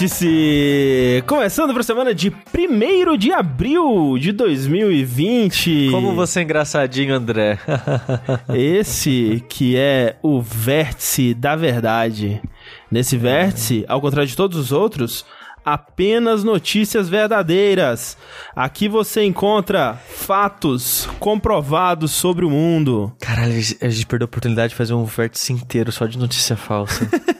Vértice! Começando para a semana de 1 de abril de 2020. Como você é engraçadinho, André. Esse que é o vértice da verdade. Nesse vértice, ao contrário de todos os outros, apenas notícias verdadeiras. Aqui você encontra fatos comprovados sobre o mundo. Caralho, a gente perdeu a oportunidade de fazer um vértice inteiro só de notícia falsa.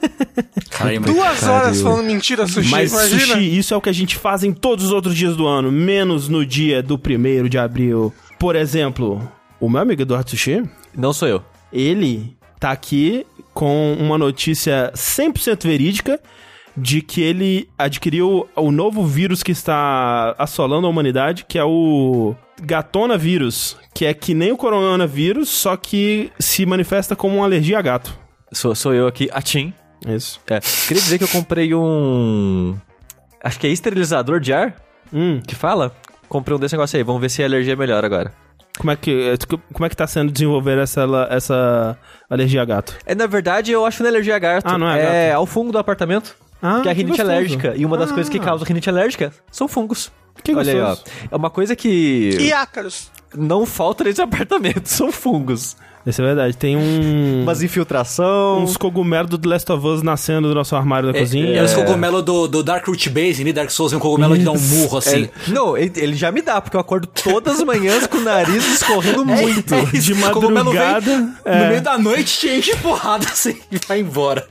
Caralho, Duas horas falando mentira, Sushi, Mas, imagina. Sushi, isso é o que a gente faz em todos os outros dias do ano, menos no dia do primeiro de abril. Por exemplo, o meu amigo Eduardo Sushi, Não sou eu. ele tá aqui com uma notícia 100% verídica de que ele adquiriu o novo vírus que está assolando a humanidade, que é o gatonavírus, que é que nem o coronavírus, só que se manifesta como uma alergia a gato. Sou, sou eu aqui, Atim. Isso. É, queria dizer que eu comprei um. Acho que é esterilizador de ar Hum, que fala. Comprei um desse negócio aí. Vamos ver se a alergia é melhor agora. como é que como é que tá sendo desenvolver essa essa alergia a gato? É, na verdade, eu acho que não é alergia a gato. Ah, não é É gato. ao fungo do apartamento. Ah, que é a rinite gostoso. alérgica. E uma das Ah, coisas que causa rinite alérgica são fungos. Que Olha aí, ó. gostoso. É uma coisa que E ácaros. não falta nesse apartamento, são fungos. Isso é verdade. Tem um Umas infiltração. uns cogumelos do The Last of Us nascendo do nosso armário da É, cozinha. é os cogumelos do, do Dark Root Base, ali, Dark Souls, é um cogumelo que dá um murro assim. É, não, ele, ele já me dá, porque eu acordo todas as manhãs com o nariz escorrendo muito. É isso, de o cogumelo vem madrugada, No é. meio da noite te enche de porrada assim e vai embora.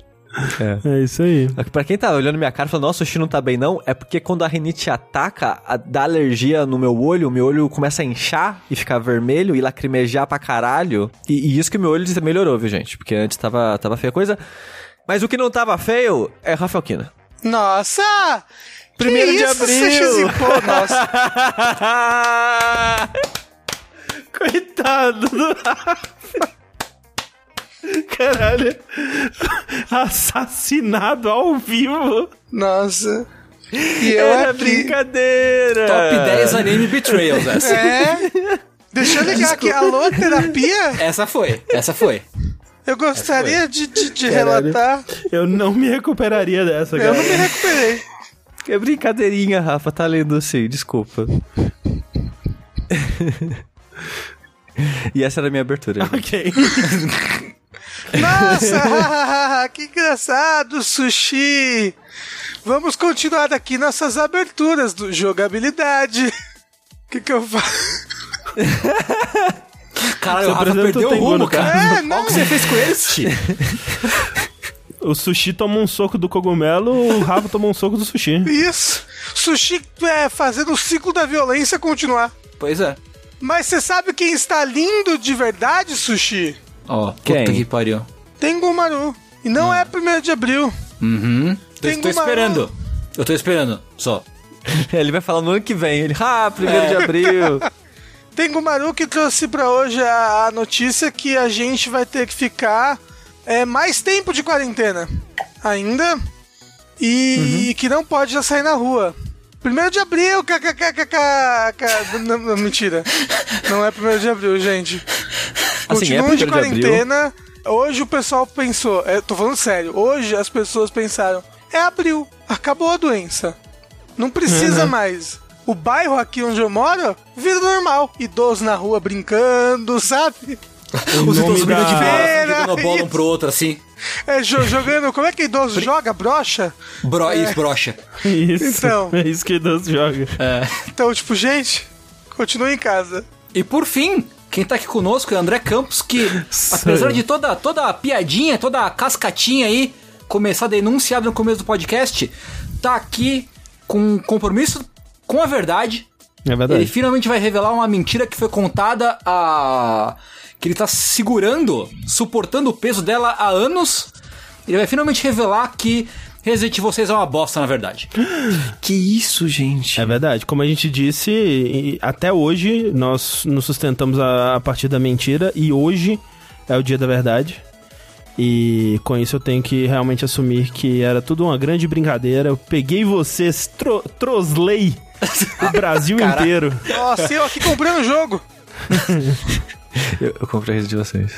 É isso aí. Pra quem tá olhando minha cara e falando, nossa, o Xi não tá bem não, é porque quando a rinite ataca, a, dá alergia no meu olho, o meu olho começa a inchar e ficar vermelho e lacrimejar pra caralho. E, e isso que meu olho melhorou, viu, gente? Porque antes tava, tava feia a coisa. Mas o que não tava feio é Rafael Kina. Nossa! Primeiro que de isso, abril. Zippo? Nossa. Coitado do Caralho. Assassinado ao vivo. Nossa. E eu Era aqui. brincadeira! Top 10 anime betrayals essa. É. Deixa eu ligar aqui. Alô, terapia? Essa foi, essa foi. Eu gostaria de, de, de relatar. Eu não me recuperaria dessa, Eu cara. não me recuperei. É brincadeirinha, Rafa, tá lendo assim, desculpa. e essa era a minha abertura. Ok. Nossa, que engraçado, Sushi. Vamos continuar aqui nossas aberturas do jogabilidade. O que que eu faço? Caralho, o Rafa perdeu o rumo, cara. É, Olha não. o que você fez com esse. O sushi toma um soco do cogumelo, o Rafa toma um soco do sushi. Isso. Sushi é, fazendo o ciclo da violência continuar. Pois é. Mas você sabe quem está lindo de verdade, Sushi? Ó, Quem? puta que pariu. Tengu Maru. E não é 1 de abril. Uhum. Tô, Tengu tô esperando. Eu tô esperando, só. Ele vai falar no ano que vem. Ele, ah, primeiro de abril. Tengu Maru que trouxe pra hoje a, a notícia que a gente vai ter que ficar é, mais tempo de quarentena ainda e que não pode já sair na rua. Primeiro de abril, kkkk. Não, não, mentira. Não é primeiro de abril, gente. Assim, é Continuem de primeiro de quarentena. Hoje o pessoal pensou, é, tô falando sério, hoje as pessoas pensaram, é abril, acabou a doença. Não precisa mais. O bairro aqui onde eu moro, vida normal. Idoso na rua brincando, sabe? Os nome idosos brigam de bola, Feira, ficam dando bola um pro outro, assim. É, jo- jogando, como é que idoso joga? Brocha? Bro, Isso, brocha. Isso. Então. É isso que Deus joga. Então, tipo, gente, continue em casa. E por fim, quem tá aqui conosco é o André Campos, que apesar de toda, toda a piadinha, toda a cascatinha aí, começar denunciado no começo do podcast, tá aqui com um compromisso com a verdade. É verdade. Ele finalmente vai revelar uma mentira que foi contada a. que ele tá segurando, suportando o peso dela há anos. Ele vai finalmente revelar que Resident Evil 6 é uma bosta, na verdade. que isso, gente? É verdade. Como a gente disse, até hoje nós nos sustentamos a, a partir da mentira e hoje é o dia da verdade. E com isso eu tenho que realmente assumir que era tudo uma grande brincadeira. Eu peguei vocês, tro troslei o Brasil inteiro. Nossa, eu aqui comprando o jogo. Eu, eu comprei isso de vocês.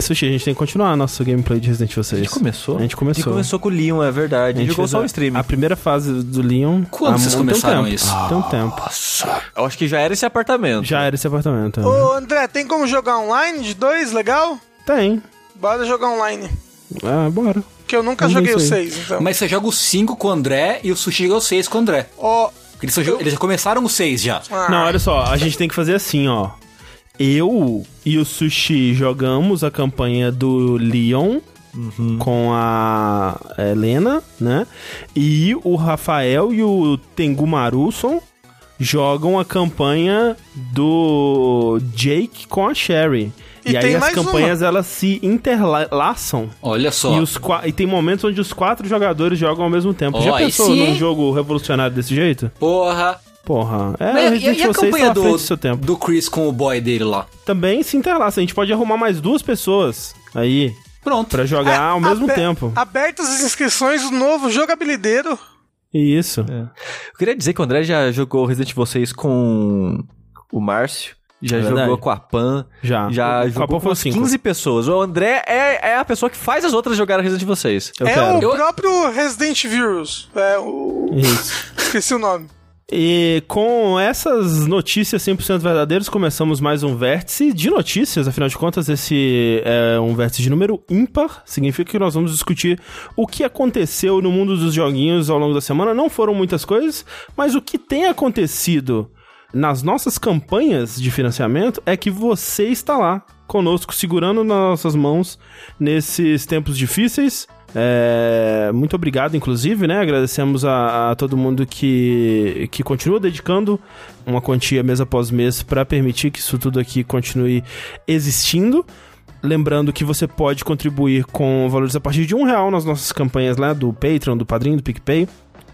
Sushi, a gente tem que continuar a nossa gameplay de Resident Evil 6. A gente começou? A gente A começou. gente começou com o Leon, é verdade. A gente jogou só a- o stream. A primeira fase do Leon. Quando vocês começaram tempo. isso? Tem um tempo. Eu acho que já era esse apartamento. Já era esse apartamento. Ô, André, tem como jogar online de dois? Legal? Tem. Bora jogar online. Ah, bora. Que eu nunca joguei o isso aí. 6, então. Mas você joga o 5 com o André e o Sushi joga o 6 com o André. Ó, Porque eles, jo- eles já começaram o 6 já. ah, Não, olha só, a gente tem que fazer assim, ó. Eu e o Sushi jogamos a campanha do Leon com a Helena, né? E o Rafael e o Tengu Marusson jogam a campanha do Jake com a Sherry. E E, aí as campanhas elas se interlaçam. Olha só. E, os e tem momentos onde os quatro jogadores jogam ao mesmo tempo. Ó, Já pensou num jogo revolucionário desse jeito? Porra. Porra, é, Mas e, Resident e a Evil 6 campanha tá à frente do, do seu tempo. do Chris com o boy dele lá? Também se interlaça, a gente pode arrumar mais duas pessoas aí Pronto. pra jogar ao mesmo tempo. Abertas as inscrições do novo jogabilideiro. Isso. Eu queria dizer que o André já jogou Resident Evil 6 com o Márcio. Já É jogou com a Pan. Já. Já O jogou com foi umas cinco. 15 pessoas. O André é, é a pessoa que faz as outras jogarem Resident Evil 6. Eu é quero. o Eu- próprio Resident Virus. É o. Isso. Esqueci o nome. E com essas notícias 100% verdadeiras, começamos mais um vértice de notícias. Afinal de contas, esse é um vértice de número ímpar. Significa que nós vamos discutir o que aconteceu no mundo dos joguinhos ao longo da semana. Não foram muitas coisas, mas o que tem acontecido nas nossas campanhas de financiamento é que você está lá conosco, segurando nas nossas mãos nesses tempos difíceis. É, muito obrigado, inclusive, né? Agradecemos a, a todo mundo que, que continua dedicando uma quantia mês após mês para permitir que isso tudo aqui continue existindo. Lembrando que você pode contribuir com valores a partir de um real nas nossas campanhas lá do Patreon, do Padrinho, do PicPay.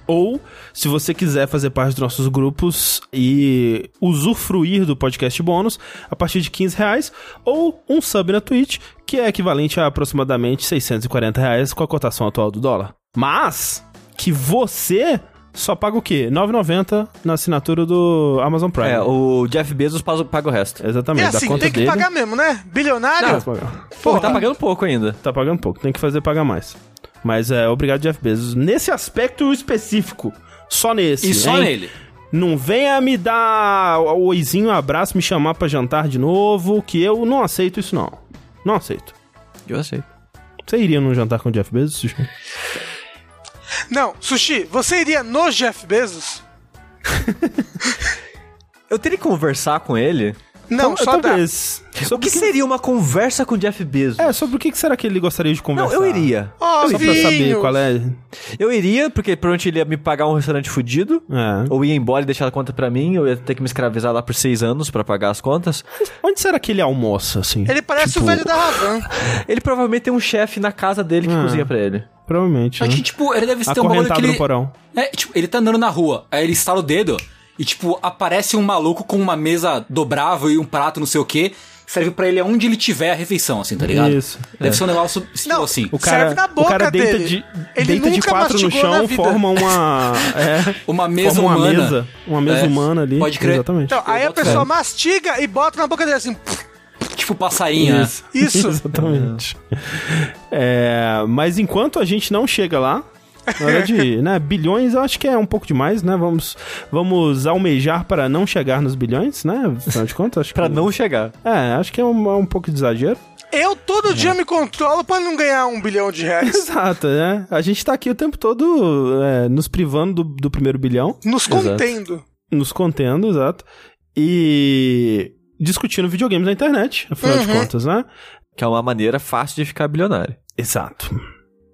Ou, se você quiser fazer parte dos nossos grupos e usufruir do podcast bônus, a partir de 15 reais, ou um sub na Twitch, que é equivalente a aproximadamente 640 reais com a cotação atual do dólar. Mas, que você só paga o quê? 9,90 na assinatura do Amazon Prime. É, o Jeff Bezos paga o resto. Exatamente, É assim, da conta tem que dele. pagar mesmo, né? Bilionário? Pagar. Pô, tá pagando pouco ainda. Tá pagando pouco, tem que fazer pagar mais. Mas é, obrigado, Jeff Bezos. Nesse aspecto específico, só nesse. E só hein? nele. Não venha me dar o oizinho, um abraço, me chamar pra jantar de novo, que eu não aceito isso não. Não aceito. Eu aceito. Você iria num jantar com o Jeff Bezos? Sushi? Não, Sushi, você iria no Jeff Bezos? Eu teria que conversar com ele. Não, Então, só dá. talvez. O Sobre que seria uma conversa com o Jeff Bezos? É, sobre o que que será que ele gostaria de Não, conversar? eu iria. Ó, Só pra saber vinhos. qual é. Eu iria, porque provavelmente ele ia me pagar um restaurante fudido. é. Ou ia embora e deixar a conta pra mim. Eu ia ter que me escravizar lá por seis anos pra pagar as contas. Onde será que ele almoça, assim? Ele parece Tipo, o velho da Ravan. Ele provavelmente tem um chefe na casa dele que Ah. cozinha pra ele. Provavelmente. Acho né? que, tipo, ele deve ter um bagulho que ele... no porão. É, tipo, ele tá andando na rua, aí ele estala o dedo e, tipo, aparece um maluco com uma mesa dobrável e um prato não sei o quê, que serve pra ele aonde ele tiver a refeição, assim, tá ligado? Isso. Deve ser um negócio estilo Não, assim. O cara, Serve na boca o cara deita dele. de, Ele deita de quatro no chão, forma uma. É, Uma mesa forma uma humana. mesa. Uma mesa É, humana ali. pode crer. Exatamente. Então, aí a pessoa fé. mastiga e bota na boca dele assim. Tipo passarinho, né? Isso. Isso. Exatamente. É, mas enquanto a gente não chega lá, na verdade, né, bilhões eu acho que é um pouco demais, né? Vamos, vamos almejar para não chegar nos bilhões, né? Afinal de contas, acho Pra que... não chegar. É, acho que é um, é um pouco de exagero. Eu todo dia me controlo pra não ganhar um bilhão de reais. Exato, né? A gente tá aqui o tempo todo é, nos privando do, do primeiro bilhão, Nos Exato. contendo. nos contendo, exato, e discutindo videogames na internet, afinal de Uhum. contas, né? Que é uma maneira fácil de ficar bilionário. Exato.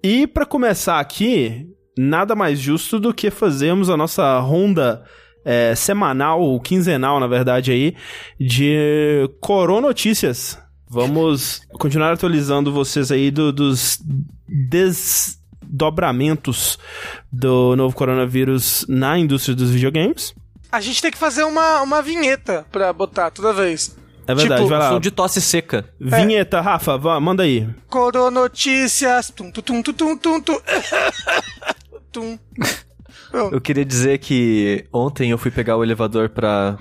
E pra começar aqui, nada mais justo do que fazermos a nossa ronda é, semanal, ou quinzenal, na verdade, aí, de Coronotícias. Vamos continuar atualizando vocês aí do- dos desdobramentos do novo coronavírus na indústria dos videogames. A gente tem que fazer uma, uma vinheta pra botar toda vez. É verdade, Tipo, vai lá. Som de tosse seca. Vinheta, Rafa, vá, manda aí. Coronotícias. Tum, tum, tum, tum, tum, tum, tum. tum. Eu queria dizer que ontem eu fui pegar o elevador pra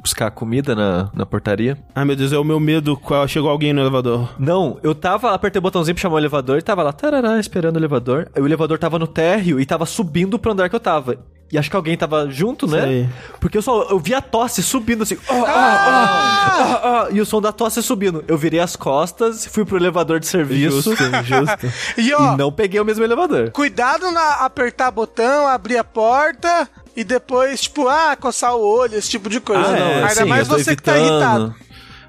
buscar comida na, na portaria. Ai, meu Deus, é o meu medo. qual- Chegou alguém no elevador. Não, eu tava, apertei o botãozinho pra chamar o elevador e tava lá, tarará, esperando o elevador. Aí o elevador tava no térreo e tava subindo pro andar que eu tava. E acho que alguém tava junto, né? Sei. Porque eu só eu vi a tosse subindo assim. ó, ó, ó, ó, e o som da tosse subindo. Eu virei as costas, fui pro elevador de serviço Justo, justo. E ó, e não peguei o mesmo elevador. cuidado na apertar botão, abrir a porta e depois, tipo, ah, coçar o olho, esse tipo de coisa. Ah, não, Ainda sim, mais você que tá evitando. irritado.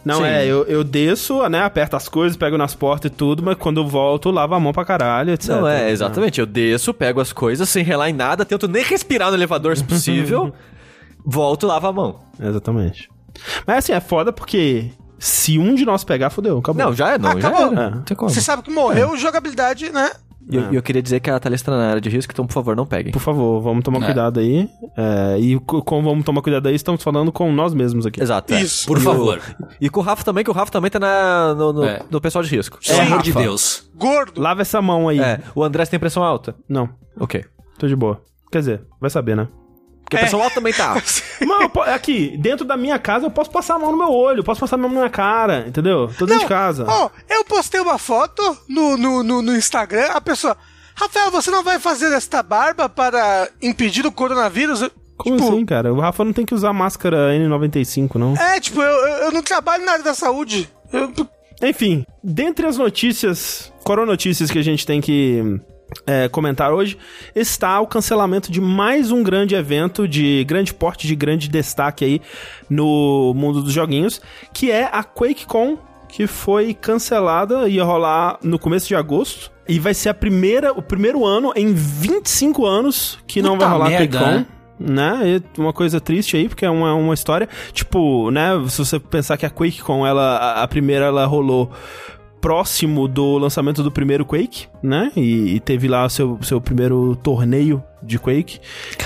Não, Sim. é, eu, eu desço, né, aperto as coisas, pego nas portas e tudo, mas quando eu volto, lavo a mão pra caralho, etc. Não, é, exatamente. Eu desço, pego as coisas sem relar em nada, tento nem respirar no elevador se possível, volto, lavo a mão. É, exatamente. Mas assim, é foda porque se um de nós pegar, fodeu, acabou. Não, já é, não, já Acabou. era. É. Não tem como. Você sabe que morreu jogabilidade, né? E eu, e eu queria dizer que a Thalys tá na área de risco, então por favor, não peguem. Por favor, vamos tomar É. cuidado aí. É, e co- como vamos tomar cuidado aí, estamos falando com nós mesmos aqui. Exato. é. Isso. Por E o- favor. E com o Rafa também, que o Rafa também tá na, no, no, É. no pessoal de risco. Pelo amor de. Deus. Gordo. Lava essa mão aí. É, o André tem pressão alta. Não, Ok. tô de boa. Quer dizer, vai saber, né? Porque a pressão alta também tá. Po- aqui, dentro da minha casa, eu posso passar a mão no meu olho, posso passar a mão na minha cara, entendeu? Tô dentro de casa. Ó, eu postei uma foto no, no, no, no Instagram, a pessoa. Rafael, você não vai fazer esta barba para impedir o coronavírus? Como tipo, assim, cara? O Rafa não tem que usar máscara N95, não. É, tipo, eu, eu, eu não trabalho na área da saúde. Eu, Enfim, dentre as notícias, coronotícias que a gente tem que é, comentar hoje, está o cancelamento de mais um grande evento de grande porte, de grande destaque aí no mundo dos joguinhos, que é a QuakeCon, que foi cancelada, ia rolar no começo de agosto. E vai ser a primeira, o primeiro ano em 25 anos que não Puta vai rolar a merda, QuakeCon né? né? E uma coisa triste aí, porque é uma, uma história. Tipo, né? Se você pensar que a QuakeCon, ela, a, a primeira, ela rolou próximo do lançamento do primeiro Quake, né? E, e teve lá o seu, seu primeiro torneio de Quake.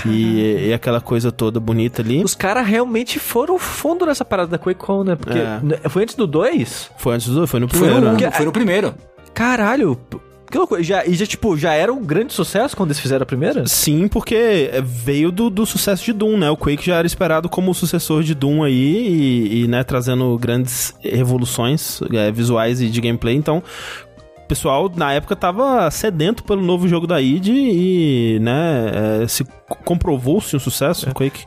E, e aquela coisa toda bonita ali. Os caras realmente foram fundo nessa parada da QuakeCon, né? Porque É. n- foi antes do 2? Foi antes do. Foi no Foi primeiro. no, né? foi no primeiro. Caralho, que loucura. Já, e já, tipo, já era um grande sucesso quando eles fizeram a primeira? Sim, porque veio do, do sucesso de Doom, né? O Quake já era esperado como o sucessor de Doom aí e, e, né, trazendo grandes revoluções é, visuais e de gameplay. Então, o pessoal na época tava sedento pelo novo jogo da id e, né, é, se comprovou-se um sucesso o Quake.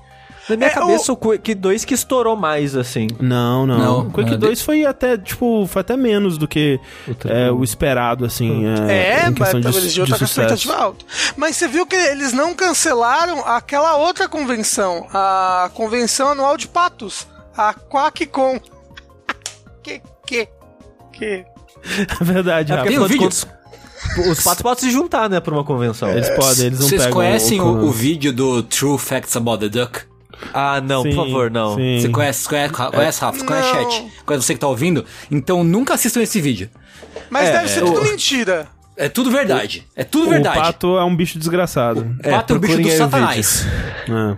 Na minha É, cabeça, o Quake 2 que estourou mais, assim. Não, não. Não, o Quake não, 2 foi até, tipo, foi até menos do que é, o esperado, assim, é, É, em mas questão de, eles de estar com a sucesso. expectativa alta. Mas você viu que eles não cancelaram aquela outra convenção, a convenção anual de patos, a QuackCon. Que, que, que... É verdade, É Rafa. Tem de os patos podem se juntar, né, pra uma convenção. Eles podem, eles não Vocês pegam conhecem o, o- o vídeo do True Facts About the Duck? Ah, não, Sim, por favor, não. sim. Você conhece, conhece, conhece Rafa? Você conhece Não. chat? Conhece você que tá ouvindo? Então nunca assistam esse vídeo. Mas É, deve ser é, tudo o- mentira. É tudo verdade. É tudo O verdade. pato é um bicho desgraçado. O pato é, um bicho do o satanás. É.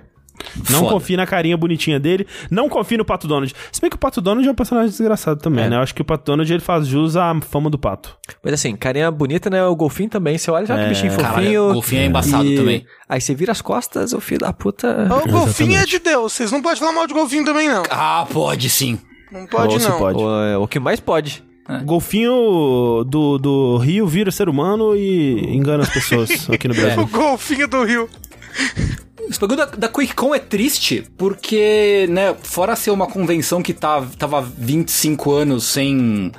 Não Foda. confie na carinha bonitinha dele. Não confie no Pato Donald. Se bem que o Pato Donald é um personagem desgraçado também, É. né? Eu acho que o Pato Donald ele faz jus à fama do pato. Mas assim, carinha bonita, né? O golfinho também. Você olha, já que É. bichinho fofinho. Caralho, golfinho é embaçado e- também. Aí você vira as costas, o filho da puta. O golfinho é de Deus, vocês não podem falar mal de golfinho também, não. Ah, pode sim. Não pode, Ou não. pode. O, é, o que mais pode. Golfinho do, do rio vira ser humano e engana as pessoas aqui no O Brasil. golfinho do rio. Esse bagulho da, da QuakeCon é triste, porque, né, fora ser uma convenção que tá, tava 25 anos sem...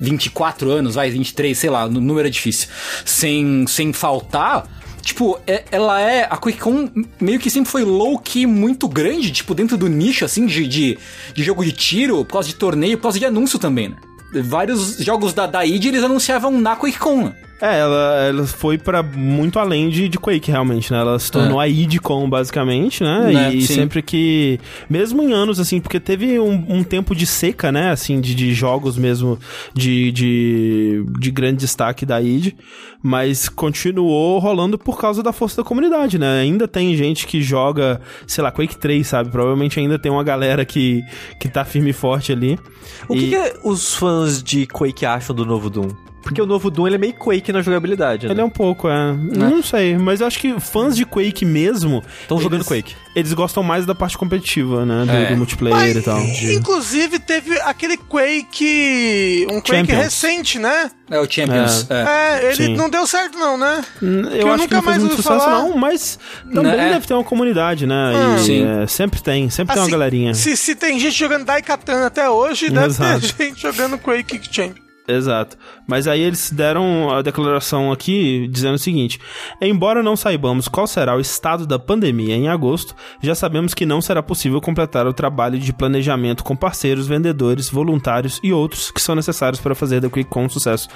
24 anos, vai, 23, sei lá, o número é difícil. Sem, sem faltar, tipo, é- ela é... A QuakeCon meio que sempre foi low-key muito grande, tipo, dentro do nicho, assim, de, de, de jogo de tiro, por causa de torneio, por causa de anúncio também, né? Vários jogos da, da id eles anunciavam na QuakeCon, né? É, ela, ela foi pra muito além de, de Quake, realmente, né? Ela se tornou É. a idcom, basicamente, né? Né, E sim. sempre que... Mesmo em anos, assim, porque teve um, um tempo de seca, né? Assim, de, de jogos mesmo de, de, de grande destaque da id, mas continuou rolando por causa da força da comunidade, né? Ainda tem gente que joga, sei lá, Quake 3, sabe? Provavelmente ainda tem uma galera que, que tá firme e forte ali. O E- que, que os fãs de Quake acham do novo Doom? Porque o novo Doom ele é meio Quake na jogabilidade. Né? Ele é um pouco, é. Não sei, mas eu acho que fãs de Quake mesmo. Estão jogando Quake. Eles gostam mais da parte competitiva, né? Do, É. do multiplayer Mas, e tal. inclusive, teve aquele Quake. Um Quake Champions. recente, né? É o Champions. É. É, ele Sim. não deu certo, não, né? Hum, eu Eu acho que nunca não fez mais muito ouvi sucesso, falar. não, mas também Né, é. deve ter uma comunidade, né? Ah. E, Sim. é, sempre tem, sempre tem uma Assim, galerinha. Se, se tem gente jogando Daikatana até hoje, deve Exato. ter gente jogando Quake Champions. Exato. Mas aí eles deram a declaração aqui dizendo o seguinte: Embora não saibamos qual será o estado da pandemia em agosto, já sabemos que não será possível completar o trabalho de planejamento com parceiros, vendedores, voluntários e outros que são necessários para fazer da QuickCon um sucesso.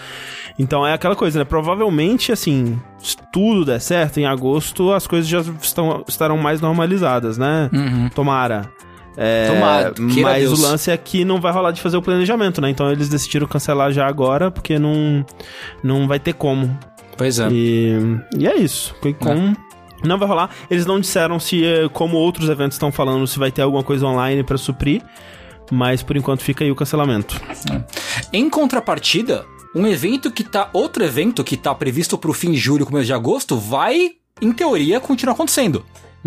Então é aquela coisa, né? Provavelmente, assim, se tudo der certo, em agosto as coisas já estão, estarão mais normalizadas, né? Tomara. É, queira mas Deus. o lance é que não vai rolar de fazer o planejamento, né? Então eles decidiram cancelar já agora, porque não, não vai ter como. Pois é. E, e é isso. QuakeCon não vai rolar. Eles não disseram se, eh, como outros eventos estão falando, se vai ter alguma coisa online pra suprir. Mas por enquanto fica aí o cancelamento. Em contrapartida, um evento que tá. Outro evento que tá previsto pro fim de julho, começo de agosto, vai, em teoria, continuar acontecendo.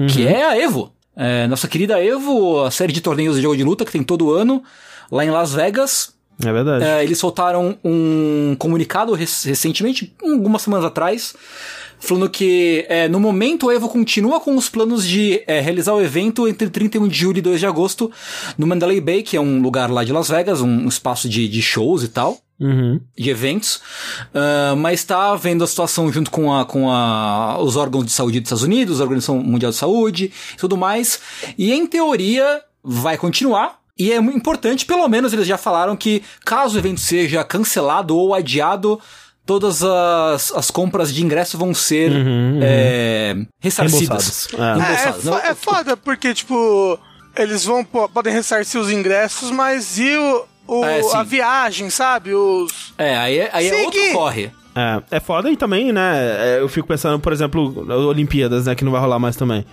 Que é a Evo. É, nossa querida Evo, a série de torneios de jogo de luta que tem todo ano, lá em Las Vegas. É verdade. É, eles soltaram um comunicado rec- recentemente, algumas semanas atrás, falando que é, no momento a Evo continua com os planos de é, realizar o evento entre 31 de julho e 2 de agosto no Mandalay Bay, que é um lugar lá de Las Vegas, um, um espaço de, de shows e tal Uhum. de eventos, ah, mas está vendo a situação junto com, a, com a, os órgãos de saúde dos Estados Unidos, a Organização Mundial de Saúde e tudo mais. E em teoria vai continuar. E é muito importante, pelo menos eles já falaram que caso o evento seja cancelado ou adiado, todas as, as compras de ingresso vão ser é, ressarcidas. Reembolsadas. É. É, é, é foda, porque, tipo, eles vão po- podem ressarcir os ingressos, mas e o, o- É, sim. a viagem, sabe? Os. É, aí, é- aí é outro corre. É, é foda e também, né? é, eu fico pensando, por exemplo, nas Olimpíadas, né? Que não vai rolar mais também.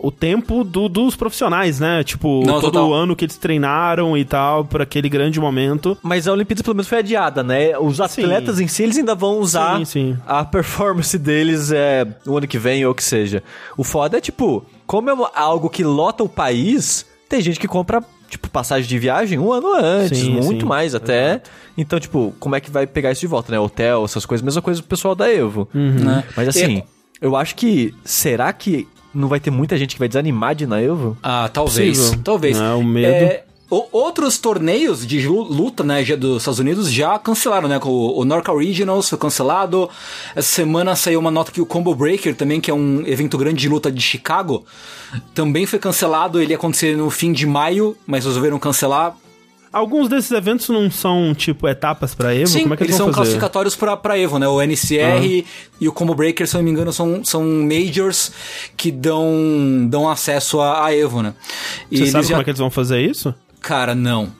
O tempo do- dos profissionais, né? Tipo, Não, todo total. o ano que eles treinaram e tal, pra aquele grande momento. Mas a Olimpíada pelo menos foi adiada, né? Os atletas em si, eles ainda vão usar Sim, sim. a performance deles é, no ano que vem ou o que seja. O foda é, tipo, como é algo que lota o país, tem gente que compra, tipo, passagem de viagem um ano antes, Sim, muito sim. mais até. Então, tipo, como é que vai pegar isso de volta, né? Hotel, essas coisas, mesma coisa pro pessoal da Evo. Né? Mas assim, eu acho que. Será que não vai ter muita gente que vai desanimar de ir na Evo? Ah, talvez. Possível. Talvez. É, o medo. É, o- outros torneios de lu- luta, né, dos Estados Unidos já cancelaram, né? O, o Norcal Regionals foi cancelado. Essa semana saiu uma nota que o Combo Breaker também, que é um evento grande de luta de Chicago, também foi cancelado. Ele ia acontecer no fim de maio, mas resolveram cancelar. Alguns desses eventos não são, tipo, etapas pra Evo? Sim, Como é que eles eles são fazer? classificatórios pra, pra Evo, né? O NCR e o Combo Breaker, se eu não me engano, são, são majors que dão, dão acesso a, a Evo, né? E Você sabe já- como é que eles vão fazer isso? Cara, não.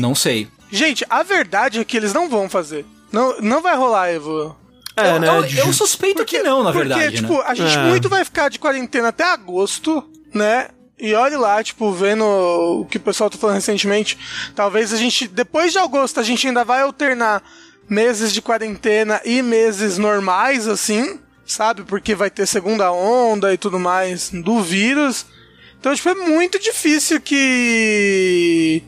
Não sei. Gente, a verdade é que eles não vão fazer. Não, não vai rolar, Evo. É, eu, né, eu, eu suspeito que não, na porque, verdade, tipo, né? a gente É. muito vai ficar de quarentena até agosto, né? E olhe lá, tipo, vendo o que o pessoal tá falando recentemente. Talvez a gente, depois de agosto, a gente ainda vai alternar meses de quarentena e meses normais, assim, sabe? Porque vai ter segunda onda e tudo mais do vírus. Então, tipo, é muito difícil que.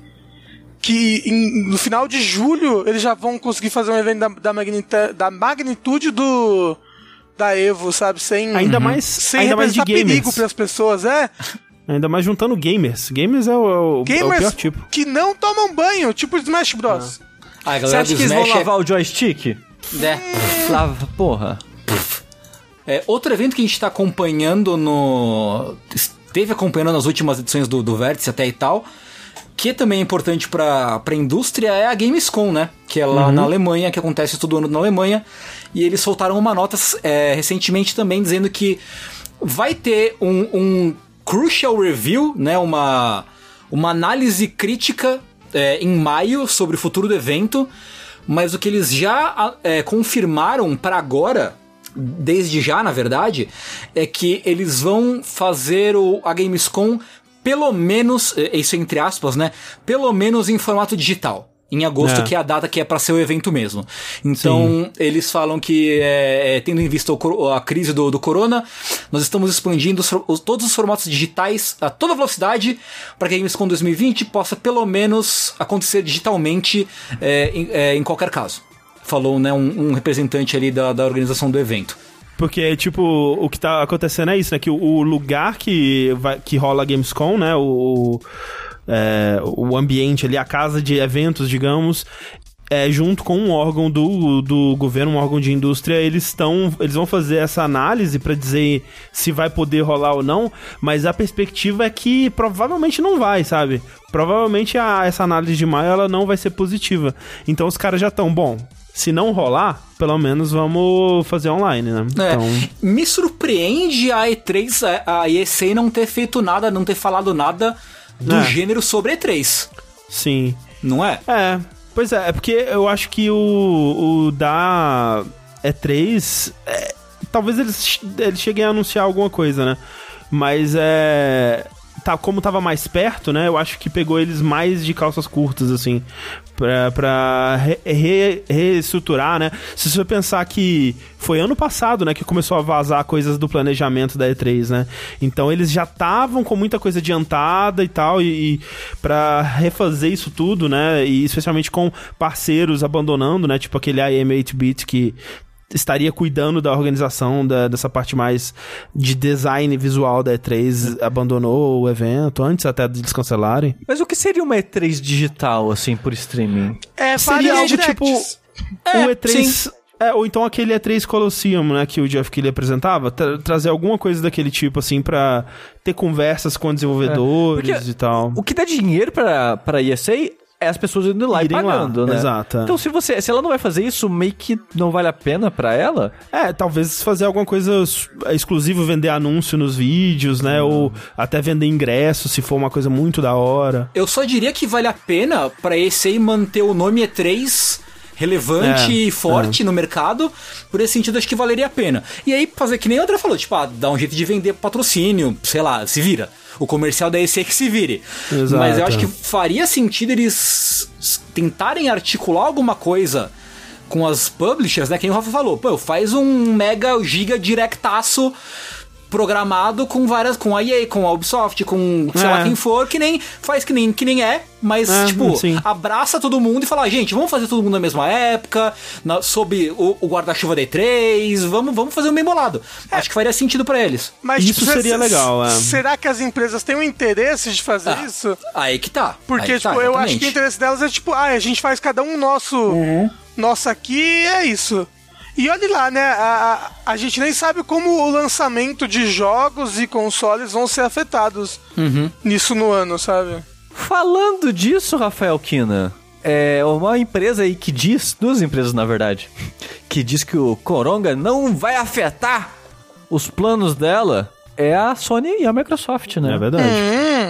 Que em- no final de julho eles já vão conseguir fazer um evento da, da, magnita- da magnitude do. Da Evo, sabe? Sem. Ainda mais, sem ainda mais de perigo gamers. pras pessoas, é. Ainda mais juntando gamers. Gamers é o, é o, é o Gamers pior tipo. que não tomam banho, tipo Smash Bros. Ah, a Você galera acha que eles vão Smash lavar o joystick? é, é, Lava, porra. é, outro evento que a gente tá acompanhando no... Esteve acompanhando nas últimas edições do, do Vértice até e tal, que também é importante pra, pra indústria, é a Gamescom, né? Que é lá na Alemanha, que acontece todo ano na Alemanha. E eles soltaram uma nota é, recentemente também dizendo que vai ter um, um crucial review, né? Uma, uma análise crítica é, em maio sobre o futuro do evento. Mas o que eles já é, confirmaram para agora, desde já, na verdade, é que eles vão fazer o, a Gamescom pelo menos, é, isso entre aspas, né? Pelo menos em formato digital. Em agosto, É. que é a data que é pra ser o evento mesmo. Então, eles falam que, é, é, tendo em vista o a crise do, do corona, nós estamos expandindo os- todos os formatos digitais a toda velocidade para que a Gamescom 2020 possa, pelo menos, acontecer digitalmente é, em, é, em qualquer caso. Falou né, um, um representante ali da, da organização do evento. Porque, tipo, o que tá acontecendo é isso, né? Que o, o lugar que, vai, que rola a Gamescom, né? O, é, o ambiente ali, a casa de eventos, digamos, é, junto com um órgão do, do governo, um órgão de indústria, eles estão. Eles vão fazer essa análise pra dizer se vai poder rolar ou não, mas a perspectiva é que provavelmente não vai, sabe? Provavelmente a, essa análise de maio ela não vai ser positiva. Então os caras já estão, bom, se não rolar, pelo menos vamos fazer online, né? É, Então. Me surpreende a E3, a ESA não ter feito nada, não ter falado nada do É. gênero sobre E3. Sim. Não é? É, pois é, é porque eu acho que o, o da E3. é, talvez eles, eles cheguem a anunciar alguma coisa, né? Mas é. Tá, como tava mais perto, né? Eu acho que pegou eles mais de calças curtas, assim. Pra re- re- reestruturar, né? Se você pensar que foi ano passado, né? Que começou a vazar coisas do planejamento da E3, né? Então eles já estavam com muita coisa adiantada e tal. E, e para refazer isso tudo, né? E especialmente com parceiros abandonando, né? Tipo aquele IM 8-bit que estaria cuidando da organização da- dessa parte mais de design visual da E3 abandonou o evento antes até de eles cancelarem. Mas o que seria uma E3 digital, assim, por streaming? É, Seria algo tipo directs. um E3 é, ou então aquele E3 Colosseum, né, que o Jeff Keighley apresentava, tra- trazer alguma coisa daquele tipo assim pra ter conversas com desenvolvedores É, e tal. O que dá dinheiro pra, pra ESA é as pessoas indo lá Irem e pagando, lá, né? exato, é. Então se você, se ela não vai fazer isso, meio que não vale a pena pra ela. É, talvez fazer alguma coisa s- exclusiva, vender anúncio nos vídeos, né? Ou até vender ingresso, se for uma coisa muito da hora. Eu só diria que vale a pena pra esse aí manter o nome E3 relevante É, e forte no mercado. Por esse sentido, acho que valeria a pena. E aí, fazer que nem a André falou, tipo, ah, dá um jeito de vender patrocínio, sei lá, se vira. O comercial da EC que se vire. Exato. Mas eu acho que faria sentido eles tentarem articular alguma coisa com as publishers, né? Quem o Rafa falou, pô, faz um mega giga directaço programado com várias, com a EA, com a Ubisoft, com sei É. lá quem for, que nem faz que nem, que nem é, mas É, tipo, sim. abraça todo mundo e fala, gente, vamos fazer todo mundo na mesma época, na, sob o, o guarda-chuva da E3, vamos, vamos fazer um bem bolado. Acho que faria sentido pra eles. Mas, Isso tipo, seria legal, é. Será que as empresas têm o interesse de fazer Ah, isso? Aí que tá. Porque, que tá, tipo, eu acho que o interesse delas é tipo, ah, a gente faz cada um nosso. Uhum. Nossa aqui e é isso. E olhe lá, né? A, a, a gente nem sabe como o lançamento de jogos e consoles vão ser afetados Uhum. nisso no ano, sabe? Falando disso, Rafael Kina, é uma empresa aí que diz, duas empresas na verdade, que diz que o Coronga não vai afetar os planos dela, é a Sony e a Microsoft, né? É verdade.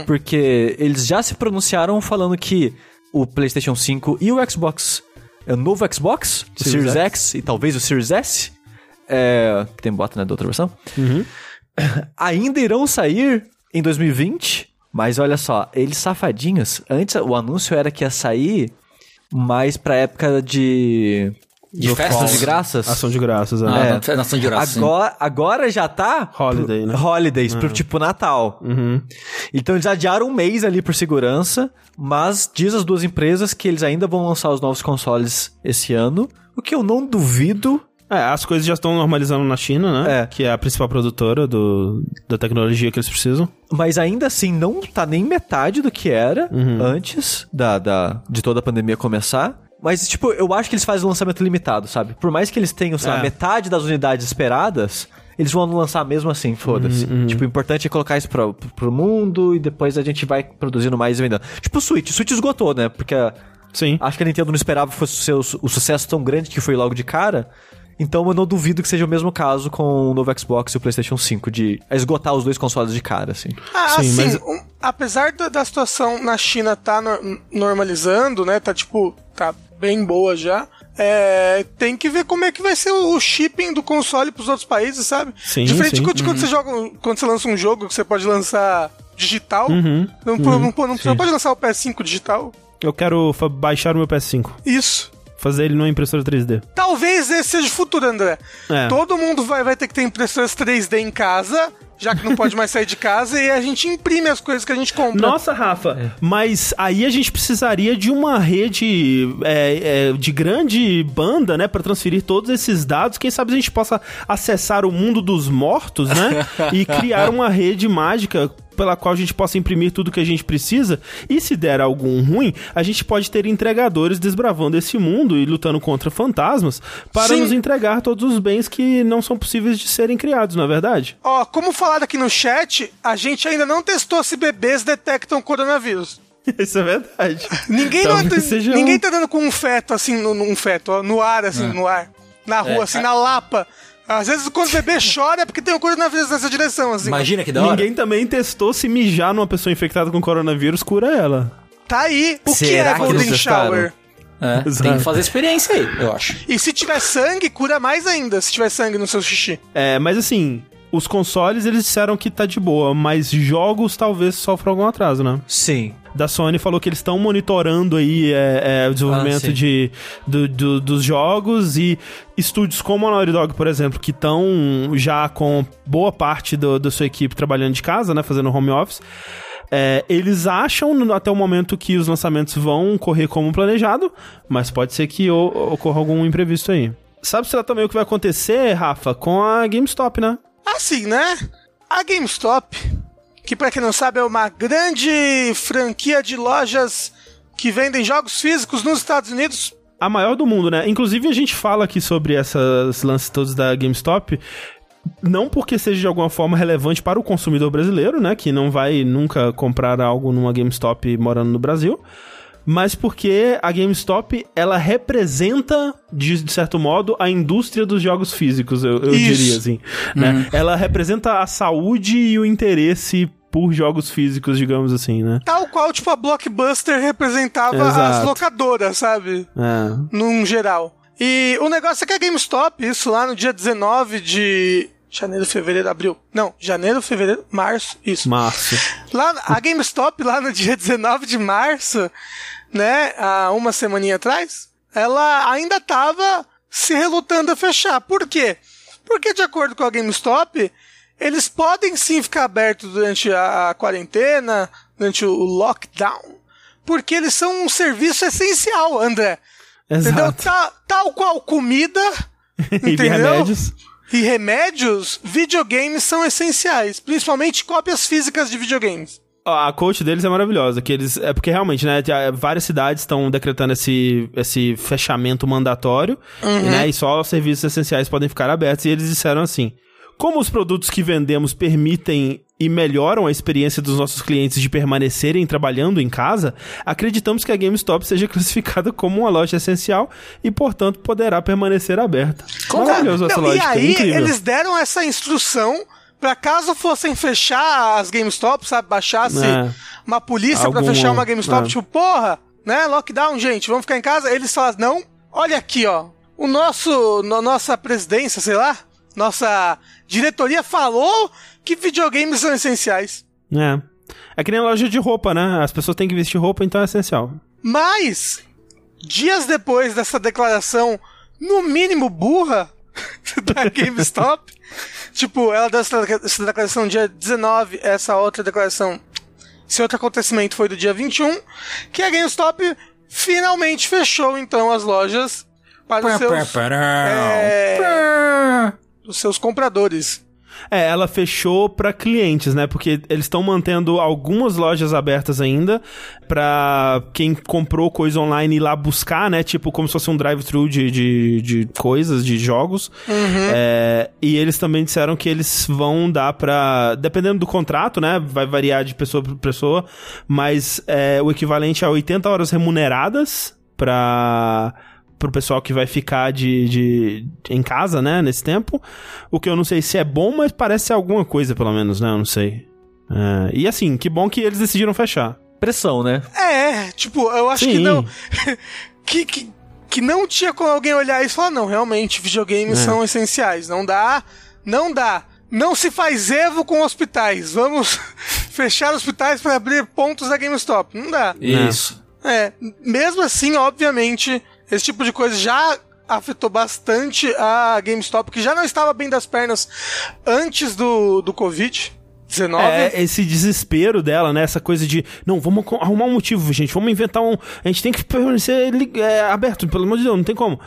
Porque eles já se pronunciaram falando que o PlayStation 5 e o Xbox, é o novo Xbox, o Series Series X e talvez o Series S, é, que tem bota né, da outra versão, ainda irão sair em 2020. Mas olha só, eles safadinhos, antes o anúncio era que ia sair mais pra época de. De festas? Ação de graças. Ação de graças, Ah, né? na- nação de graça. sim. Agora, agora já tá. Holiday, pro- né? Holidays, pro tipo Natal. Uhum. Então eles adiaram um mês ali por segurança, mas diz as duas empresas que eles ainda vão lançar os novos consoles esse ano, o que eu não duvido. É, as coisas já estão normalizando na China, né? É. Que é a principal produtora do, da tecnologia que eles precisam. Mas ainda assim, não tá nem metade do que era antes da, da, de toda a pandemia começar. Mas, tipo, eu acho que eles fazem o lançamento limitado, sabe? Por mais que eles tenham, sei lá, É. metade das unidades esperadas, eles vão lançar mesmo assim, foda-se. Tipo, o importante é colocar isso pro, pro mundo e depois a gente vai produzindo mais e vendendo. Tipo o Switch. O Switch esgotou, né? Porque Sim. Acho que a Nintendo não esperava que fosse o, o sucesso tão grande que foi logo de cara. Então eu não duvido que seja o mesmo caso com o novo Xbox e o PlayStation 5, de esgotar os dois consoles de cara, assim. Ah, Sim, assim, mas- um- apesar da, da situação na China tá nor- normalizando, né? Tá tipo, tá bem boa já. É, tem que ver como é que vai ser o shipping do console pros outros países, sabe? Sim, Diferente sim. de quando, quando você joga, quando você lança um jogo que você pode lançar digital. Uhum, não, não- não- não- não pode lançar o PS5 digital. Eu quero baixar o meu PS5. Isso. Fazer ele numa impressora 3D. Talvez esse seja o futuro, André. É. Todo mundo vai, vai ter que ter impressoras 3D em casa, já que não pode mais sair de casa, e a gente imprime as coisas que a gente compra. Nossa, Rafa, mas aí a gente precisaria de uma rede é, é, de grande banda, né, Pra transferir todos esses dados. Quem sabe a gente possa acessar o mundo dos mortos, né, e criar uma rede mágica pela qual a gente possa imprimir tudo que a gente precisa. E se der algum ruim, a gente pode ter entregadores desbravando esse mundo e lutando contra fantasmas para Sim. nos entregar todos os bens que não são possíveis de serem criados, não é verdade? Ó, como falado aqui no chat, a gente ainda não testou se bebês detectam coronavírus. Isso é verdade. Ninguém, não, seja ninguém um- tá dando com um feto, assim, no, num feto, ó, no ar, assim, no ar. Na rua, assim, na lapa. Às vezes, quando o bebê chora, é porque tem um coronavírus nessa direção, assim. Imagina que da hora. Ninguém também testou se mijar numa pessoa infectada com coronavírus cura ela. Tá aí. O que Será é que Golden eles testaram? Shower? É, tem que fazer experiência aí, eu acho. E se tiver sangue, cura mais ainda, se tiver sangue no seu xixi. É, mas assim, os consoles eles disseram que tá de boa, mas jogos talvez sofram algum atraso, né? Sim. Da Sony falou que eles estão monitorando aí é, é, o desenvolvimento Ah, de, do- do- dos jogos e estúdios como a Naughty Dog, por exemplo, que estão já com boa parte do- da sua equipe trabalhando de casa, né, fazendo home office. É, eles acham até o momento que os lançamentos vão correr como planejado, mas pode ser que ocorra algum imprevisto aí. Sabe será também o que vai acontecer, Rafa, com a GameStop, né? Assim, né? A GameStop, que pra quem não sabe é uma grande franquia de lojas que vendem jogos físicos nos Estados Unidos. A maior do mundo, né? Inclusive a gente fala aqui sobre essas lances todos da GameStop, não porque seja de alguma forma relevante para o consumidor brasileiro, né? Que não vai nunca comprar algo numa GameStop morando no Brasil. Mas porque a GameStop, ela representa, de, de certo modo, a indústria dos jogos físicos, eu, eu diria assim. Né? Ela representa a saúde e o interesse por jogos físicos, digamos assim, né? Tal qual, tipo, a Blockbuster representava Exato. as locadoras, sabe? É. Num geral. E o negócio é que a GameStop, isso lá no dia 19 de janeiro, fevereiro, abril. Não, janeiro, fevereiro, março, isso. Março. Lá, a GameStop, lá no dia 19 de março, né, há uma semaninha atrás, ela ainda tava se relutando a fechar. Por quê? Porque, de acordo com a GameStop, eles podem sim ficar abertos durante a, quarentena, durante o lockdown, porque eles são um serviço essencial, André. Entendeu? Exato. Ta- tal qual comida, e remédios. e remédios, videogames são essenciais, principalmente cópias físicas de videogames. A coach deles é maravilhosa, que eles é porque realmente, né, várias cidades estão decretando esse, esse fechamento mandatório, né, e só os serviços essenciais podem ficar abertos e eles disseram assim: como os produtos que vendemos permitem e melhoram a experiência dos nossos clientes de permanecerem trabalhando em casa, acreditamos que a GameStop seja classificada como uma loja essencial e, portanto, poderá permanecer aberta. Maravilhoso essa Não, lógica, e aí, incrível. eles deram essa instrução pra caso fossem fechar as GameStop, sabe? Baixasse É. uma polícia pra Algum- fechar uma GameStop, é. tipo, porra, né? Lockdown, gente, vamos ficar em casa. Eles falaram, não, olha aqui, ó. O nosso, no- nossa presidência, sei lá, nossa diretoria falou que videogames são essenciais. É. É que nem loja de roupa, né? As pessoas têm que vestir roupa, então é essencial. Mas, dias depois dessa declaração, no mínimo burra, da GameStop, tipo, ela deu essa declaração dia 19, essa outra declaração, esse outro acontecimento foi do dia 21, que a GameStop finalmente fechou, então, as lojas para os seus, é, os seus compradores. É, ela fechou pra clientes, né? Porque eles estão mantendo algumas lojas abertas ainda pra quem comprou coisa online ir lá buscar, né? Tipo, como se fosse um drive-thru de, de, de coisas, de jogos. É, e eles também disseram que eles vão dar pra. Dependendo do contrato, né? Vai variar de pessoa pra pessoa, mas é o equivalente a 80 horas remuneradas pra pro pessoal que vai ficar de, de, em casa, né, nesse tempo. O que eu não sei se é bom, mas parece ser alguma coisa, pelo menos, né? Eu não sei. É, e assim, que bom que eles decidiram fechar. Pressão, né? É, tipo, eu acho que Sim. não. que, que, que não tinha como alguém olhar isso e falar, não, realmente, videogames É. são essenciais. Não dá, não dá. Não se faz Evo com hospitais. Vamos fechar hospitais para abrir pontos da GameStop. Não dá. Isso. É, mesmo assim, obviamente, esse tipo de coisa já afetou bastante a GameStop, que já não estava bem das pernas antes do, do Covid. 19. É, esse desespero dela, né? Essa coisa de, não, vamos arrumar um motivo, gente. Vamos inventar um. A gente tem que permanecer é, aberto, pelo amor de Deus, não tem como.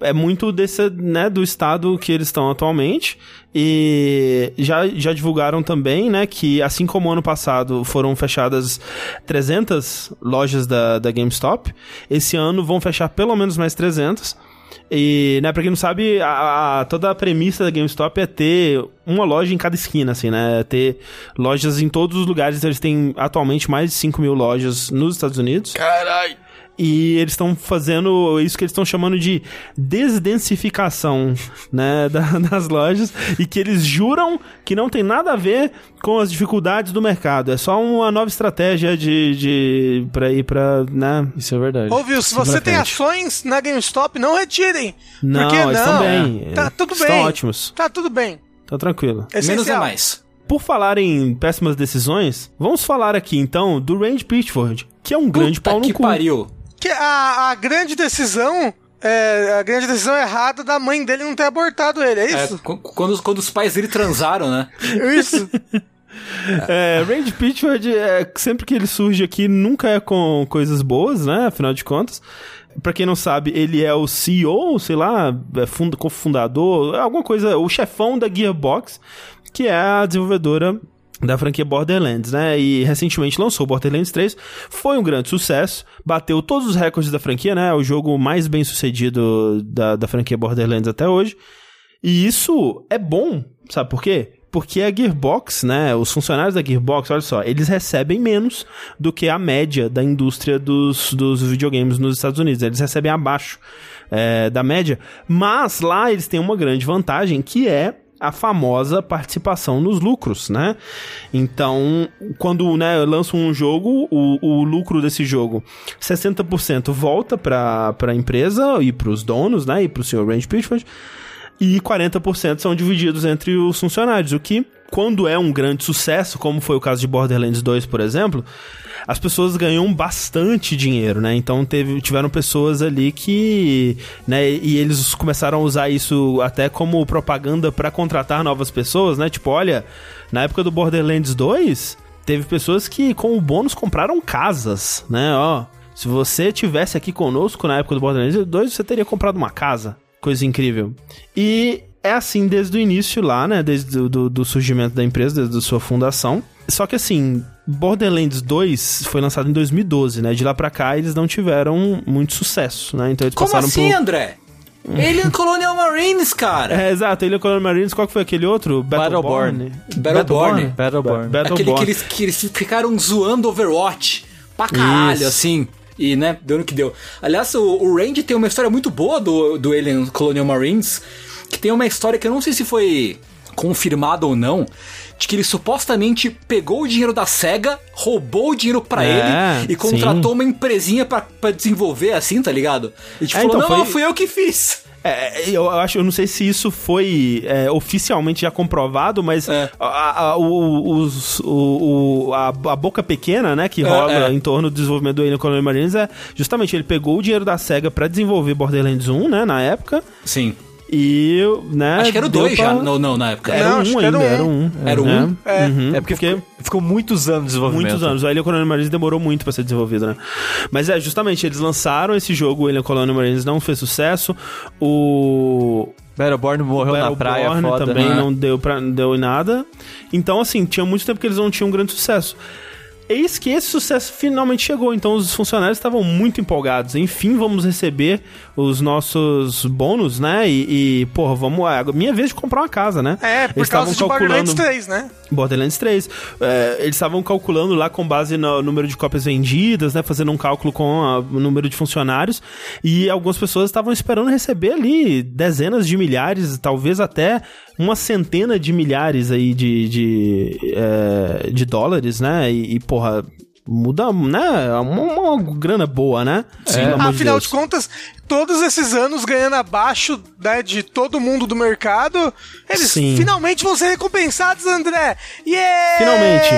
É muito desse, né, do estado que eles estão atualmente. E já, já divulgaram também, né, que assim como ano passado foram fechadas 300 lojas da, da GameStop, esse ano vão fechar pelo menos mais 300. E, né, pra quem não sabe, a, a- toda a premissa da GameStop é ter uma loja em cada esquina, assim, né? É Ter lojas em todos os lugares. Eles têm atualmente mais de 5 mil lojas nos Estados Unidos. Caralho. E eles estão fazendo isso que eles estão chamando de desdensificação, né, da- das lojas. E que eles juram que não tem nada a ver com as dificuldades do mercado. É só uma nova estratégia de, de pra ir pra, né... Isso é verdade. Ouviu? Se Seguir você tem ações na GameStop, não retirem. Não, Porque eles estão não? bem. Tá tudo Estão bem. ótimos. Tá tudo bem. Tá tranquilo. Menos é Essencial. mais. Por falar em péssimas decisões, vamos falar aqui então do Randy Pitchford, que é um grande Puta pau no que cu. pariu. Que a, a grande decisão. É, a grande decisão errada da mãe dele não ter abortado ele, é É, isso? qu- quando, os- quando os pais dele transaram, né? Isso. É, Randy Pitchford, é, sempre que ele surge aqui, nunca é com coisas boas, né? Afinal de contas. Pra quem não sabe, ele é o CEO, sei lá, é funda, cofundador, alguma coisa, o chefão da Gearbox, que é a desenvolvedora da franquia Borderlands, né? E recentemente lançou Borderlands 3, foi um grande sucesso, bateu todos os recordes da franquia, né? É o jogo mais bem sucedido da, da franquia Borderlands até hoje. E isso é bom, sabe por quê? Porque a Gearbox, né, os funcionários da Gearbox, olha só, eles recebem menos do que a média da indústria dos, dos videogames nos Estados Unidos. Eles recebem abaixo é, da média, mas lá eles têm uma grande vantagem que é a famosa participação nos lucros, né? Então, quando né, lançam um jogo, o, o lucro desse jogo, 60% volta para a empresa e para os donos, né? E para o Sr. Range Pitchford e 40% são divididos entre os funcionários, o que, quando é um grande sucesso, como foi o caso de Borderlands 2, por exemplo, as pessoas ganham bastante dinheiro, né? Então teve, tiveram pessoas ali que, né, e eles começaram a usar isso até como propaganda para contratar novas pessoas, né? Tipo, olha, na época do Borderlands 2, teve pessoas que com o bônus compraram casas, né? Ó, se você tivesse aqui conosco na época do Borderlands 2, você teria comprado uma casa. Coisa incrível. E é assim desde o início lá, né? Desde do surgimento da empresa, desde a sua fundação. Só que assim, Borderlands 2 foi lançado em 2012, né? De lá pra cá eles não tiveram muito sucesso, né? Então eles Como passaram assim, por... André? Alien Colonial Marines, cara. É, exato, ele é Colonial Marines, qual que foi aquele outro? Battleborn. Battleborn. Battleborn. Ba- Aquele Battleborn. que eles, que eles ficaram zoando Overwatch pra caralho, Isso. assim. E, né, deu no que deu. Aliás, o, o Randy tem uma história muito boa do, do Alien Colonial Marines, que tem uma história que eu não sei se foi confirmada ou não, de que ele supostamente pegou o dinheiro da SEGA, roubou o dinheiro pra É, ele e contratou uma empresinha pra, pra desenvolver assim, tá ligado? E tipo, É, falou, então, não, não, foi- fui eu que fiz. É, eu acho, eu não sei se isso foi é, oficialmente já comprovado, mas É. a, a- o, os- o- o- a, a boca pequena, né, que É, rola é. em torno do desenvolvimento do Alien Colonial Marines é justamente ele pegou o dinheiro da SEGA pra desenvolver Borderlands 1, né, na época, Sim. E, né... Acho que era o deu 2 já, pra- não, não, na época. Era Não, um ainda, era era um. um. Era um? né? É. Uhum, É porque ficou, ficou muitos anos de desenvolvimento. Muitos anos. O Alien Colonial Marines demorou muito pra ser desenvolvido, né? Mas é, justamente, eles lançaram esse jogo, o Alien Colonial Marines não fez sucesso. O Battleborn morreu na praia, Battleborn foda. também né? não deu, pra, não deu em nada. Então, assim, tinha muito tempo que eles não tinham um grande sucesso. Eis que esse sucesso finalmente chegou, então os funcionários estavam muito empolgados. Enfim, vamos receber os nossos bônus, né? E, e porra, vamos. É minha vez de comprar uma casa, né? É, por Eles causa estavam de Borderlands 3, né? Borderlands 3. É, eles estavam calculando lá com base no número de cópias vendidas, né? Fazendo um cálculo com a- o número de funcionários. E algumas pessoas estavam esperando receber ali dezenas de milhares, talvez até uma centena de milhares aí de, de, é, de dólares, né? E, e, porra. Muda, né? Uma, uma grana boa, né? Pelo amor Afinal Deus. de contas, todos esses anos ganhando abaixo né, de todo mundo do mercado, eles Sim. finalmente vão ser recompensados, André! Yeah! Finalmente.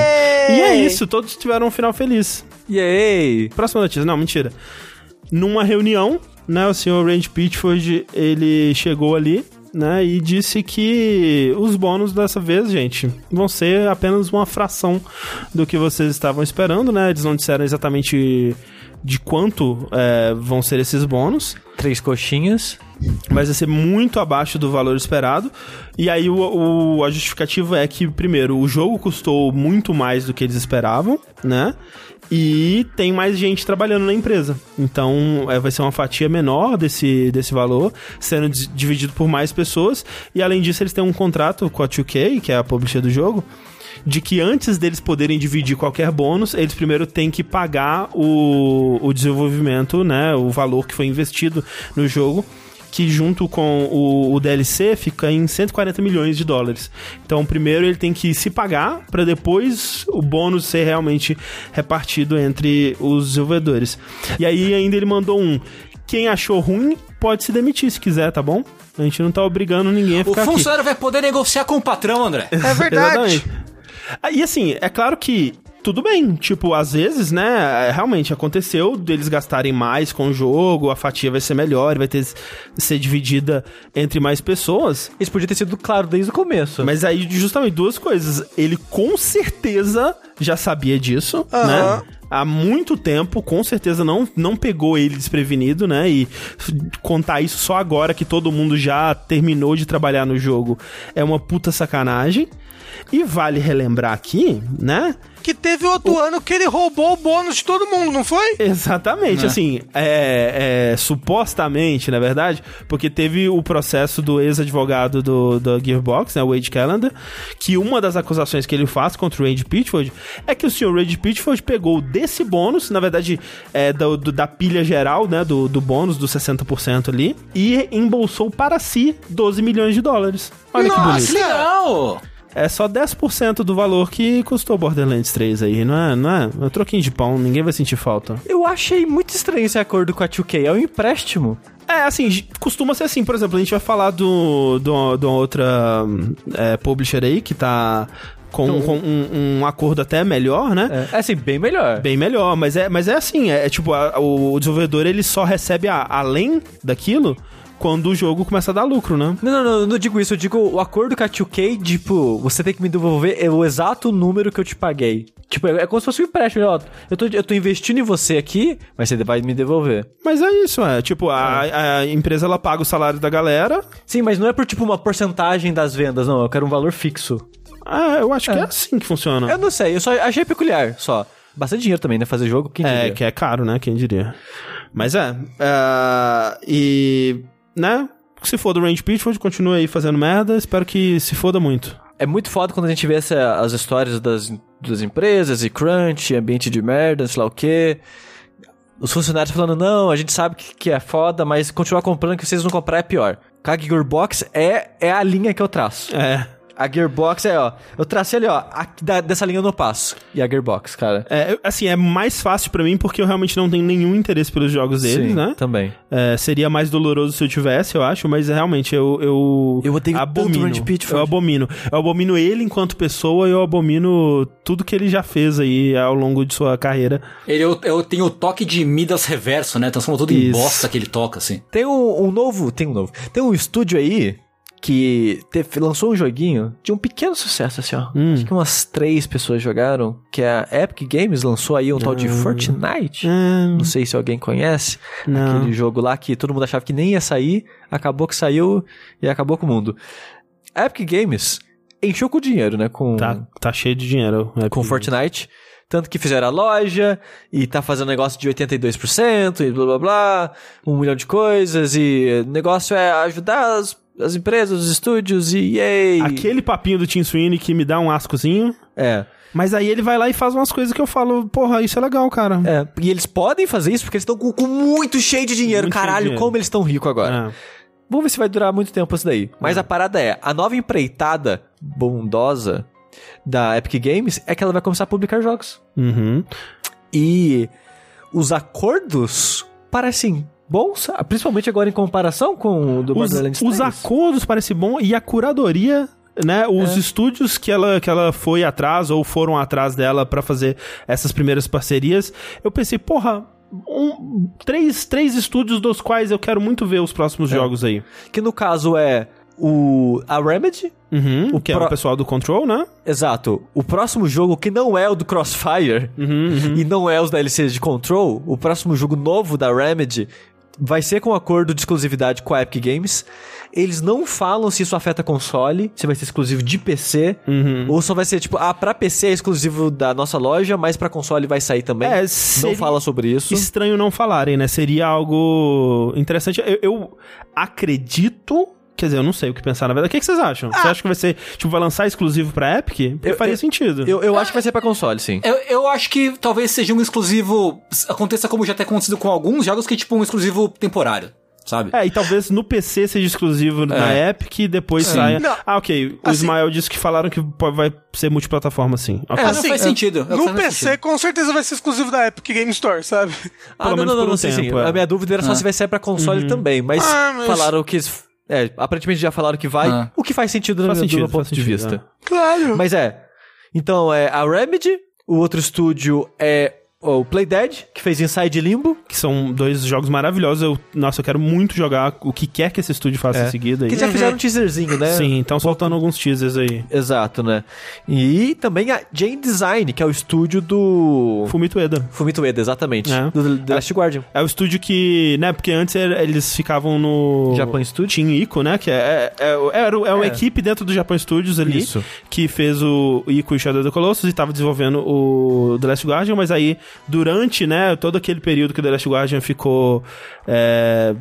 E é isso, todos tiveram um final feliz. Yay! Próxima notícia. Não, mentira. Numa reunião, né, o senhor Randy Pitchford, ele chegou ali, né, e disse que os bônus dessa vez, gente, vão ser apenas uma fração do que vocês estavam esperando, né? Eles não disseram exatamente de quanto é, vão ser esses bônus, Três coxinhas. mas vai ser muito abaixo do valor esperado. E aí o, o- a justificativa é que, primeiro, o jogo custou muito mais do que eles esperavam, né? E tem mais gente trabalhando na empresa. Então é, vai ser uma fatia menor desse, desse valor, sendo dividido por mais pessoas. E além disso, eles têm um contrato com a 2K, que é a publisher do jogo, de que antes deles poderem dividir qualquer bônus, eles primeiro têm que pagar o, o desenvolvimento, né? O valor que foi investido no jogo que junto com o, o DLC fica em 140 milhões de dólares. Então, primeiro ele tem que se pagar para depois o bônus ser realmente repartido entre os desenvolvedores. E aí ainda ele mandou um: quem achou ruim pode se demitir se quiser, tá bom? A gente não tá obrigando ninguém a O ficar aqui. funcionário vai poder negociar com o patrão, André. É verdade. Exatamente. Ah, E assim, é claro que tudo bem, tipo, às vezes, né, realmente aconteceu deles gastarem mais com o jogo, a fatia vai ser melhor, vai ter ser dividida entre mais pessoas. Isso podia ter sido claro desde o começo. Mas aí, justamente, duas coisas. Ele com certeza já sabia disso, Aham. né? Há muito tempo, com certeza não, não pegou ele desprevenido, né? E contar isso só agora que todo mundo já terminou de trabalhar no jogo é uma puta sacanagem. E vale relembrar aqui, né? Que teve outro ano que ele roubou o bônus de todo mundo, não foi? Exatamente, Né? assim, é, é, supostamente, na verdade, porque teve o processo do ex-advogado do, do Gearbox, né, o Wade Callender, que uma das acusações que ele faz contra o Randy Pitchford é que o senhor Randy Pitchford pegou desse bônus, na verdade, é, do, do- da pilha geral, né, do, do bônus, dos 60% ali, e embolsou para si 12 milhões de dólares. Olha que Nossa! bonito. Legal! É só 10% do valor que custou Borderlands 3 aí, não é? Não é? É um troquinho de pão, ninguém vai sentir falta. Eu achei muito estranho esse acordo com a 2K. É um empréstimo. É, assim, costuma ser assim. Por exemplo, a gente vai falar do, do, de uma outra é, publisher aí que tá com, com um, um acordo até melhor, né? É, assim, bem melhor. Bem melhor, mas é, mas é assim, é, é tipo, a- o desenvolvedor ele só recebe a- além daquilo quando o jogo começa a dar lucro, né? Não, não, não, eu não digo isso. Eu digo o acordo com a 2K, tipo, você tem que me devolver é o exato número que eu te paguei. Tipo, é, é como se fosse um empréstimo. Ó, eu, tô, eu tô investindo em você aqui, mas você vai me devolver. Mas é isso, é. Tipo, a, a empresa ela paga o salário da galera. Sim, mas não é por, tipo, uma porcentagem das vendas, não. Eu quero um valor fixo. Ah, eu acho que é assim que funciona. Eu não sei, eu só achei peculiar, só. Bastante dinheiro também, né? Fazer jogo, quem É, diria? que é caro, né? Quem diria. Mas é. é, e. Né? Se for do Range Pitchford, continua aí fazendo merda. Espero que se foda muito. É muito foda quando a gente vê essa- as histórias das, das empresas e crunch, ambiente de merda, sei lá o quê. Os funcionários falando, não, a gente sabe que, que é foda, mas continuar comprando que vocês vão comprar é pior. Com a Gearbox é, é a linha que eu traço. É. A Gearbox é, ó, eu tracei ali, ó, aqui da- dessa linha eu não passo. E a Gearbox, cara. É, assim, é mais fácil pra mim porque eu realmente não tenho nenhum interesse pelos jogos deles, Sim, né? também. É, seria mais doloroso se eu tivesse, eu acho, mas realmente eu. Eu, Eu odeio tanto abomino. o Randy Pitchford. Eu abomino. Eu abomino ele enquanto pessoa e eu abomino tudo que ele já fez aí ao longo de sua carreira. Ele eu, eu tenho o toque de Midas reverso, né? Transforma tudo em Isso. bosta que ele toca, assim. Tem um, um novo, tem um novo, tem um estúdio aí que teve- lançou um joguinho de um pequeno sucesso, assim, ó. Hum. Acho que umas três pessoas jogaram, que é a Epic Games lançou aí um tal de Fortnite. Hum, Não sei se alguém conhece. Não. Aquele jogo lá que todo mundo achava que nem ia sair, acabou que saiu e acabou com o mundo. A Epic Games encheu com dinheiro, né? Com, tá, tá cheio de dinheiro. É com Fortnite. Tanto que fizeram a loja e tá fazendo negócio de 82% e blá blá blá, um milhão de coisas e negócio é ajudar as, as empresas, os estúdios e yay! Aquele papinho do Tim Sweeney que me dá um ascozinho. É, Mas aí ele vai lá e faz umas coisas que eu falo, porra, isso é legal, cara. é. E eles podem fazer isso porque eles estão com, com muito cheio de dinheiro. Muito cheio de Caralho, dinheiro. como eles estão ricos agora. É. Vamos ver se vai durar muito tempo isso daí. Mas É. a parada é, a nova empreitada bondosa da Epic Games é que ela vai começar a publicar jogos. Uhum. E os acordos parecem bons, principalmente agora em comparação com o do Os, Borderlands os 3. acordos parecem bom e a curadoria né, os estúdios que ela, que ela foi atrás ou foram atrás dela pra fazer essas primeiras parcerias, eu pensei, porra, um- três, três estúdios dos quais eu quero muito ver os próximos jogos aí. Que no caso é o a Remedy, Uhum, o que é pro- o pessoal do Control, né? Exato. O próximo jogo, que não é o do Crossfire Uhum, e não é os DLCs de Control, o próximo jogo novo da Remedy vai ser com acordo de exclusividade com a Epic Games. Eles não falam se isso afeta console, se vai ser exclusivo de PC, uhum. ou só vai ser tipo, ah, pra PC é exclusivo da nossa loja, mas pra console vai sair também. É, Não fala sobre isso. Estranho não falarem, né? Seria algo interessante. Eu, eu acredito. Quer dizer, eu não sei o que pensar, na verdade. O que, que vocês acham? Você acha que vai ser, tipo, vai lançar exclusivo pra Epic? Porque Eu- faria eu- sentido. Eu, eu acho que vai ser pra console, sim. Eu, eu acho que talvez seja um exclusivo. Aconteça como já tem acontecido com alguns jogos, que é tipo um exclusivo temporário, sabe? É, e talvez no PC seja exclusivo na Epic e depois saia. Não. Ah, ok. O Assim- Ismael disse que falaram que vai ser multiplataforma sim. Ok. Ah, não assim, faz é, sentido. É No faz PC, sentido. com certeza vai ser exclusivo da Epic Game Store, sabe? Ah, não, menos não, não, por um não, sim, sim. tempo, é. A minha dúvida era só Ah. se vai sair pra console também, mas, Ah, mas- falaram que. É, aparentemente já falaram que vai, Ah. o que faz sentido, Faz no, sentido, do meu ponto faz de sentido, vista. Claro. Mas é. Então, é a Remedy, o outro estúdio é o Playdead, que fez Inside Limbo. Que são dois jogos maravilhosos. Eu, nossa, eu quero muito jogar o que quer que esse estúdio faça É. em seguida. Que aí. já fizeram um teaserzinho, né? Sim, estão soltando alguns teasers aí. Exato, né? E também a Jane Design, que é o estúdio do. Fumito Ueda. Fumito Ueda, exatamente. É. Do The Last Guardian. É o estúdio que, né, porque antes eles ficavam no... Japan Studio? Team Ico, né, que é, é, é, era- é uma É. equipe dentro do Japan Studios ali, Isso. que fez o Ico e Shadow of the Colossus e tava desenvolvendo o The Last Guardian, mas aí, durante, né, todo aquele período que o The Last Guardian ficou, é,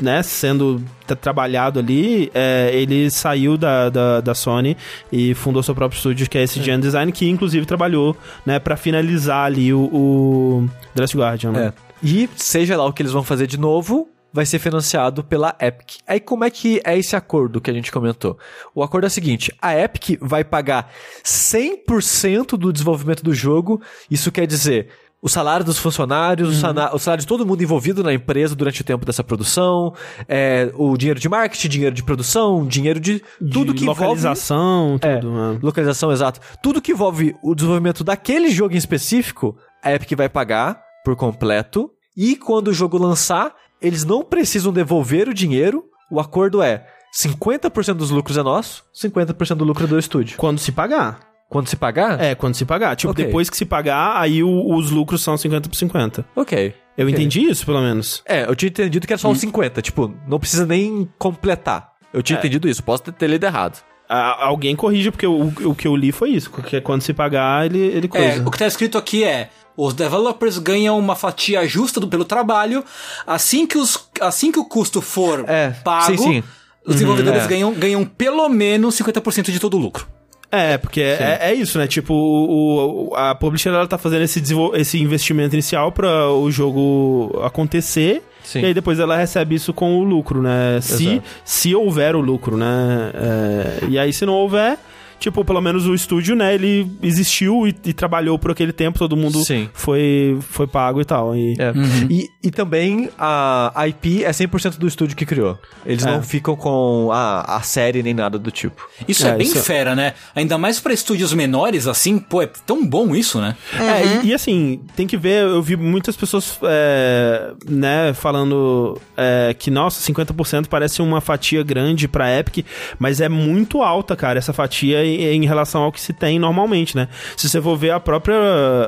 né, sendo tra- trabalhado ali, é, ele saiu da, da, da Sony e fundou seu próprio estúdio, que é esse Gen Design, que inclusive trabalhou, né, pra finalizar ali o, o The Last Guardian, né. É. E seja lá o que eles vão fazer de novo, vai ser financiado pela Epic. Aí como é que é esse acordo que a gente comentou? O acordo é o seguinte, a Epic vai pagar 100% do desenvolvimento do jogo, isso quer dizer... O salário dos funcionários, o, sana- o salário de todo mundo envolvido na empresa durante o tempo dessa produção, é, o dinheiro de marketing, dinheiro de produção, dinheiro de tudo de que envolve localização, é, tudo. né? localização, exato. Tudo que envolve o desenvolvimento daquele jogo em específico, a Epic vai pagar por completo. E quando o jogo lançar, eles não precisam devolver o dinheiro. O acordo é 50% dos lucros é nosso, 50% do lucro é do estúdio. Quando se pagar. Quando se pagar? É, quando se pagar. Tipo, Ok. depois que se pagar, aí o- os lucros são 50 por 50. Ok. Eu Ok. entendi isso, pelo menos. É, eu tinha entendido que era só os 50. Tipo, não precisa nem completar. Eu tinha entendido isso, posso ter, ter lido errado. A- alguém corrija, porque o, o que eu li foi isso. Que é quando se pagar, ele, ele É, coisa. o que tá escrito aqui é: os developers ganham uma fatia justa do, pelo trabalho, assim que, os, assim que o custo for É, pago, sim, sim. os desenvolvedores é. ganham, ganham pelo menos 50% de todo o lucro. É, porque é, é isso, né? Tipo, o, o- a publisher ela tá fazendo esse, esse investimento inicial pra o jogo acontecer. Sim. E aí depois ela recebe isso com o lucro, né? Se, Exato. se houver o lucro, né? É, e aí se não houver, tipo, pelo menos o estúdio, né? Ele existiu e, e trabalhou por aquele tempo, todo mundo Sim. foi, foi pago e tal. E, É. E, e também a IP é 100% do estúdio que criou. Eles É. não ficam com a, a série nem nada do tipo. Isso é, É, bem isso- fera, né? Ainda mais pra estúdios menores, assim, pô, é tão bom isso, né? É, e, e assim, tem que ver, eu vi muitas pessoas, é, né, falando é, que, nossa, 50% parece uma fatia grande pra Epic, mas é muito alta, cara, essa fatia em, em relação ao que se tem normalmente, né? Se você for ver a própria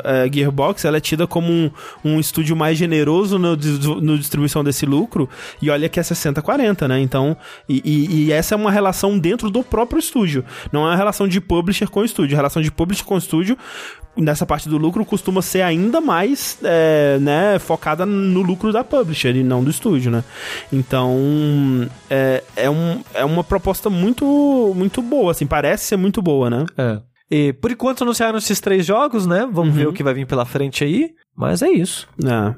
é, Gearbox, ela é tida como um, um estúdio mais generoso no, no distribuição desse lucro, e olha que é 60-40, né? Então, e, e- e essa é uma relação dentro do próprio estúdio, não é uma relação de publisher com estúdio, a relação de publisher com estúdio nessa parte do lucro costuma ser ainda mais é, né, focada no lucro da publisher e não do estúdio, né? Então é uma proposta muito muito boa, assim, parece ser muito boa, né? É. E por enquanto anunciaram esses três jogos, né? Vamos ver o que vai vir pela frente aí. Mas é isso. É.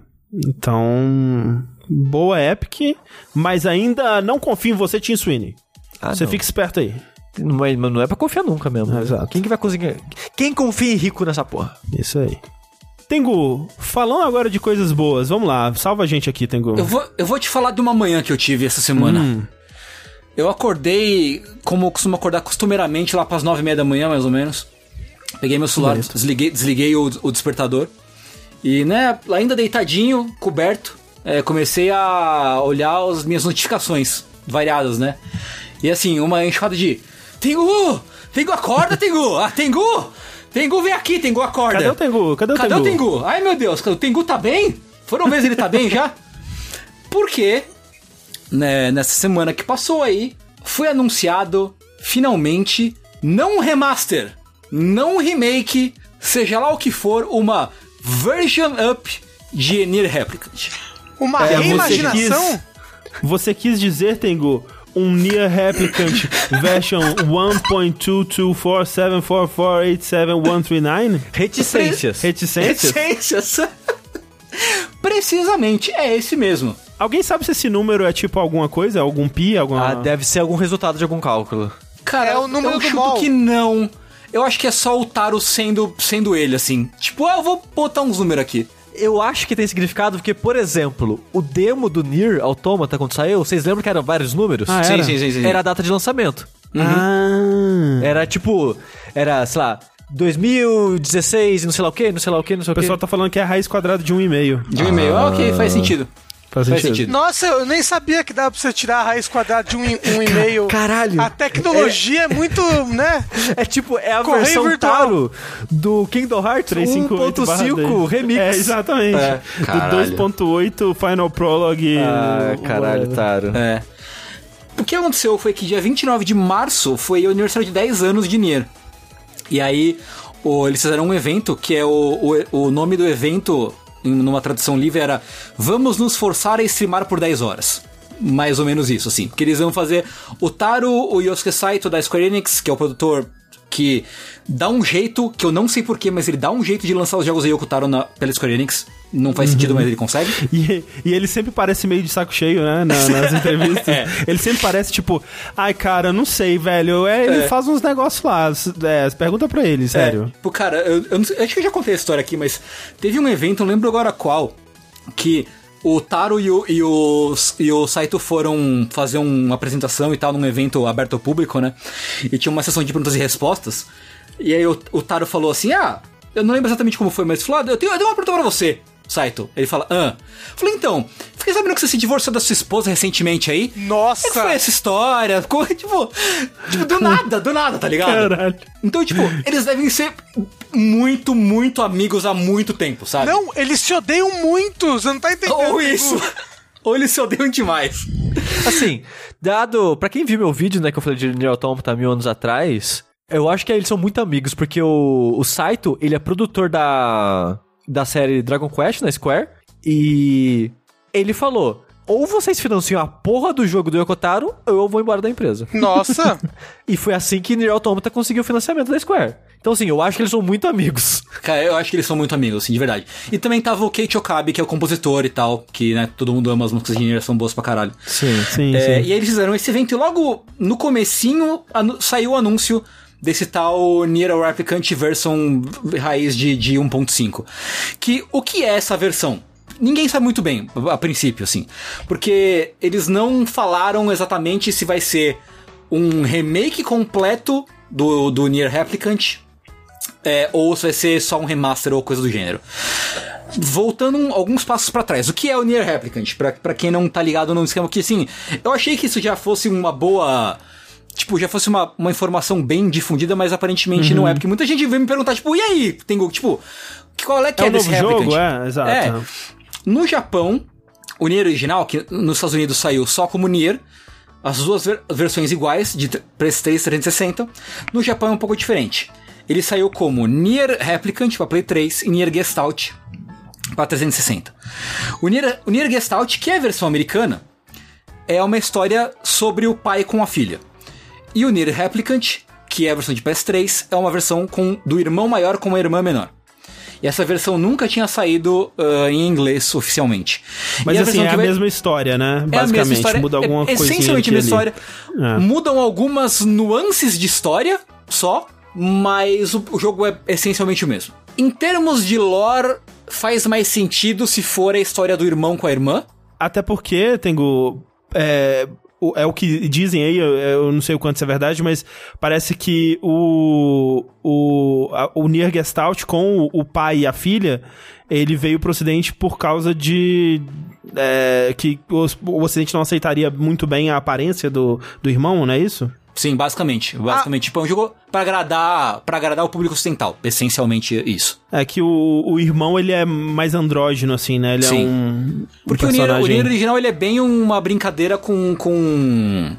Então boa Epic, mas ainda não confio em você, Tim Sweeney. Ah, você não. fica esperto aí. Não é, não é pra confiar nunca mesmo. É, exato. Quem que vai conseguir... Quem confia em rico nessa porra? Isso aí. Tengu, falando agora de coisas boas, vamos lá, salva a gente aqui, Tengu. Eu vou, eu vou te falar de uma manhã que eu tive essa semana. Hum. Eu acordei como eu costumo acordar costumeiramente lá pras nove e meia da manhã, mais ou menos. Peguei meu celular, desliguei, desliguei o, o despertador. E, né, ainda deitadinho, coberto, é, comecei a olhar as minhas notificações variadas, né? E assim, uma enxada de Tengu! Tengu, acorda, Tengu! Ah, Tengu! Tengu, vem aqui, Tengu, acorda! Cadê o Tengu? Cadê o Cadê Tengu? o Tengu? Ai, meu Deus, o Tengu tá bem? Foram ver se ele tá bem já? Porque, né, nessa semana que passou aí, foi anunciado, finalmente, não um remaster, não um remake, seja lá o que for, uma version up de Nier Replicant. Uma É, você reimaginação? Você quis dizer, Tengu, um Near Replicant version 1.22474487139? Reticências. Reticências? Reticências. Precisamente, é esse mesmo. Alguém sabe se esse número é tipo alguma coisa? Algum pi? Alguma... Ah, deve ser algum resultado de algum cálculo. Cara, É o número eu do chuto que não. Eu acho que é só o Taro sendo, sendo ele, assim. Tipo, ah, eu vou botar uns números aqui. Eu acho que tem significado porque, por exemplo, o demo do Nier Automata, quando saiu, vocês lembram que eram vários números? Ah, Sim, era? sim, sim, sim. Era a data de lançamento. Ah. Era tipo, era, sei lá, 2016 e não sei lá o que, não sei lá o que, não sei O o que. pessoal tá falando que é a raiz quadrada de um e-mail. De um e-mail. Ah, ok, faz sentido. Faz Faz sentido. sentido. Nossa, eu nem sabia que dava pra você tirar a raiz quadrada de um, um e-mail. Caralho. A tecnologia é, muito, né? É tipo, é a Correio versão virtual. Taro do Kingdom Hearts 358 barra 1.5 10. Remix. É, exatamente. É. Caralho. Do 2.8 Final Prologue. Ah, o- caralho, o- Taro. É. O que aconteceu foi que dia 29 de março foi o aniversário de 10 anos de Nier. E aí, o- eles fizeram um evento que é o, o, o nome do evento, numa tradução livre, era Vamos nos forçar a streamar por 10 horas. Mais ou menos isso, assim. Porque eles vão fazer o Taro, o Yosuke Saito da Square Enix, que é o produtor que dá um jeito, que eu não sei porquê, mas ele dá um jeito de lançar os jogos Yoko Taro na, pela Square Enix. Não faz sentido, mas ele consegue. E, e ele sempre parece meio de saco cheio, né? na- nas entrevistas. É. Ele sempre parece tipo, ai, cara, não sei, velho. É, ele faz uns negócios lá. É, pergunta pra ele, sério. Pô, cara, eu, eu sei- acho que eu já contei a história aqui, mas teve um evento, não lembro agora qual, que o Taro e o, e o, e o Saito foram fazer uma apresentação e tal num evento aberto ao público, né? E tinha uma sessão de perguntas e respostas. E aí o, o Taro falou assim: Ah, eu não lembro exatamente como foi, mas falou: ah, eu, tenho, eu tenho uma pergunta pra você. Saito, ele fala, ah. Falei, então, fiquei sabendo que você se divorciou da sua esposa recentemente aí. Nossa. Como que foi essa história? Ficou, tipo, tipo, do nada, do nada, tá ligado? Caralho. Então, tipo, eles devem ser muito, muito amigos há muito tempo, sabe? Não, eles se odeiam muito, você não tá entendendo. Ou isso. Ou eles se odeiam demais. Assim, dado. Pra quem viu meu vídeo, né, que eu falei de Nier Automata mil anos atrás, eu acho que eles são muito amigos, porque o, o Saito, ele é produtor da. Da série Dragon Quest na Square, e. ele falou. Ou vocês financiam a porra do jogo do Yokotaro, ou eu vou embora da empresa. Nossa, E foi assim que Nier Automata conseguiu o financiamento da Square. Então, assim, eu acho que eles são muito amigos. Cara, eu acho que eles são muito amigos, assim, de verdade. E também tava o Keiichi Okabe, que é o compositor e tal, que, né, todo mundo ama as músicas de Nier, são boas pra caralho. Sim. Sim, É, sim. e aí eles fizeram esse evento e logo no comecinho saiu o anúncio desse tal Nier Replicant versão raiz de, de 1.5. Que o que é essa versão? Ninguém sabe muito bem, a princípio, assim. Porque eles não falaram exatamente se vai ser um remake completo do, do Nier Replicant é, ou se vai ser só um remaster ou coisa do gênero. Voltando um- alguns passos pra trás, o que é o Nier Replicant? Pra quem não tá ligado no esquema que, assim, eu achei que isso já fosse uma boa... Tipo, já fosse uma, uma informação bem difundida, mas aparentemente não é. Porque muita gente veio me perguntar, tipo, e aí? Tem, tipo, qual é que É é, desse Replicant? jogo? É, exato. É. No Japão, o Nier original, que nos Estados Unidos saiu só como Nier, as duas ver- versões iguais, de tr- PS3 360, no Japão é um pouco diferente. Ele saiu como Nier Replicant para Play 3 e Nier Gestalt para 360. O Nier, o Nier Gestalt, que é a versão americana, é uma história sobre o pai com a filha. E o Nier Replicant, que é a versão de PS3, é uma versão com, do irmão maior com uma irmã menor. E essa versão nunca tinha saído ah, em inglês oficialmente. Mas assim, é a vai- mesma história, né? é a Basicamente, mesma história. muda alguma é, coisinha Essencialmente a mesma história. É. Mudam algumas nuances de história só, mas o, o jogo é essencialmente o mesmo. Em termos de lore, faz mais sentido se for a história do irmão com a irmã. Até porque, Tengu, é, o- é o que dizem aí, eu, eu não sei o quanto isso é verdade, mas parece que o o, a- o Nier Gestalt com o, o pai e a filha, ele veio pro ocidente por causa de é, que os- o ocidente não aceitaria muito bem a aparência do, do irmão, não é isso? Sim, basicamente. Basicamente, tipo, é um jogo pra agradar, pra agradar o público ocidental. Essencialmente isso. É que o, o irmão, ele é mais andrógeno, assim, né? Ele Sim. é um, um Porque o Nier, o personagem... Nier original ele é bem uma brincadeira com, com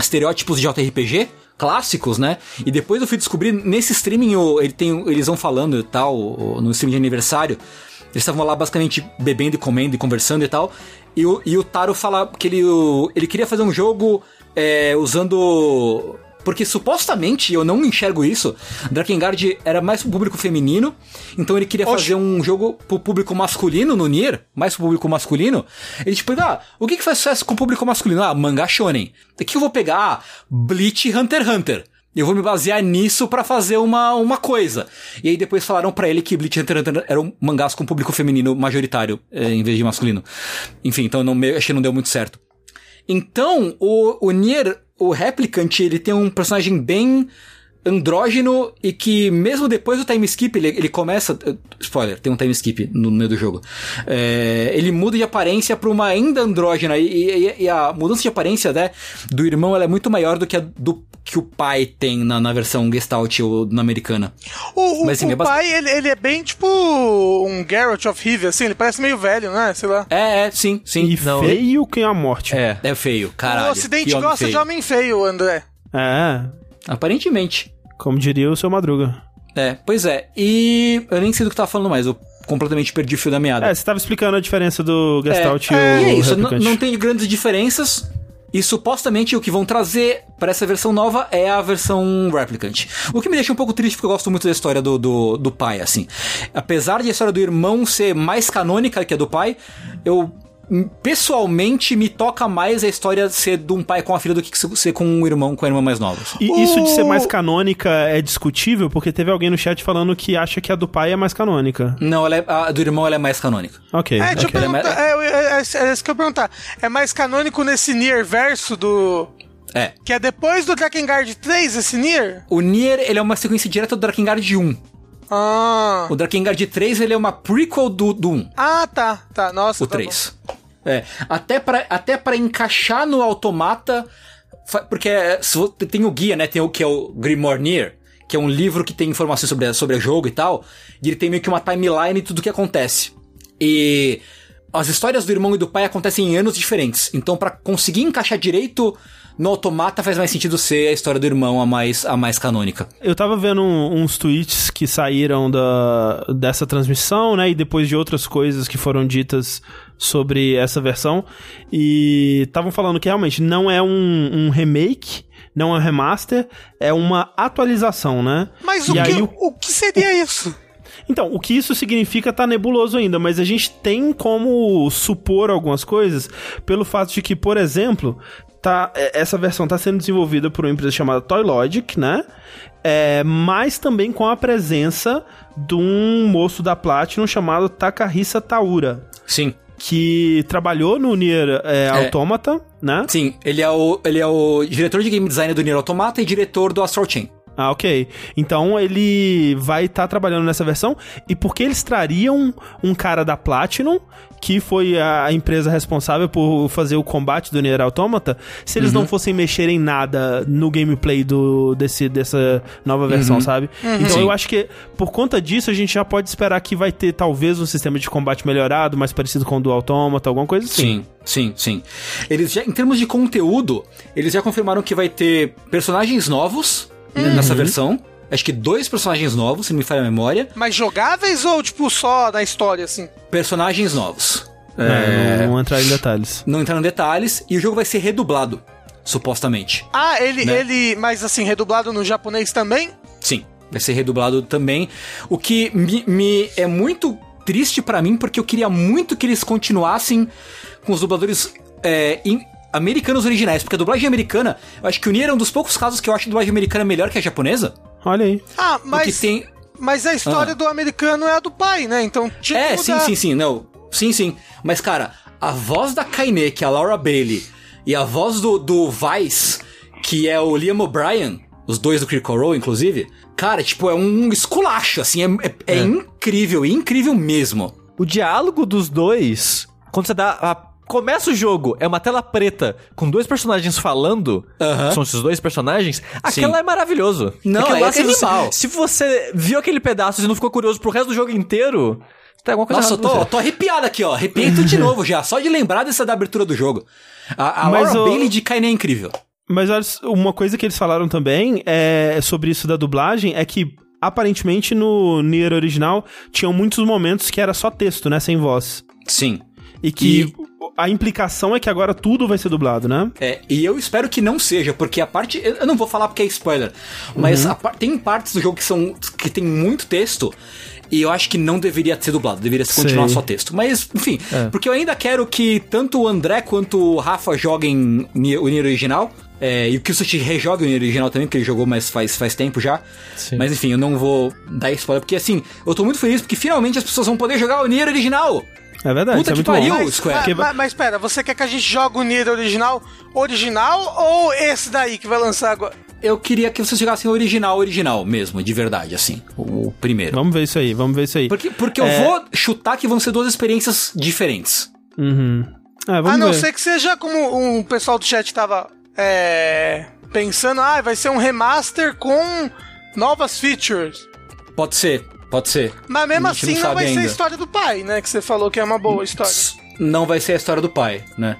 estereótipos de JRPG clássicos, né? E depois eu fui descobrir nesse streaming, ele tem, eles vão falando e tal, no streaming de aniversário. Eles estavam lá basicamente bebendo e comendo e conversando e tal. E o, e o Taro fala que ele, ele queria fazer um jogo é, usando. Porque supostamente, eu não enxergo isso, Drakengard era mais pro público feminino, então ele queria Oxe. fazer um jogo pro público masculino no Nier, mais pro público masculino. Ele tipo, ah, o que que faz sucesso com o público masculino? Ah, mangá shonen. O que eu vou pegar? Ah, Bleach e Hunter x Hunter. Eu vou me basear nisso pra fazer uma, uma coisa. E aí depois falaram pra ele que Bleach Hunter x Hunter eram mangás com público feminino majoritário, eh, em vez de masculino. Enfim, então não, achei que não deu muito certo. Então, o, o Nier, o Replicant, ele tem um personagem bem andrógeno e que mesmo depois do time skip, ele, ele começa... Spoiler, tem um time skip no meio do jogo. É, ele muda de aparência pra uma ainda andrógena e, e- e a mudança de aparência né, do irmão ela é muito maior do que a do que o pai tem na, na versão Gestalt ou na americana. O, o, Mas, assim, o é bastante- pai, ele, ele é bem tipo um Geralt of Rivia, assim, ele parece meio velho, né? Sei lá. É, é, sim, sim. E Não, feio que é a morte. É, é feio, caralho. o Ocidente gosta feio. de homem feio, André. É, Aparentemente. como diria o seu Madruga. É, pois é. E eu nem sei do que tava falando mais, eu completamente perdi o fio da meada. É, você tava explicando a diferença do Gestalt é, e o e é isso, não, tem grandes diferenças. E supostamente o que vão trazer para essa versão nova é a versão Replicant. O que me deixa um pouco triste porque eu gosto muito da história do, do, do pai, assim. Apesar de a história do irmão ser mais canônica que a do pai, eu pessoalmente me toca mais a história ser de um pai com a filha do que ser com um irmão com a irmã mais nova. assim. E isso de ser mais canônica é discutível, porque teve alguém no chat falando que acha que a do pai é mais canônica. Não, ela é- a do irmão ela é mais canônica. Ok. É, deixa eu ok. perguntar. É, é, é, é isso que eu ia perguntar. É mais canônico nesse Nier verso do. É. Que é depois do Drakengard 3, esse Nier? O Nier, ele é uma sequência direta do Drakengard 1. Ah. O Drakengard 3, ele é uma prequel do, do 1. Ah, tá. Tá, nossa. O tá 3. É, até pra, até pra encaixar no automata, porque é, tem o guia, né, tem o que é o Grimoire Nier, que é um livro que tem informações sobre, sobre o jogo e tal, e ele tem meio que uma timeline de tudo que acontece. E as histórias do irmão e do pai acontecem em anos diferentes, então pra conseguir encaixar direito no automata faz mais sentido ser a história do irmão a mais, a mais canônica. Eu tava vendo um- uns tweets que saíram da, dessa transmissão, né? E depois de outras coisas que foram ditas sobre essa versão. E estavam falando que realmente não é um, um remake, não é um remaster, é uma atualização, né? Mas o e que, aí o- o que seria isso? Então, o que isso significa tá nebuloso ainda, mas a gente tem como supor algumas coisas pelo fato de que, por exemplo, tá, é, essa versão tá sendo desenvolvida por uma empresa chamada Toy Logic, né? É, mas também com a presença de um moço da Platinum chamado Takahisa Taura, Sim. Que trabalhou no Nier é, Automata, né? Sim, ele é, o, ele é o diretor de game design do Nier Automata e diretor do Astral Chain. Ah, ok. Então ele vai estar trabalhando nessa versão. E por que eles trariam um cara da Platinum, que foi a empresa responsável por fazer o combate do Nier Automata, se eles não fossem mexer em nada no gameplay do, desse, dessa nova versão, sabe? Então Sim. eu acho que por conta disso a gente já pode esperar que vai ter talvez um sistema de combate melhorado, mais parecido com o do Automata, alguma coisa assim. Sim, sim, sim. Eles já, em termos de conteúdo, eles já confirmaram que vai ter personagens novos né, nessa versão. Acho que dois personagens novos, se não me falha a memória. Mas jogáveis ou, tipo, só na história, assim? Personagens novos. É, não, não entrar em detalhes. Não entrar em detalhes. E o jogo vai ser redublado, supostamente. Ah, ele, Né? ele, mas assim, redublado no japonês também? Sim, vai ser redublado também. O que me, me é muito triste pra mim, porque eu queria muito que eles continuassem com os dubladores é, em- americanos originais. Porque a dublagem americana, eu acho que o Nier é um dos poucos casos que eu acho a dublagem americana melhor que a japonesa. Olha aí. Ah, Porque mas, tem. mas a história Ah. do americano é a do pai, né? Então tinha É, sim, mudar. sim, sim, não. Sim, sim. Mas, cara, a voz da Kaine, que é a Laura Bailey, E a voz do, do Vice, que é o Liam O'Brien, os dois do Critical Role, inclusive, cara, tipo, é um esculacho, assim, é, é, é incrível, incrível mesmo. O diálogo dos dois, quando você dá a começa o jogo, é uma tela preta com dois personagens falando, Aham. são esses dois personagens, aquela é maravilhoso. Não, Aquilo é lá, se você- animal. Se você viu aquele pedaço e não ficou curioso pro resto do jogo inteiro, tem alguma coisa Nossa, eu tô, tô arrepiado aqui, ó. Arrepiei de novo já, só de lembrar dessa da abertura do jogo. A, a Mas Laura o- Bailey de Kaine é incrível. Mas olha, uma coisa que eles falaram também é sobre isso da dublagem é que aparentemente no Nier original tinham muitos momentos que era só texto, né, sem voz. Sim. E que a implicação é que agora tudo vai ser dublado, né? É, e eu espero que não seja, porque a parte. Eu não vou falar porque é spoiler, mas a par- tem partes do jogo que são. que tem muito texto. E eu acho que não deveria ser dublado, deveria ser continuar Sei. só texto. Mas, enfim, porque eu ainda quero que tanto o André quanto o Rafa joguem o Nier original. é, e o Kilsuchi rejogue o Nier original também, porque ele jogou mais faz, faz tempo já. Sim. Mas enfim, eu não vou dar spoiler, porque assim, eu tô muito feliz porque finalmente as pessoas vão poder jogar o Nier original. É verdade, Puta isso é que muito bom. pariu. Mas, Square. mas, mas, pera, você quer que a gente jogue o Nier original original ou esse daí que vai lançar agora? Eu queria que vocês jogassem o original, original mesmo, de verdade, assim. O, o primeiro. Vamos ver isso aí, vamos ver isso aí. Porque, porque eu É. vou chutar que vão ser duas experiências diferentes. Uhum. É, vamos a não ver. ser que seja como o pessoal do chat tava é, pensando, ah, vai ser um remaster com novas features. Pode ser, pode ser. Mas mesmo assim não não, vai ser a ainda. história do pai, né? Que você falou que é uma boa história. Não vai ser a história do pai, né?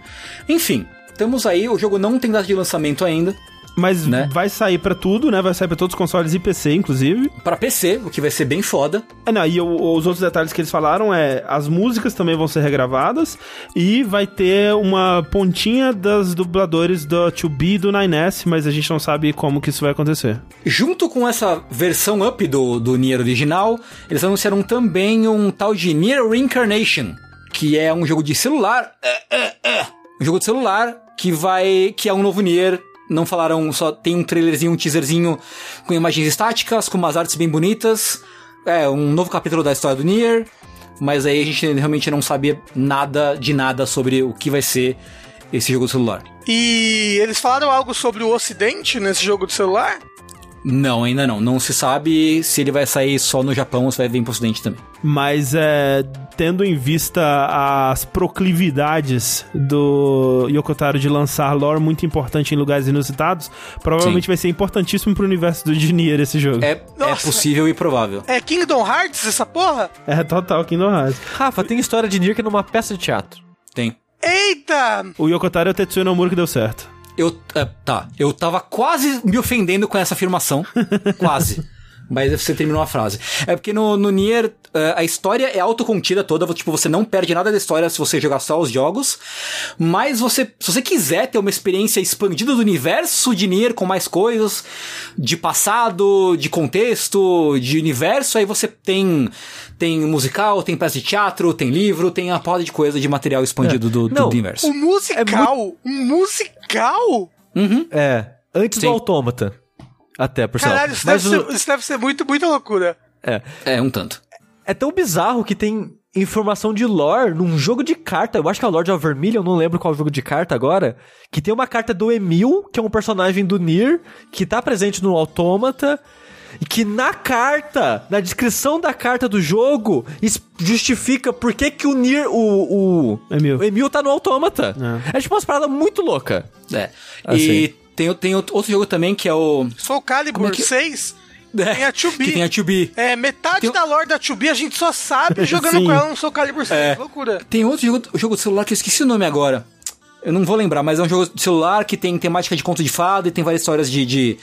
Enfim, temos aí, o jogo não tem data de lançamento ainda. Mas né? vai sair pra tudo, né? Vai sair pra todos os consoles e PC, inclusive. Pra PC, o que vai ser bem foda. É, não, e o- os outros detalhes que eles falaram é as músicas também vão ser regravadas e vai ter uma pontinha das dubladores do 2B e do 9S, mas a gente não sabe como que isso vai acontecer. Junto com essa versão up do, do Nier original, eles anunciaram também um tal de Nier Reincarnation, que é um jogo de celular. é, é, é, um jogo de celular que vai. que é um novo Nier. Não falaram, só tem um trailerzinho, um teaserzinho com imagens estáticas, com umas artes bem bonitas. É, um novo capítulo da história do Nier. Mas aí a gente realmente não sabia nada de nada sobre o que vai ser esse jogo de celular. E eles falaram algo sobre o Ocidente nesse jogo de celular? Não, ainda não. Não se sabe se ele vai sair só no Japão ou se vai vir pro ocidente também. Mas é, tendo em vista as proclividades do Yokotaro de lançar lore muito importante em lugares inusitados, provavelmente Sim. vai ser importantíssimo pro universo do Nier esse jogo. É, é possível e provável. É Kingdom Hearts essa porra? É, total Kingdom Hearts. Rafa, tem história de Nier que é numa peça de teatro. Tem. Eita! O Yokotaro é o Tetsuya Nomura que deu certo. Eu. é, tá. Eu tava quase me ofendendo com essa afirmação. quase. Mas você terminou a frase. É porque no, no Nier, é, a história é autocontida toda, tipo, você não perde nada da história se você jogar só os jogos. Mas você, se você quiser ter uma experiência expandida do universo de Nier com mais coisas, de passado, de contexto, de universo, aí você tem tem musical, tem peça de teatro, tem livro, tem a porra de coisa de material expandido do, do Não, universo. Um musical? Um musical? É, antes Sim. do Autômata. Até, por sinal. Caralho, isso Mas deve, o- ser, isso deve ser muito, muita loucura. é. É, um tanto. É tão bizarro que tem informação de lore num jogo de carta. Eu acho que é o Lord of Vermilion, não lembro qual jogo de carta agora. Que tem uma carta do Emil, que é um personagem do Nier, que tá presente no Autômata. E que na carta, na descrição da carta do jogo, justifica por que, que o Nier, o, o, Emil. o Emil tá no Autômata. É, tipo umas paradas muito loucas. É. Assim. E tem, tem outro jogo também que é o. Soul Calibur é que- 6 tem a 2B. Que tem a 2B. É, metade Tem- da lore da 2B a gente só sabe jogando Sim. com ela no Soul Calibur 6. É. Loucura. Tem outro jogo, jogo de celular que eu esqueci o nome agora. Eu não vou lembrar, mas é um jogo de celular que tem temática de conto de fada e tem várias histórias de, de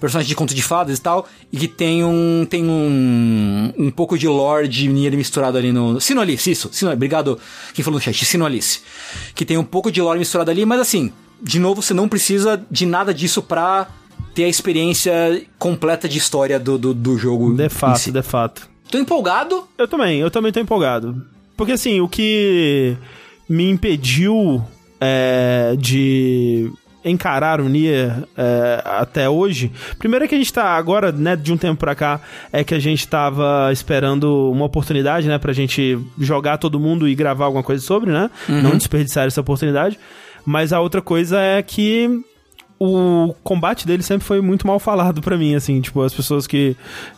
personagens de conto de fadas e tal. E que tem um. tem um. um pouco de lore de Nier misturado ali no. Sinoalice, isso. Sino, obrigado quem falou no chat. Sinoalice. Que tem um pouco de lore misturado ali, mas assim, de novo, você não precisa de nada disso pra ter a experiência completa de história do, do, do jogo. De fato, si. de fato. Tô empolgado. Eu também, eu também tô empolgado. Porque assim, o que me impediu é, de encarar o Nier é, até hoje. Primeiro é que a gente tá agora, né, de um tempo pra cá, é que a gente tava esperando uma oportunidade, né, pra gente jogar todo mundo e gravar alguma coisa sobre, né? Não desperdiçar essa oportunidade. Mas a outra coisa é que o combate dele sempre foi muito mal falado pra mim, assim, tipo, as pessoas que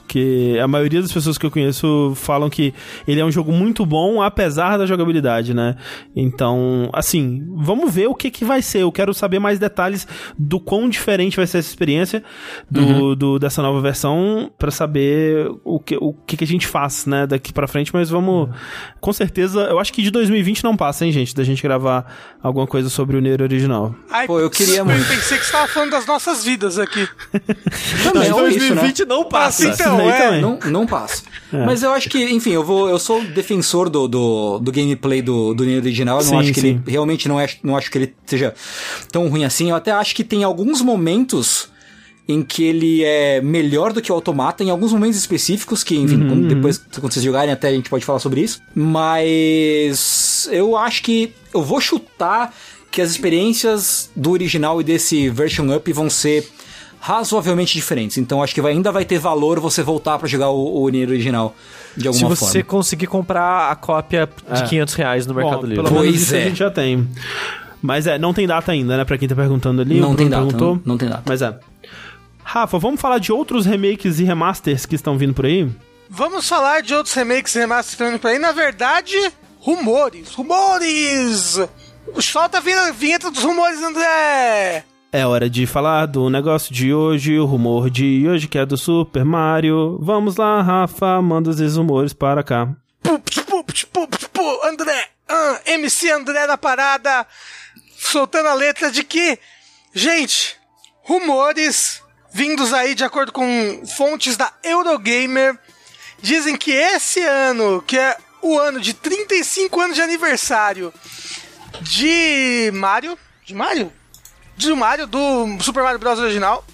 que a maioria das pessoas que eu conheço falam que ele é um jogo muito bom, apesar da jogabilidade, né? Então, assim, vamos ver o que que vai ser. Eu quero saber mais detalhes do quão diferente vai ser essa experiência do, uhum. do dessa nova versão para saber o que, o que que a gente faz, né, daqui para frente, mas vamos com certeza, eu acho que de 2020 não passa, hein, gente, da gente gravar alguma coisa sobre o Nero original. Ai, Pô, eu queria muito. Eu pensei que você tava falando das nossas vidas aqui. Também, 2020 isso, né? não passa. Então, é, não, não passa. É. Mas eu acho que, enfim, eu vou. Eu sou defensor do, do, do gameplay do, do Neo original. Eu sim, não acho que sim. ele. Realmente não, é, não acho que ele seja tão ruim assim. Eu até acho que tem alguns momentos em que ele é melhor do que o Automata, em alguns momentos específicos, que, enfim, uhum. quando, depois, quando vocês jogarem, até a gente pode falar sobre isso. Mas eu acho que eu vou chutar que as experiências do original e desse version up vão ser razoavelmente diferentes. Então acho que vai, ainda vai ter valor você voltar para jogar o, o original de alguma forma. Se você forma. conseguir comprar a cópia de é. 500 reais no Mercado Bom, Livre. Pelo menos isso é. a gente já tem. Mas é, não tem data ainda, né? Pra quem tá perguntando ali. Não tem data. Não, não tem data. Mas é. Rafa, vamos falar de outros remakes e remasters que estão vindo por aí? Vamos falar de outros remakes e remasters que estão vindo por aí. Na verdade, rumores. Rumores! Solta a vinheta dos rumores, André! É hora de falar do negócio de hoje, o rumor de hoje que é do Super Mario. Vamos lá, Rafa, manda esses rumores para cá. Pup, pup, pup, pup, André, MC André da parada, soltando a letra de que, gente, rumores vindos aí de acordo com fontes da Eurogamer, dizem que esse ano, que é o ano de 35 anos de aniversário de Mario, de Mario? de Mario, do Super Mario Bros. original,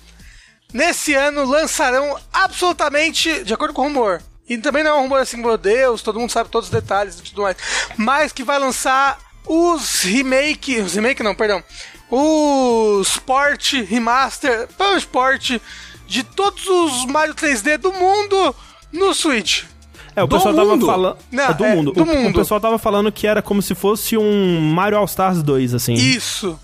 nesse ano lançarão absolutamente, de acordo com o rumor, e também não é um rumor assim, meu Deus, todo mundo sabe todos os detalhes e tudo mais, mas que vai lançar os remake, os remake não, perdão, os port, remaster, não sport de todos os Mario 3D do mundo no Switch. É, o do pessoal mundo. tava falando. Não, é, do é, mundo. Do o, mundo. O pessoal tava falando que era como se fosse um Mario All Stars 2, assim. Isso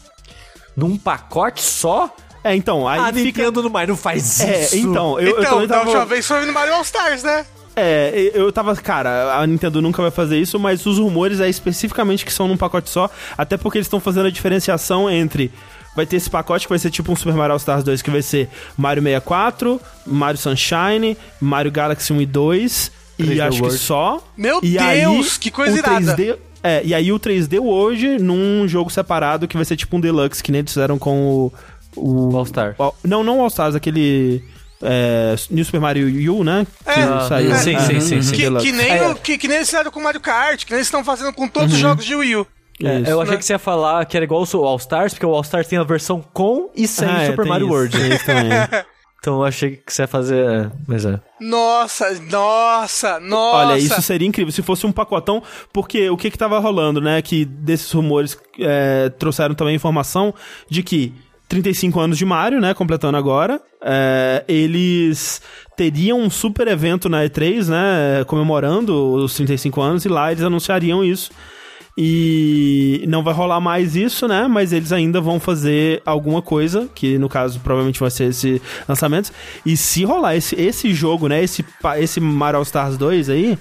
num pacote só? É, então, aí a fica... Nintendo não, faz é, isso. então, eu, então, eu tava... da última vez foi no Mario All Stars, né? É, eu tava, cara, a Nintendo nunca vai fazer isso, mas os rumores é especificamente que são num pacote só, até porque eles estão fazendo a diferenciação entre vai ter esse pacote que vai ser tipo um Super Mario All Stars 2, que vai ser Mario 64, Mario Sunshine, Mario Galaxy 1 e 2, e acho World. que só. Meu e Deus, aí, que coisa irada. 3D, é, e aí o 3D hoje num jogo separado que vai ser tipo um Deluxe, que nem eles fizeram com o. O All Stars. não, não All Stars, aquele. É, New Super Mario U, né? É, que saiu. É, sim, sim, sim, sim. Que, que, nem, é. que, que nem eles fizeram com Mario Kart, que nem eles estão fazendo com todos uhum. os jogos de Wii U. É, eu achei né? que você ia falar que era igual o All Stars, porque o All Stars tem a versão com e sem ah, Super Mario isso, World. Isso também. Então eu achei que você ia fazer. É, mas é. Nossa, nossa, nossa. Olha, isso seria incrível se fosse um pacotão, porque o que que tava rolando, né? Que desses rumores é, trouxeram também informação de que 35 anos de Mario, né? Completando agora. É, eles teriam um super evento na E3, né? Comemorando os 35 anos, e lá eles anunciariam isso. E não vai rolar mais isso, né? Mas eles ainda vão fazer alguma coisa, que no caso provavelmente vai ser esse lançamento. E se rolar esse, esse jogo, né? Esse, esse Mario All Stars 2 aí,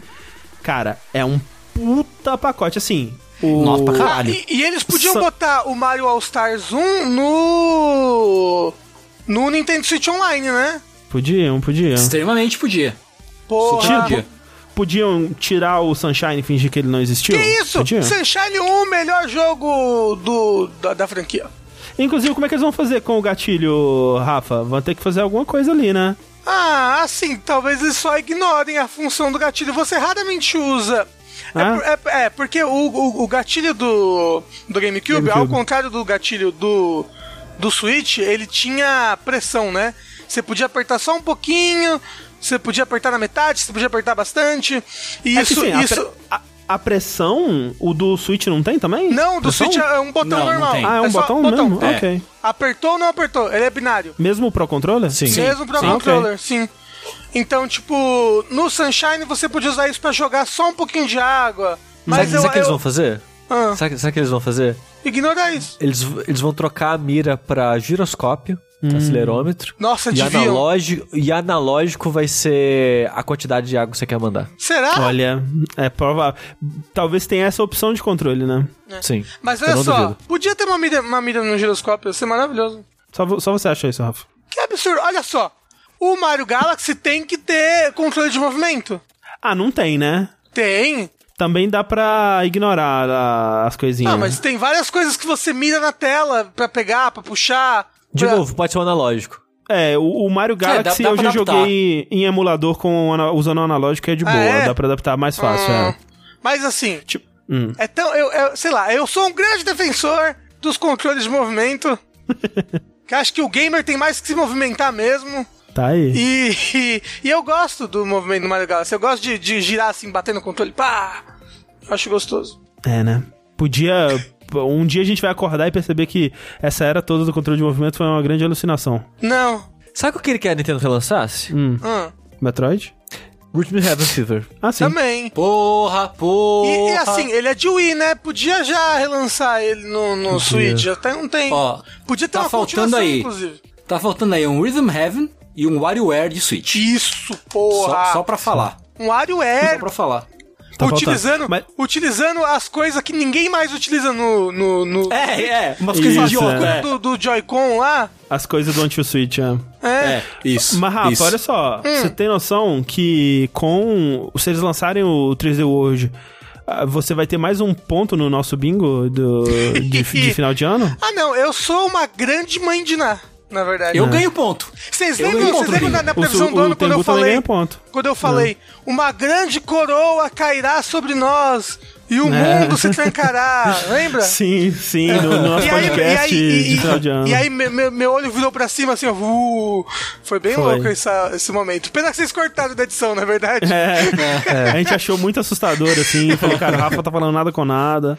cara, é um puta pacote. Assim, o... Nossa, pra caralho. Ah, e, e, eles podiam botar o Mario All Stars 1 no. no Nintendo Switch Online, né? Podiam, podiam. Extremamente podia. Porra. Podia podiam tirar o Sunshine e fingir que ele não existiu? Que isso? Podiam? Sunshine 1, melhor jogo do, da, da franquia. Inclusive, como é que eles vão fazer com o gatilho, Rafa? Vão ter que fazer alguma coisa ali, né? Ah, assim, talvez eles só ignorem a função do gatilho. Você raramente usa. É ah? É, é, é, porque o, o, o, gatilho do, do GameCube, GameCube, ao contrário do gatilho do, do Switch, ele tinha pressão, né? Você podia apertar só um pouquinho, você podia apertar na metade, você podia apertar bastante. E é isso. Que, sim, isso... A, a, pressão, o do Switch não tem também? Não, do pressão? Switch é um botão não, normal. Não ah, é um é botão, botão mesmo? É. Ok. Apertou ou não apertou? Ele é binário. Mesmo Pro Controller? Sim. Mesmo Pro sim. Controller, okay. sim. Então, tipo, no Sunshine você podia usar isso para jogar só um pouquinho de água. Mas sabe, o que eles vão fazer? Ah. Sabe, sabe o que eles vão fazer? ignorar isso. Eles, eles vão trocar a mira pra giroscópio, acelerômetro. Nossa, E deviam. analógico, e analógico vai ser a quantidade de água que você quer mandar. Será? Olha, é provável. Talvez tenha essa opção de controle, né? Sim. Mas olha só, duvido. podia ter uma mira, uma mira no giroscópio, ia ser maravilhoso. Só, só você acha isso, Rafa. Que absurdo. Olha só, o Mario Galaxy tem que ter controle de movimento. Ah, não tem, né? Tem. Também dá pra ignorar a- as coisinhas. Ah, mas tem várias coisas que você mira na tela pra pegar, pra puxar. De pra- novo, pode ser um analógico. É, o, o Mario Galaxy dá eu pra já adaptar. joguei em emulador com, o usando o analógico e é de Ah, boa. é? Dá pra adaptar mais fácil, Ah, é. Mas assim, Tipo, hum. é tão. Eu, eu- sei lá, eu sou um grande defensor dos controles de movimento. que acho que o gamer tem mais que se movimentar mesmo. Tá aí. E, e, e eu gosto do movimento do Mario Galaxy. Eu gosto de, de girar assim, batendo no controle. Pá! Eu acho gostoso. É, né? Podia. Um dia a gente vai acordar e perceber que essa era toda do controle de movimento foi uma grande alucinação. Não. Sabe o que eu queria que a Nintendo relançasse? Hum. Hum, Metroid? Rhythm Heaven Fever. Ah, sim. também. Porra, porra. E, e assim, ele é de Wii, né? Podia já relançar ele no, no Switch. Até não tem. Ó, Podia ter tá uma faltando aí. inclusive. Tá faltando aí um Rhythm Heaven e um WarioWare de Switch. Isso, Só, porra. só pra falar. Um Só WarioWare pra falar. Tá utilizando. Mas- utilizando as coisas que ninguém mais utiliza no. no, no É, é. Umas Isso, coisas é. do, do Joy-Con lá. As coisas do Anti-Switch, é. É. É, isso. Mas, Rafa, isso. olha só. Você tem noção que com. Se eles lançarem o 3D World, ah, você vai ter mais um ponto no nosso bingo do, de, de final de ano? Ah, não, eu sou uma grande mãe de Ná, na verdade. Eu ganho ponto. Vocês lembram, ganho vocês lembram na, na previsão o, do ano quando eu falei? Quando eu falei, uma grande coroa cairá sobre nós e o É. mundo se trancará. Lembra? Sim, sim, no, no nosso E aí, podcast e aí- de e- final de ano. e aí me- me- meu olho virou pra cima assim, ó. uh, foi bem Foi. louco essa- esse momento. Pena que vocês cortaram da edição, não é verdade? É, a gente achou muito assustador, assim. Falou, cara, o Rafa tá falando nada com nada.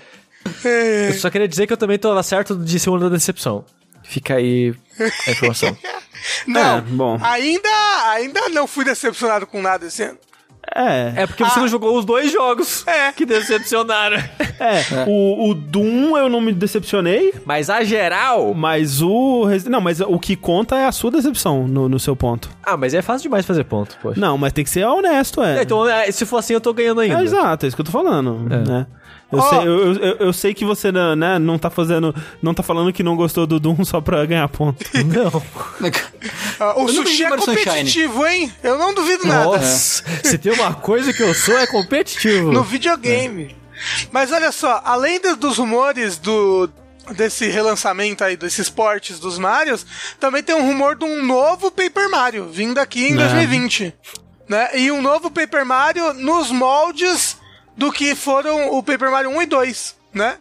Eu só queria dizer que eu também tô certo de ser uma da decepção. Fica aí a informação. Não, É, bom. Ainda, ainda não fui decepcionado com nada esse ano. É, É porque você não jogou os dois jogos É. que decepcionaram. é. O, o Doom eu não me decepcionei, Mas a geral. mas o. Não, mas o que conta é a sua decepção no, no seu ponto. Ah, mas é fácil demais fazer ponto, poxa. Não, mas tem que ser honesto, é. É, Então, é, se for assim, eu tô ganhando ainda. É, exato, é isso que eu tô falando, né? Eu, Ó. sei, eu, eu, eu sei que você né, não tá fazendo. Não tá falando que não gostou do Doom só pra ganhar ponto. Não. Ah, o Eu não sushi é Sunshine. competitivo, hein? Eu não duvido nada. Nossa, se tem uma coisa que eu sou, é competitivo. No videogame. Mas olha só, além do- dos rumores do desse relançamento aí, desses portes dos Marios, também tem um rumor de um novo Paper Mario vindo aqui em É. 2020. Né? E um novo Paper Mario nos moldes do que foram o Paper Mario 1 e 2, né?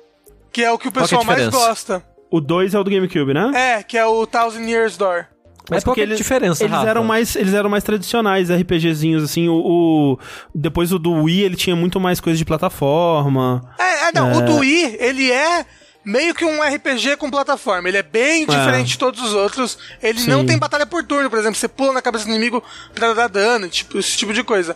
Que é o que o é pessoal mais gosta. O 2 é o do GameCube, né? É, que é o Thousand Years Door. Mas qual que é a eles, diferença, eles Rafa? eram mais Eles eram mais tradicionais, RPGzinhos, assim. O, o- depois o do Wii, ele tinha muito mais coisa de plataforma. É, é, não, o do Wii, ele é meio que um RPG com plataforma. Ele é bem diferente de todos os outros. Ele Sim. não tem batalha por turno, por exemplo. Você pula na cabeça do inimigo pra dar dano, tipo, esse tipo de coisa.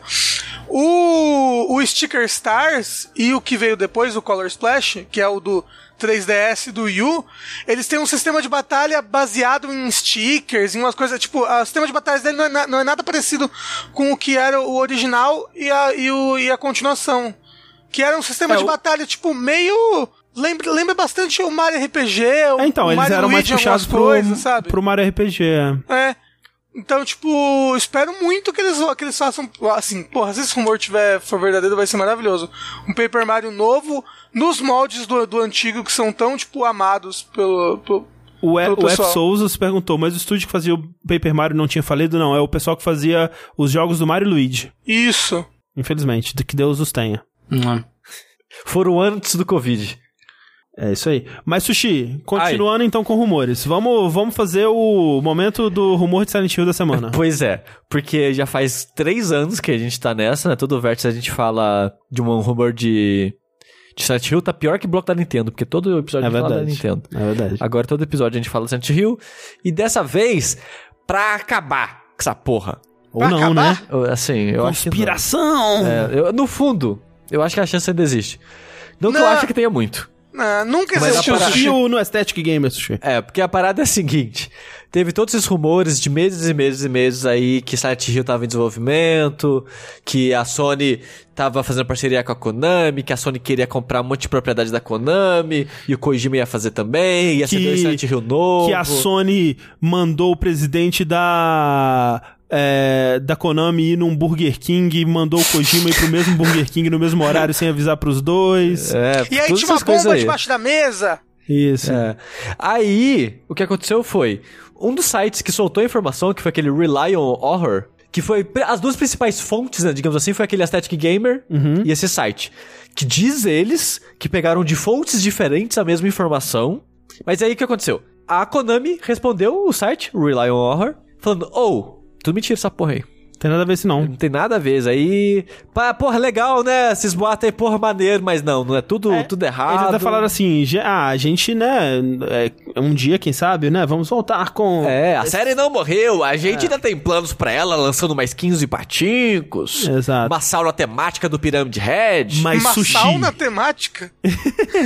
O, o Sticker Stars e o que veio depois, o Color Splash, que é o do 3DS e do Wii U, eles têm um sistema de batalha baseado em stickers, em umas coisas, tipo, o sistema de batalhas dele não é, não é nada parecido com o que era o original e a, e o, e a continuação. Que era um sistema É, de batalha, tipo, meio. Lembra, lembra bastante o Mario RPG. O, É, então, o eles Mario eram mais Luigi, puxados algumas pro, coisas, sabe? pro Mario RPG. é. É. Então, tipo, espero muito que eles, que eles façam. Assim, porra, se esse rumor tiver, for verdadeiro, vai ser maravilhoso. Um Paper Mario novo, nos moldes do, do antigo, que são tão, tipo, amados pelo. pelo O, e, o F. Souza se perguntou, mas o estúdio que fazia o Paper Mario não tinha falido? Não, é o pessoal que fazia os jogos do Mario e Luigi. Isso. Infelizmente, que Deus os tenha. Hum. Foram antes do Covid. É isso aí. Mas, Sushi, continuando então com rumores. Vamos, vamos fazer o momento do rumor de Silent Hill da semana. Pois é, porque já faz três anos que a gente tá nessa, né? Todo vértice a gente fala de um rumor de. De Silent Hill tá pior que bloco da Nintendo, porque todo episódio É a gente fala da verdade. Nintendo. É verdade. Agora todo episódio a gente fala de Silent Hill. E dessa vez, pra acabar com essa porra. Ou Vai não, acabar? né? Assim, eu acho que. não. Conspiração! É, eu- no fundo, eu acho que a chance ainda existe. Não, que eu Não. acho que tenha muito. Ah, nunca existiu parada- sushi. No Aesthetic Gamer, Sushi. É, porque a parada é a seguinte: teve todos esses rumores de meses e meses e meses aí que Silent Hill tava em desenvolvimento, que a Sony tava fazendo parceria com a Konami, que a Sony queria comprar um monte de propriedade da Konami, e o Kojima ia fazer também, ia ser Que- dois Silent Hill novo. Que a Sony mandou o presidente da. É, da Konami ir num Burger King e mandou o Kojima ir pro mesmo Burger King no mesmo horário sem avisar pros dois. É, E aí tinha uma bomba debaixo da mesa. Isso. É. Aí, o que aconteceu foi, um dos sites que soltou a informação, que foi aquele Rely on Horror, que foi as duas principais fontes, né, digamos assim, foi aquele Aesthetic Gamer e esse site. Que diz eles que pegaram de fontes diferentes a mesma informação. Mas aí o que aconteceu? A Konami respondeu o site, Rely on Horror, falando, oh, tudo mentira essa porra aí. Tem nada a ver isso não. Não tem nada a ver. Aí, pá, porra, legal, né? Esses boatos aí, porra, maneiro, mas não, não é tudo, tudo errado. Eles até falaram assim, "Já- ah, a gente, né, é, um dia, quem sabe, né, vamos voltar com... É, a série não morreu. A gente ainda tem planos pra ela, lançando mais 15 patincos. Exato. Uma sauna temática do Pyramid Head. Mas uma sushi. sauna temática.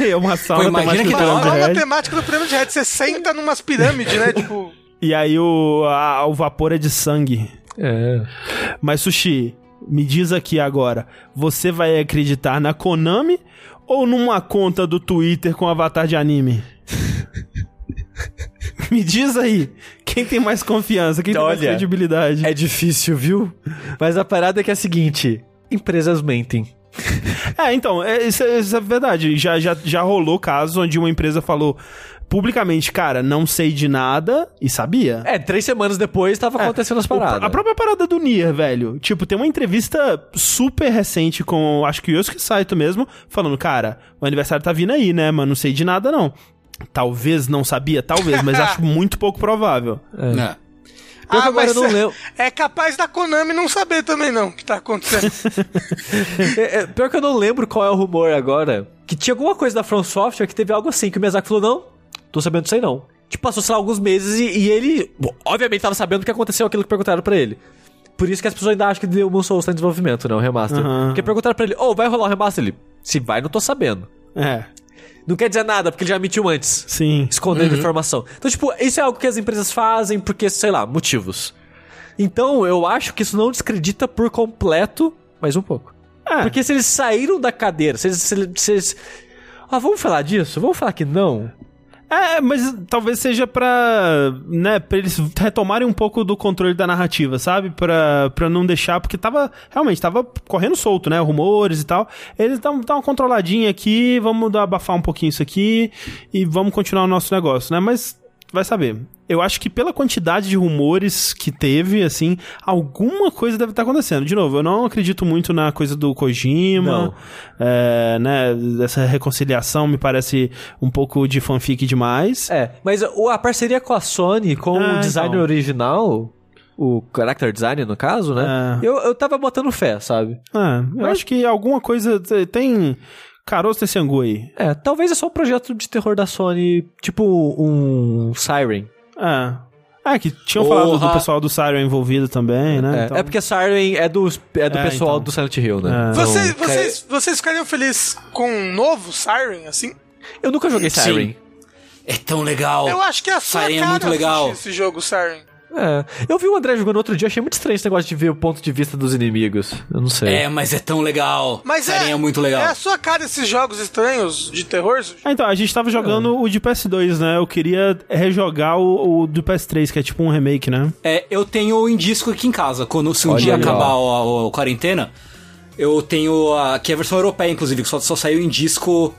é uma sauna Pô, imagina temática que do da Uma sauna Head. temática do Pirâmide Red. Você senta numas pirâmides, né? Tipo. E aí o, a- o vapor é de sangue. É. Mas, Sushi, me diz aqui agora, você vai acreditar na Konami ou numa conta do Twitter com avatar de anime? me diz aí, quem tem mais confiança, quem tem mais Olha, credibilidade? É difícil, viu? Mas a parada é que é a seguinte: empresas mentem. É, então, é, isso, é, isso é verdade. Já, já, já rolou casos onde uma empresa falou publicamente, cara, não sei de nada e sabia. É, três semanas depois tava acontecendo as paradas. A própria parada do Nier, velho. Tipo, tem uma entrevista super recente com, acho que o Yosuke Saito mesmo, falando, cara, o aniversário tá vindo aí, né, mas não sei de nada, não. Talvez não sabia, talvez, mas acho muito pouco provável. É. Que agora eu não é- lembro. é capaz da Konami não saber também, não, o que tá acontecendo. É, é, pior que eu não lembro qual é o rumor agora. Que tinha alguma coisa da From Software que teve algo assim, que o Miyazaki falou, não, tô sabendo disso aí não. Tipo, passou, sei lá, alguns meses e, e ele, bom, obviamente, tava sabendo o que aconteceu, aquilo que perguntaram pra ele. Por isso que as pessoas ainda acham que The Demon Souls tá em desenvolvimento, né, o remaster. Aham. Porque perguntaram pra ele, ô, vai rolar o remaster? Ele, se vai, não tô sabendo. É, Não quer dizer nada, porque ele já mentiu antes. sim. Escondendo informação. Então, tipo, isso é algo que as empresas fazem porque, sei lá, motivos. Então, eu acho que isso não descredita por completo, mas um pouco. É. Porque se eles saíram da cadeira, se eles. Se eles, se eles- Ah, vamos falar disso? Vamos falar que não? É, mas talvez seja pra, né, pra eles retomarem um pouco do controle da narrativa, sabe? Pra, pra não deixar, porque tava, realmente, tava correndo solto, né, rumores e tal. Eles dão, dão uma controladinha aqui, vamos abafar um pouquinho isso aqui e vamos continuar o nosso negócio, né? Mas, vai saber. Eu acho que pela quantidade de rumores que teve, assim, alguma coisa deve estar acontecendo. De novo, eu não acredito muito na coisa do Kojima, é, né, essa reconciliação me parece um pouco de fanfic demais. É, mas a parceria com a Sony, com Ah, o designer então. original, o character design no caso, né? É. Eu, eu tava botando fé, sabe? Ah, eu Mas- acho que alguma coisa te- tem caroço desse angu aí. É, talvez é só um projeto de terror da Sony, tipo um Siren. Ah. Ah, que tinham Porra. falado do pessoal do Siren envolvido também, né? É, Então- é porque Siren é do, é do É, pessoal então. do Silent Hill, né? É. Vocês, Então, vocês, vocês ficariam felizes com um novo Siren, assim? Eu nunca joguei Sim. Siren. É tão legal. Eu acho que é a sua Siren é muito legal. esse jogo, Siren. É. Eu vi o André jogando outro dia, achei muito estranho esse negócio de ver o ponto de vista dos inimigos. Eu não sei. É, mas é tão legal. Mas é, é muito legal. É a sua cara esses jogos estranhos de terror? Ah, então, a gente tava jogando o de PS2, né? Eu queria rejogar o, o do PS3, que é tipo um remake, né? É, eu tenho em disco aqui em casa. Quando se um Olha dia aí, acabar ó. a, a quarentena, eu tenho a, que é a versão europeia, inclusive, que só, só saiu em disco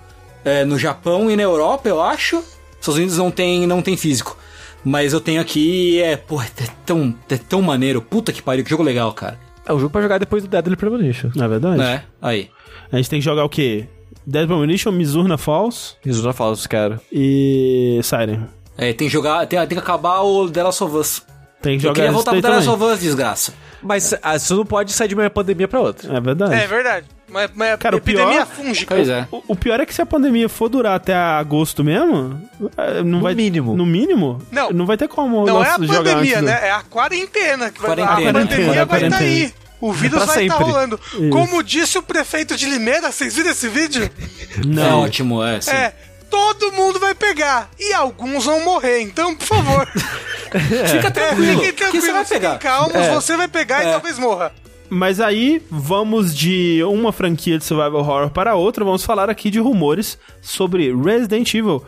é, no Japão e na Europa, eu acho. Estados Unidos não tem, não tem físico. Mas eu tenho aqui e é, pô, é tão, é tão maneiro. Puta que pariu, que jogo legal, cara. É um jogo pra jogar depois do Deadly Premonition. Na verdade. Né? Aí. A gente tem que jogar o quê? Dead Premonition, Mizurna Falls Isso não fala dos caras. e Siren. É, tem que jogar, tem, tem que acabar o The Last of Us. Tem que Eu jogar queria esse voltar pro The Last of Us, desgraça. Mas ah, você não pode sair de uma pandemia pra outra. É verdade. É verdade. Mas, mas Cara, o epidemia pior- fúngica. Pois é. O, o pior é que se a pandemia for durar até agosto mesmo, é, não No vai mínimo. No mínimo? Não. Não vai ter como Não é a jogar pandemia, do- né? É a quarentena que vai Quarentena. A pandemia Quarentena, vai estar quarentena. aí. O vírus Pra vai estar sempre. rolando. Como disse o prefeito de Limeira, vocês viram esse vídeo? É Não. ótimo, é. Sim. É, todo mundo vai pegar. E alguns vão morrer. Então, por favor. Fica É, tranquilo. fiquem que você vai tranquilos, pegar. fiquem calmos, É. você vai pegar e talvez morra. Mas aí, vamos de uma franquia de survival horror para outra, vamos falar aqui de rumores sobre Resident Evil.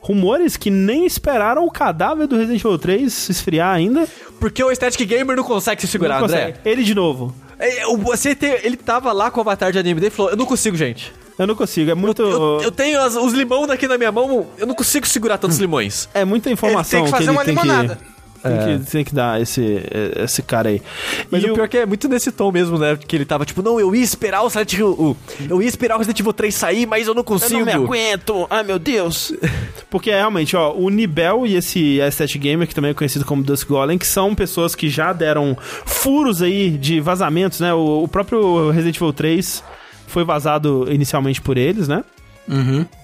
Rumores que nem esperaram o cadáver do Resident Evil 3 esfriar ainda. Porque o Aesthetic Gamer não consegue se segurar, Não André. consegue. Ele de novo. É, o- Você tem, ele tava lá com o avatar de anime dele e falou: Eu não consigo, gente. Eu não consigo, é muito. Eu, eu tenho as- os limão daqui na minha mão, eu não consigo segurar tantos limões. É muita informação Ele tem que fazer ele uma tem limonada. que. Tem, que, tem que dar esse, esse cara aí. Mas E o pior é que é muito nesse tom mesmo, né? Que ele tava tipo, não, eu ia esperar o Silent Hill. o- Eu ia esperar o Resident Evil 3 sair, mas eu não Eu consigo. não me aguento, ai meu Deus. Porque realmente, ó, o Nibel e esse Aesthetic Gamer, que também é conhecido como Dusk Golem, que são pessoas que já deram furos aí de vazamentos, né? O, o próprio Resident Evil 3 foi vazado inicialmente por eles, né?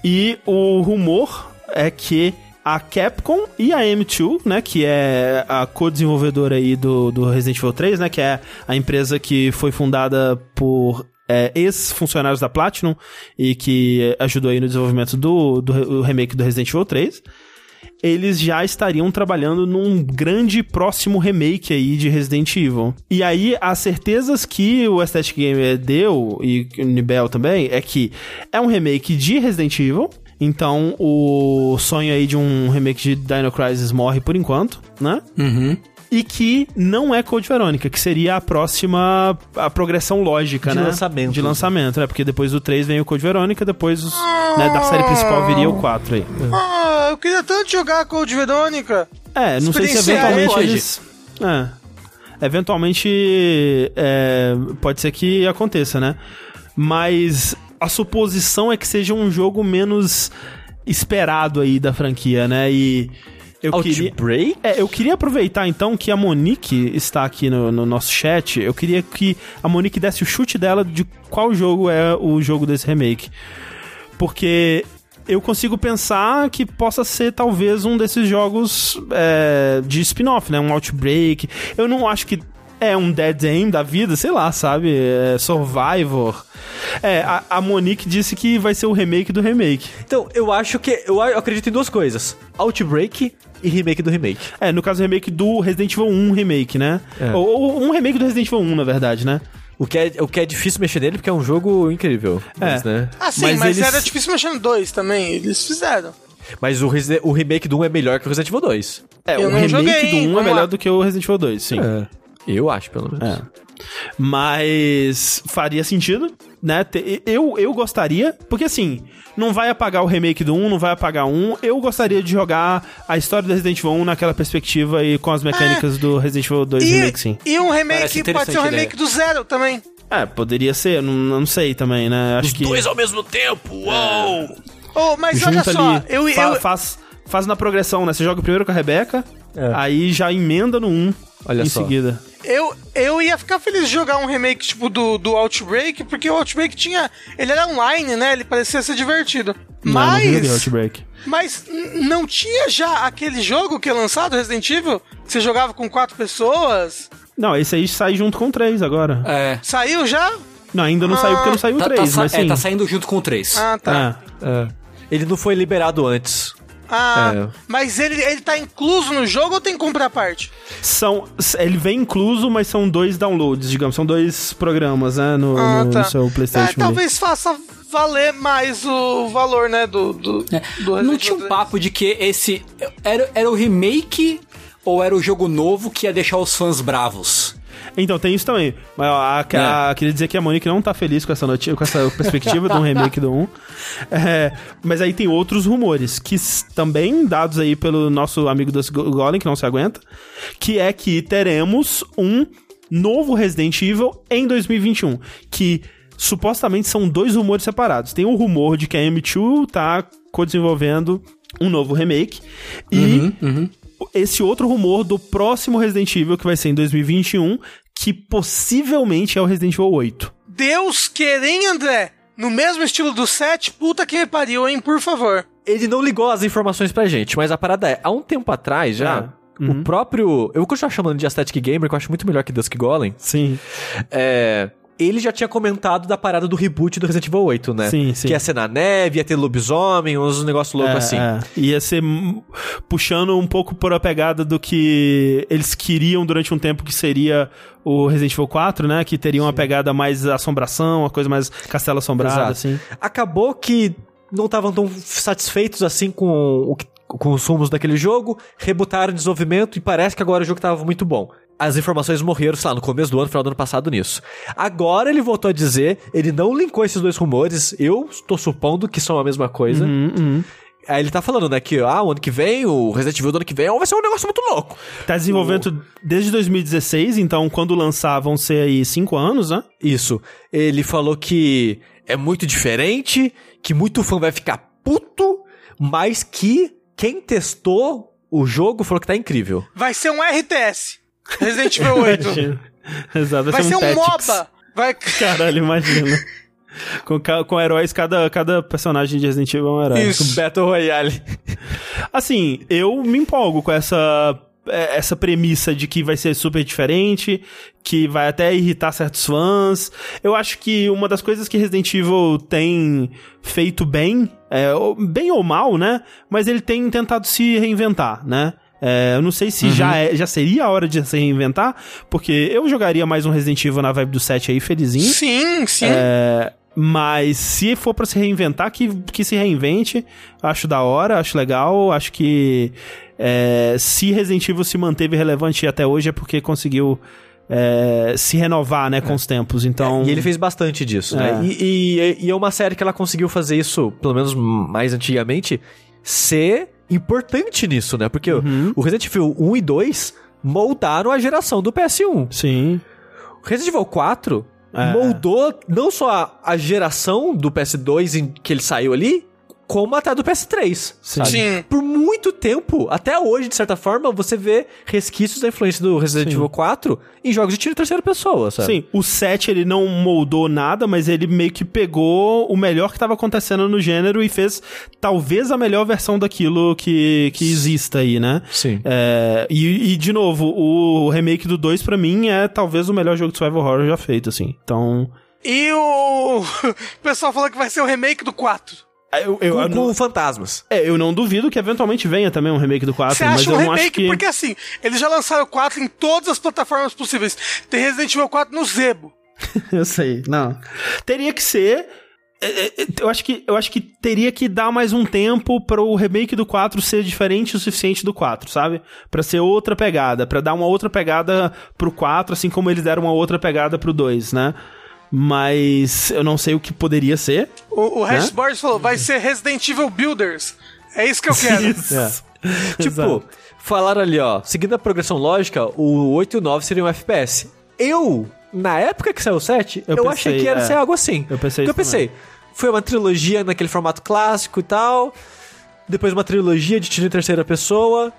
E o rumor é que a Capcom e a M2, né, que é a co-desenvolvedora aí do, do Resident Evil 3, né, que é a empresa que foi fundada por é, ex-funcionários da Platinum e que ajudou aí no desenvolvimento do, do, re- o remake do Resident Evil 3, eles já estariam trabalhando num grande próximo remake aí de Resident Evil. E aí, as certezas que o Aesthetic Gamer deu, e o Nibel também, é que é um remake de Resident Evil, então o sonho aí de um remake de Dino Crisis morre por enquanto, né? Uhum. E que não é Code Verônica, que seria a próxima a progressão lógica, De né? lançamento. De lançamento, né? Porque depois do 3 vem o Code Verônica, depois os, né, da série principal viria o 4 aí. Ah, eu queria tanto jogar Code Verônica. É, não sei se eventualmente pode. eles. É. Eventualmente. é, pode ser que aconteça, né? Mas a suposição é que seja um jogo menos esperado aí da franquia, né? E. Eu queria. Outbreak? É, eu queria aproveitar então que a Monique está aqui no, no nosso chat. Eu queria que a Monique desse o chute dela de qual jogo é o jogo desse remake. Porque eu consigo pensar que possa ser talvez um desses jogos é, de spin-off, né? Um Outbreak. Eu não acho que é um Dead Aim da vida, sei lá, sabe? É Survivor. É, a, a Monique disse que vai ser o remake do remake. Então, eu acho que. Eu, acredito em duas coisas: Outbreak e remake do remake. É, no caso, o remake do Resident Evil 1 remake, né? É. Ou, ou um remake do Resident Evil 1, na verdade, né? O que, é, o que é difícil mexer nele porque é um jogo incrível. Mas, né? Ah, sim, Mas mas, eles- era difícil mexer no 2 também. Eles fizeram. Mas o, Resi- o remake do 1 é melhor que o Resident Evil 2. É, Eu o remake joguei, do 1 é melhor lá. do que o Resident Evil 2, sim. É. Eu acho, pelo menos. É. Mas faria sentido, né? Eu, eu gostaria, porque assim, não vai apagar o remake do 1, não vai apagar um. Eu gostaria de jogar a história do Resident Evil 1 naquela perspectiva e com as mecânicas do Resident Evil 2 remake, sim. E, e um remake pode ser um remake do zero também. É, poderia ser, não, não sei também, né? Acho que ao mesmo tempo, uou! Oh, mas olha junta só, ali, eu, fa- eu, faz, faz na progressão, né? Você joga primeiro com a Rebeca, É. aí já emenda no 1 Olha em só. seguida. Eu, eu ia ficar feliz de jogar um remake tipo do, do Outbreak, porque o Outbreak tinha. Ele era online, né? Ele parecia ser divertido. Não, não Mas. Outbreak. Mas não tinha já aquele jogo que é lançado, Resident Evil? Que você jogava com quatro pessoas? Não, esse aí sai junto com o 3 agora. É. Saiu já? Não, ainda não saiu porque não saiu o Tá, 3, tá mas é, sim. tá saindo junto com o 3. Ah, tá. É. É. Ele não foi liberado antes. Ah, É. mas ele, ele tá incluso no jogo ou tem que comprar a parte? São, ele vem incluso, mas são dois downloads, digamos, são dois programas, né, no, Ah, no- tá. no seu É, PlayStation. ali. talvez faça valer mais o valor, né, do, do, É, do Não tinha um papo de que esse. Era, era o remake ou era o jogo novo que ia deixar os fãs bravos? Então, tem isso também. Mas, ó, a, a- queria dizer que a Monique não tá feliz com essa notícia, com essa perspectiva de um remake do 1. É, mas aí tem outros rumores, que também dados aí pelo nosso amigo do Golem, que não se aguenta, que é que teremos um novo Resident Evil em 2021, que supostamente são dois rumores separados. Tem o rumor de que a M2 tá co-desenvolvendo um novo remake e esse outro rumor do próximo Resident Evil que vai ser em 2021, que possivelmente é o Resident Evil 8. Deus querem, André, no mesmo estilo do 7, puta que me pariu, hein, por favor. Ele não ligou as informações pra gente, mas a parada é, há um tempo atrás já, É. o próprio... Eu vou continuar chamando de Aesthetic Gamer, que eu acho muito melhor que Dusk Golem. Sim. É, ele já tinha comentado da parada do reboot do Resident Evil 8, né? Sim, sim. Que ia ser na neve, ia ter lobisomem, uns negócios loucos É, assim. é. Ia ser puxando um pouco por a pegada do que eles queriam durante um tempo que seria o Resident Evil 4, né? Que teria uma pegada mais assombração, uma coisa mais castelo assombrado, Exato. assim. Acabou que não estavam tão satisfeitos assim com, o que- com os rumos daquele jogo, rebutaram o desenvolvimento e parece que agora o jogo tava muito bom. As informações morreram, sei lá, no começo do ano, final do ano passado nisso. Agora ele voltou a dizer, ele não linkou esses dois rumores, eu estou supondo que são a mesma coisa. Uhum, uhum. Aí ele tá falando, né, que ah, o ano que vem, o Resident Evil do ano que vem vai ser um negócio muito louco. Tá desenvolvendo desde 2016, então quando lançar vão ser aí cinco anos, né? Isso. Ele falou que é muito diferente, que muito fã vai ficar puto, mas que quem testou o jogo falou que tá incrível. Vai ser um RTS. Resident Evil 8. Exato, Vai ser um Tactics. MOBA. Vai... Caralho, imagina. com, com heróis, cada, cada personagem de Resident Evil é um herói. Isso. Battle Royale. Assim, eu me empolgo com essa é, essa premissa de que vai ser super diferente, que vai até irritar certos fãs. Eu acho que uma das coisas que Resident Evil tem feito bem, é, bem ou mal, né? Mas ele tem tentado se reinventar, né? É, eu não sei se já, é- já seria a hora de se reinventar, porque eu jogaria mais um Resident Evil na vibe do 7 aí, felizinho. Sim, sim. É, mas se for pra se reinventar, que, que se reinvente. Acho da hora, acho legal. Acho que é, se Resident Evil se manteve relevante até hoje é porque conseguiu é, se renovar, né, com os tempos. Então. E ele fez bastante disso, né? É. E, e- e é uma série que ela conseguiu fazer isso, pelo menos mais antigamente, ser importante nisso, né? Porque Uhum. o Resident Evil 1 e 2 moldaram a geração do PS1. Sim. O Resident Evil 4 É. moldou não só a, a geração do PS2 em que ele saiu ali, como até a do PS3. Sim. sabe? Sim. Por muito tempo, até hoje, de certa forma, você vê resquícios da influência do Resident Sim. Evil 4 em jogos de tiro em terceira pessoa, sabe? Sim, o 7 ele não moldou nada, mas ele meio que pegou o melhor que estava acontecendo no gênero e fez talvez a melhor versão daquilo que, que exista aí, né? Sim. É, e, e, de novo, o remake do 2 pra mim é talvez o melhor jogo de survival horror já feito, assim. Então. E o... o pessoal falou que vai ser o remake do 4. Eu, eu, com, eu não, com fantasmas. é, eu não duvido que eventualmente venha também um remake do 4, Você acha eu um remake? que. Porque assim, eles já lançaram o 4 em todas as plataformas possíveis. Tem Resident Evil 4 no Zebo. Eu sei, não. Teria que ser. é, é, é, Eu acho, que, eu acho que teria que dar mais um tempo para o remake do 4 ser diferente o suficiente do 4, sabe? Pra ser outra pegada, pra dar uma outra pegada pro 4, assim como eles deram uma outra pegada pro 2, né? Mas eu não sei o que poderia ser. O, o Né? Hash Boys falou, vai ser Resident Evil Builders. É isso que eu quero. Isso. É. Tipo, Exato. falaram ali, ó, seguindo a progressão lógica, o 8 e o 9 seriam FPS. Eu, na época que saiu o 7, eu, Eu achei pensei, que ia é. ser algo assim. Eu pensei Porque eu pensei, foi uma trilogia naquele formato clássico e tal, depois uma trilogia de tiro em terceira pessoa,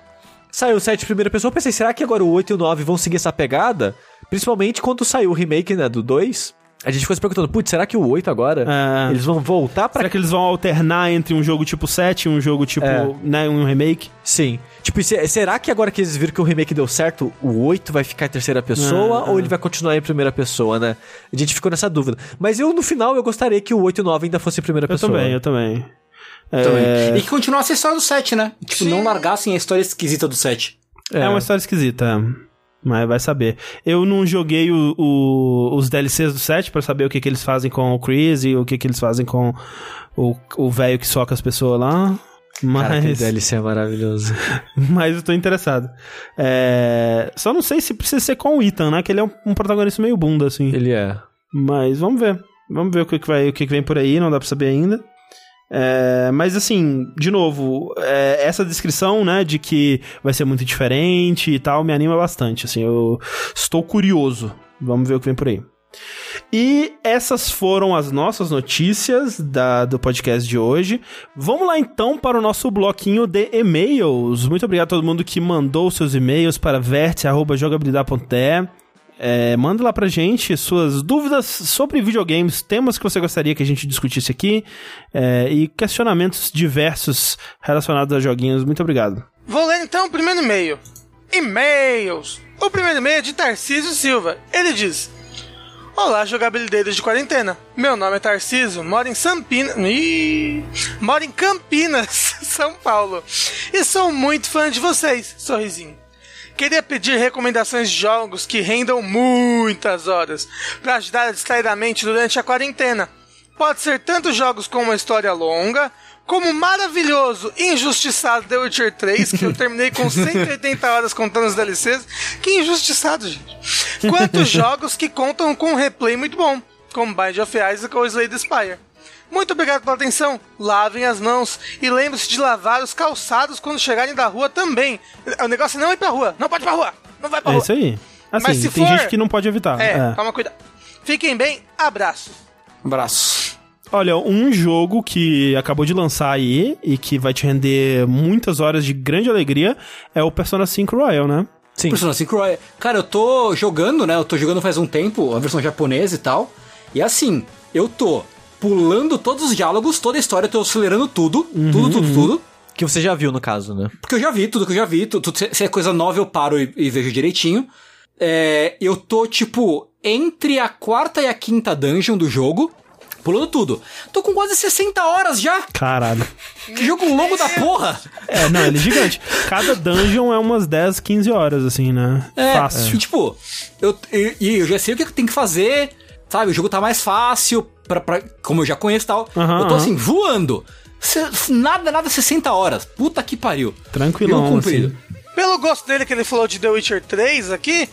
saiu o 7 em primeira pessoa, eu pensei, será que agora o 8 e o 9 vão seguir essa pegada? Principalmente quando saiu o remake, né, do 2, a gente ficou se perguntando, putz, será que o 8 agora, É. eles vão voltar pra Será que eles vão alternar entre um jogo tipo 7 e um jogo tipo, É. né, um remake? Sim. Tipo, se- será que agora que eles viram que o remake deu certo, o 8 vai ficar em terceira pessoa Ah, ou ah. ele vai continuar em primeira pessoa, né? A gente ficou nessa dúvida. Mas eu, no final, eu gostaria que o 8 e o 9 ainda fosse em primeira Eu pessoa. também, eu também. Também. É, E que continuasse a história do 7, né? Tipo, Sim. não largassem a história esquisita do 7. é. uma história esquisita, é. Mas vai saber. Eu não joguei o- o- os DLCs do 7 pra saber o que, que eles fazem com o Chris e o que, que eles fazem com o velho que soca as pessoas lá. Cara, aquele Mas, DLC é maravilhoso. mas eu tô interessado. É, só não sei se precisa ser com o Ethan, né? Que ele é um, um protagonista meio bunda, assim. Ele é. Mas vamos ver. Vamos ver o que, que vai, o que, que vem por aí, não dá pra saber ainda. É, mas assim, de novo, é, essa descrição, né, de que vai ser muito diferente e tal, me anima bastante. Assim, eu estou curioso. Vamos ver o que vem por aí. E essas foram as nossas notícias da, do podcast de hoje. Vamos lá então para o nosso bloquinho de e-mails. Muito obrigado a todo mundo que mandou seus e-mails para verte.jogabilidade.de. É, manda lá pra gente suas dúvidas sobre videogames, temas que você gostaria que a gente discutisse aqui é, e questionamentos diversos relacionados a joguinhos. Muito obrigado. Vou ler então o primeiro e-mail. E-mails. O primeiro e-mail é de Tarcísio Silva. Ele diz: Olá, jogabilideiros de quarentena. Meu nome é Tarciso, moro em Sampina... Moro em Campinas, São Paulo. E sou muito fã de vocês, sorrisinho. Queria pedir recomendações de jogos que rendam muitas horas para ajudar a distrair a mente durante a quarentena. Pode ser tanto jogos com uma história longa, como o maravilhoso Injustiçado The Witcher 3, que eu terminei com 180 horas contando os DLCs. Que injustiçado, gente. Quanto jogos que contam com um replay muito bom, como Bind of Isaac ou Slay the Spire. Muito obrigado pela atenção. Lavem as mãos e lembre-se de lavar os calçados quando chegarem da rua também. O negócio é não ir pra rua. Não pode ir pra rua. Não vai pra É rua. isso aí. Assim, Mas se tem for- gente que não pode evitar. É, é. toma cuidado. Fiquem bem. Abraço. Abraço. Olha, um jogo que acabou de lançar aí e que vai te render muitas horas de grande alegria é o Persona 5 Royal, né? Sim. Persona 5 Royal. Cara, eu tô jogando, né? Eu tô jogando faz um tempo, a versão japonesa e tal. E assim, eu tô pulando todos os diálogos, toda a história, eu tô acelerando tudo. tudo, tudo, tudo. Que você já viu, no caso, né? Porque eu já vi tudo que eu já vi. Tudo, se é coisa nova, eu paro e, e vejo direitinho. É, eu tô, tipo, entre a quarta e a quinta dungeon do jogo. Pulando tudo. Tô com quase 60 horas já. Caralho. Que jogo longo da porra. É, não, ele é gigante. Cada dungeon é umas 10, 15 horas, assim, né? É, Fácil. tipo, eu, e e eu já sei o que tem que fazer, sabe? O jogo tá mais fácil, pra, pra- como eu já conheço e tal. Aham, eu tô assim, voando. Se- nada, nada 60 horas. Puta que pariu. Tranquilão, Jogo comprido. assim. Pelo gosto dele que ele falou de The Witcher 3 aqui,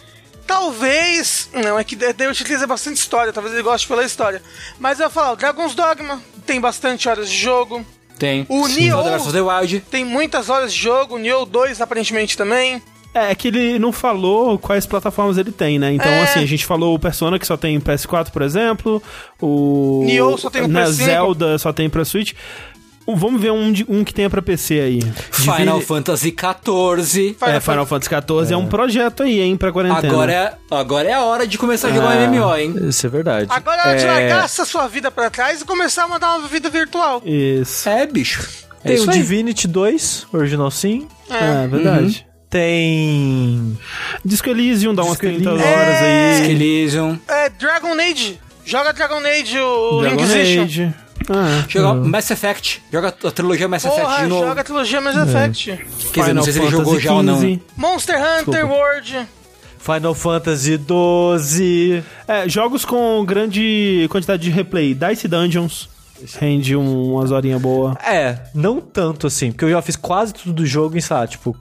talvez. Não, é que The Witcher 3 é bastante história, talvez ele goste pela história. Mas eu ia falar, o Dragon's Dogma tem bastante horas de jogo. Tem. O Sim. Nioh-. Tem muitas horas de jogo, o Nioh 2 aparentemente também. É, é que ele não falou quais plataformas ele tem, né? Então, É. assim, a gente falou o Persona que só tem PS4, por exemplo. O. Nioh só tem no né, PS5. Zelda só tem pra Switch. O- Vamos ver um, um que tenha pra PC aí. Final Divine- Fantasy XIV. É, Final Fantasy XIV é. um projeto aí, hein, pra quarentena. Agora é, agora é a hora de começar a jogar um MMO, hein? Isso é verdade. Agora é hora de largar essa sua vida pra trás e começar a mandar uma vida virtual. Isso. É, bicho. É Tem isso o aí. Divinity 2, Original Sim. É, verdade. Tem. Disco Elysium dá umas Disco 30 Elysium. horas aí. Disco Elysium. É Dragon Age. Joga Dragon Age, o Dragon Inquisition. Age. Ah, Joga Mass Effect. Joga a trilogia Mass Effect Porra, de novo. joga a trilogia Mass Effect. Quer dizer, não sei se ele jogou já ou não. Monster Hunter World. Final Fantasy 12. É, jogos com grande quantidade de replay. Dice Dungeons. Rende um- umas horinhas boas. É, não tanto assim, porque eu já fiz quase tudo do jogo em, sei lá, tipo,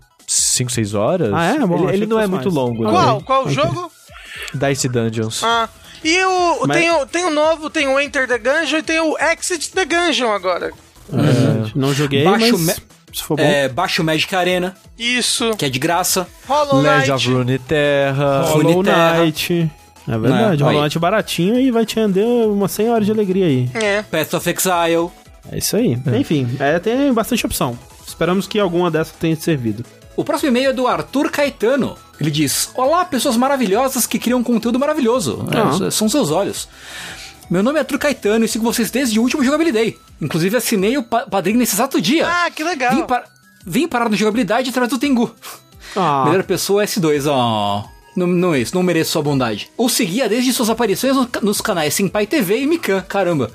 5, 6 horas. Ah, é? Bom, ele ele não é muito mais. longo. né? Qual? Qual o jogo? Dice Dungeons. Ah. E o. Mas- Tem, o tem o novo, tem o Enter the Gungeon e tem o Exit the Gungeon agora. É. Não joguei, Baixo mas me- se for bom. É, baixa o Magic Arena, Isso. que é de graça. Hollow Legend Knight. of Runeterra. Hollow Runeterra. Knight. É verdade, É, Hollow aí. Knight baratinho e vai te render umas 100 horas de alegria aí. É. Path of Exile. É isso aí. Enfim, é, tem bastante opção. Esperamos que alguma dessas tenha te servido. O próximo e-mail é do Arthur Caetano. Ele diz: Olá, pessoas maravilhosas que criam conteúdo maravilhoso. É, Ah. são seus olhos. Meu nome é Arthur Caetano e sigo vocês desde o último Jogabilidade. Inclusive assinei o pa padrinho nesse exato dia. Ah, que legal. Vim, par- vim parar no Jogabilidade através do Tengu. Ah, Melhor pessoa S2, ó. Não, não é isso, não mereço sua bondade. O seguia desde suas aparições no- nos canais Senpai TV e Mikan, caramba.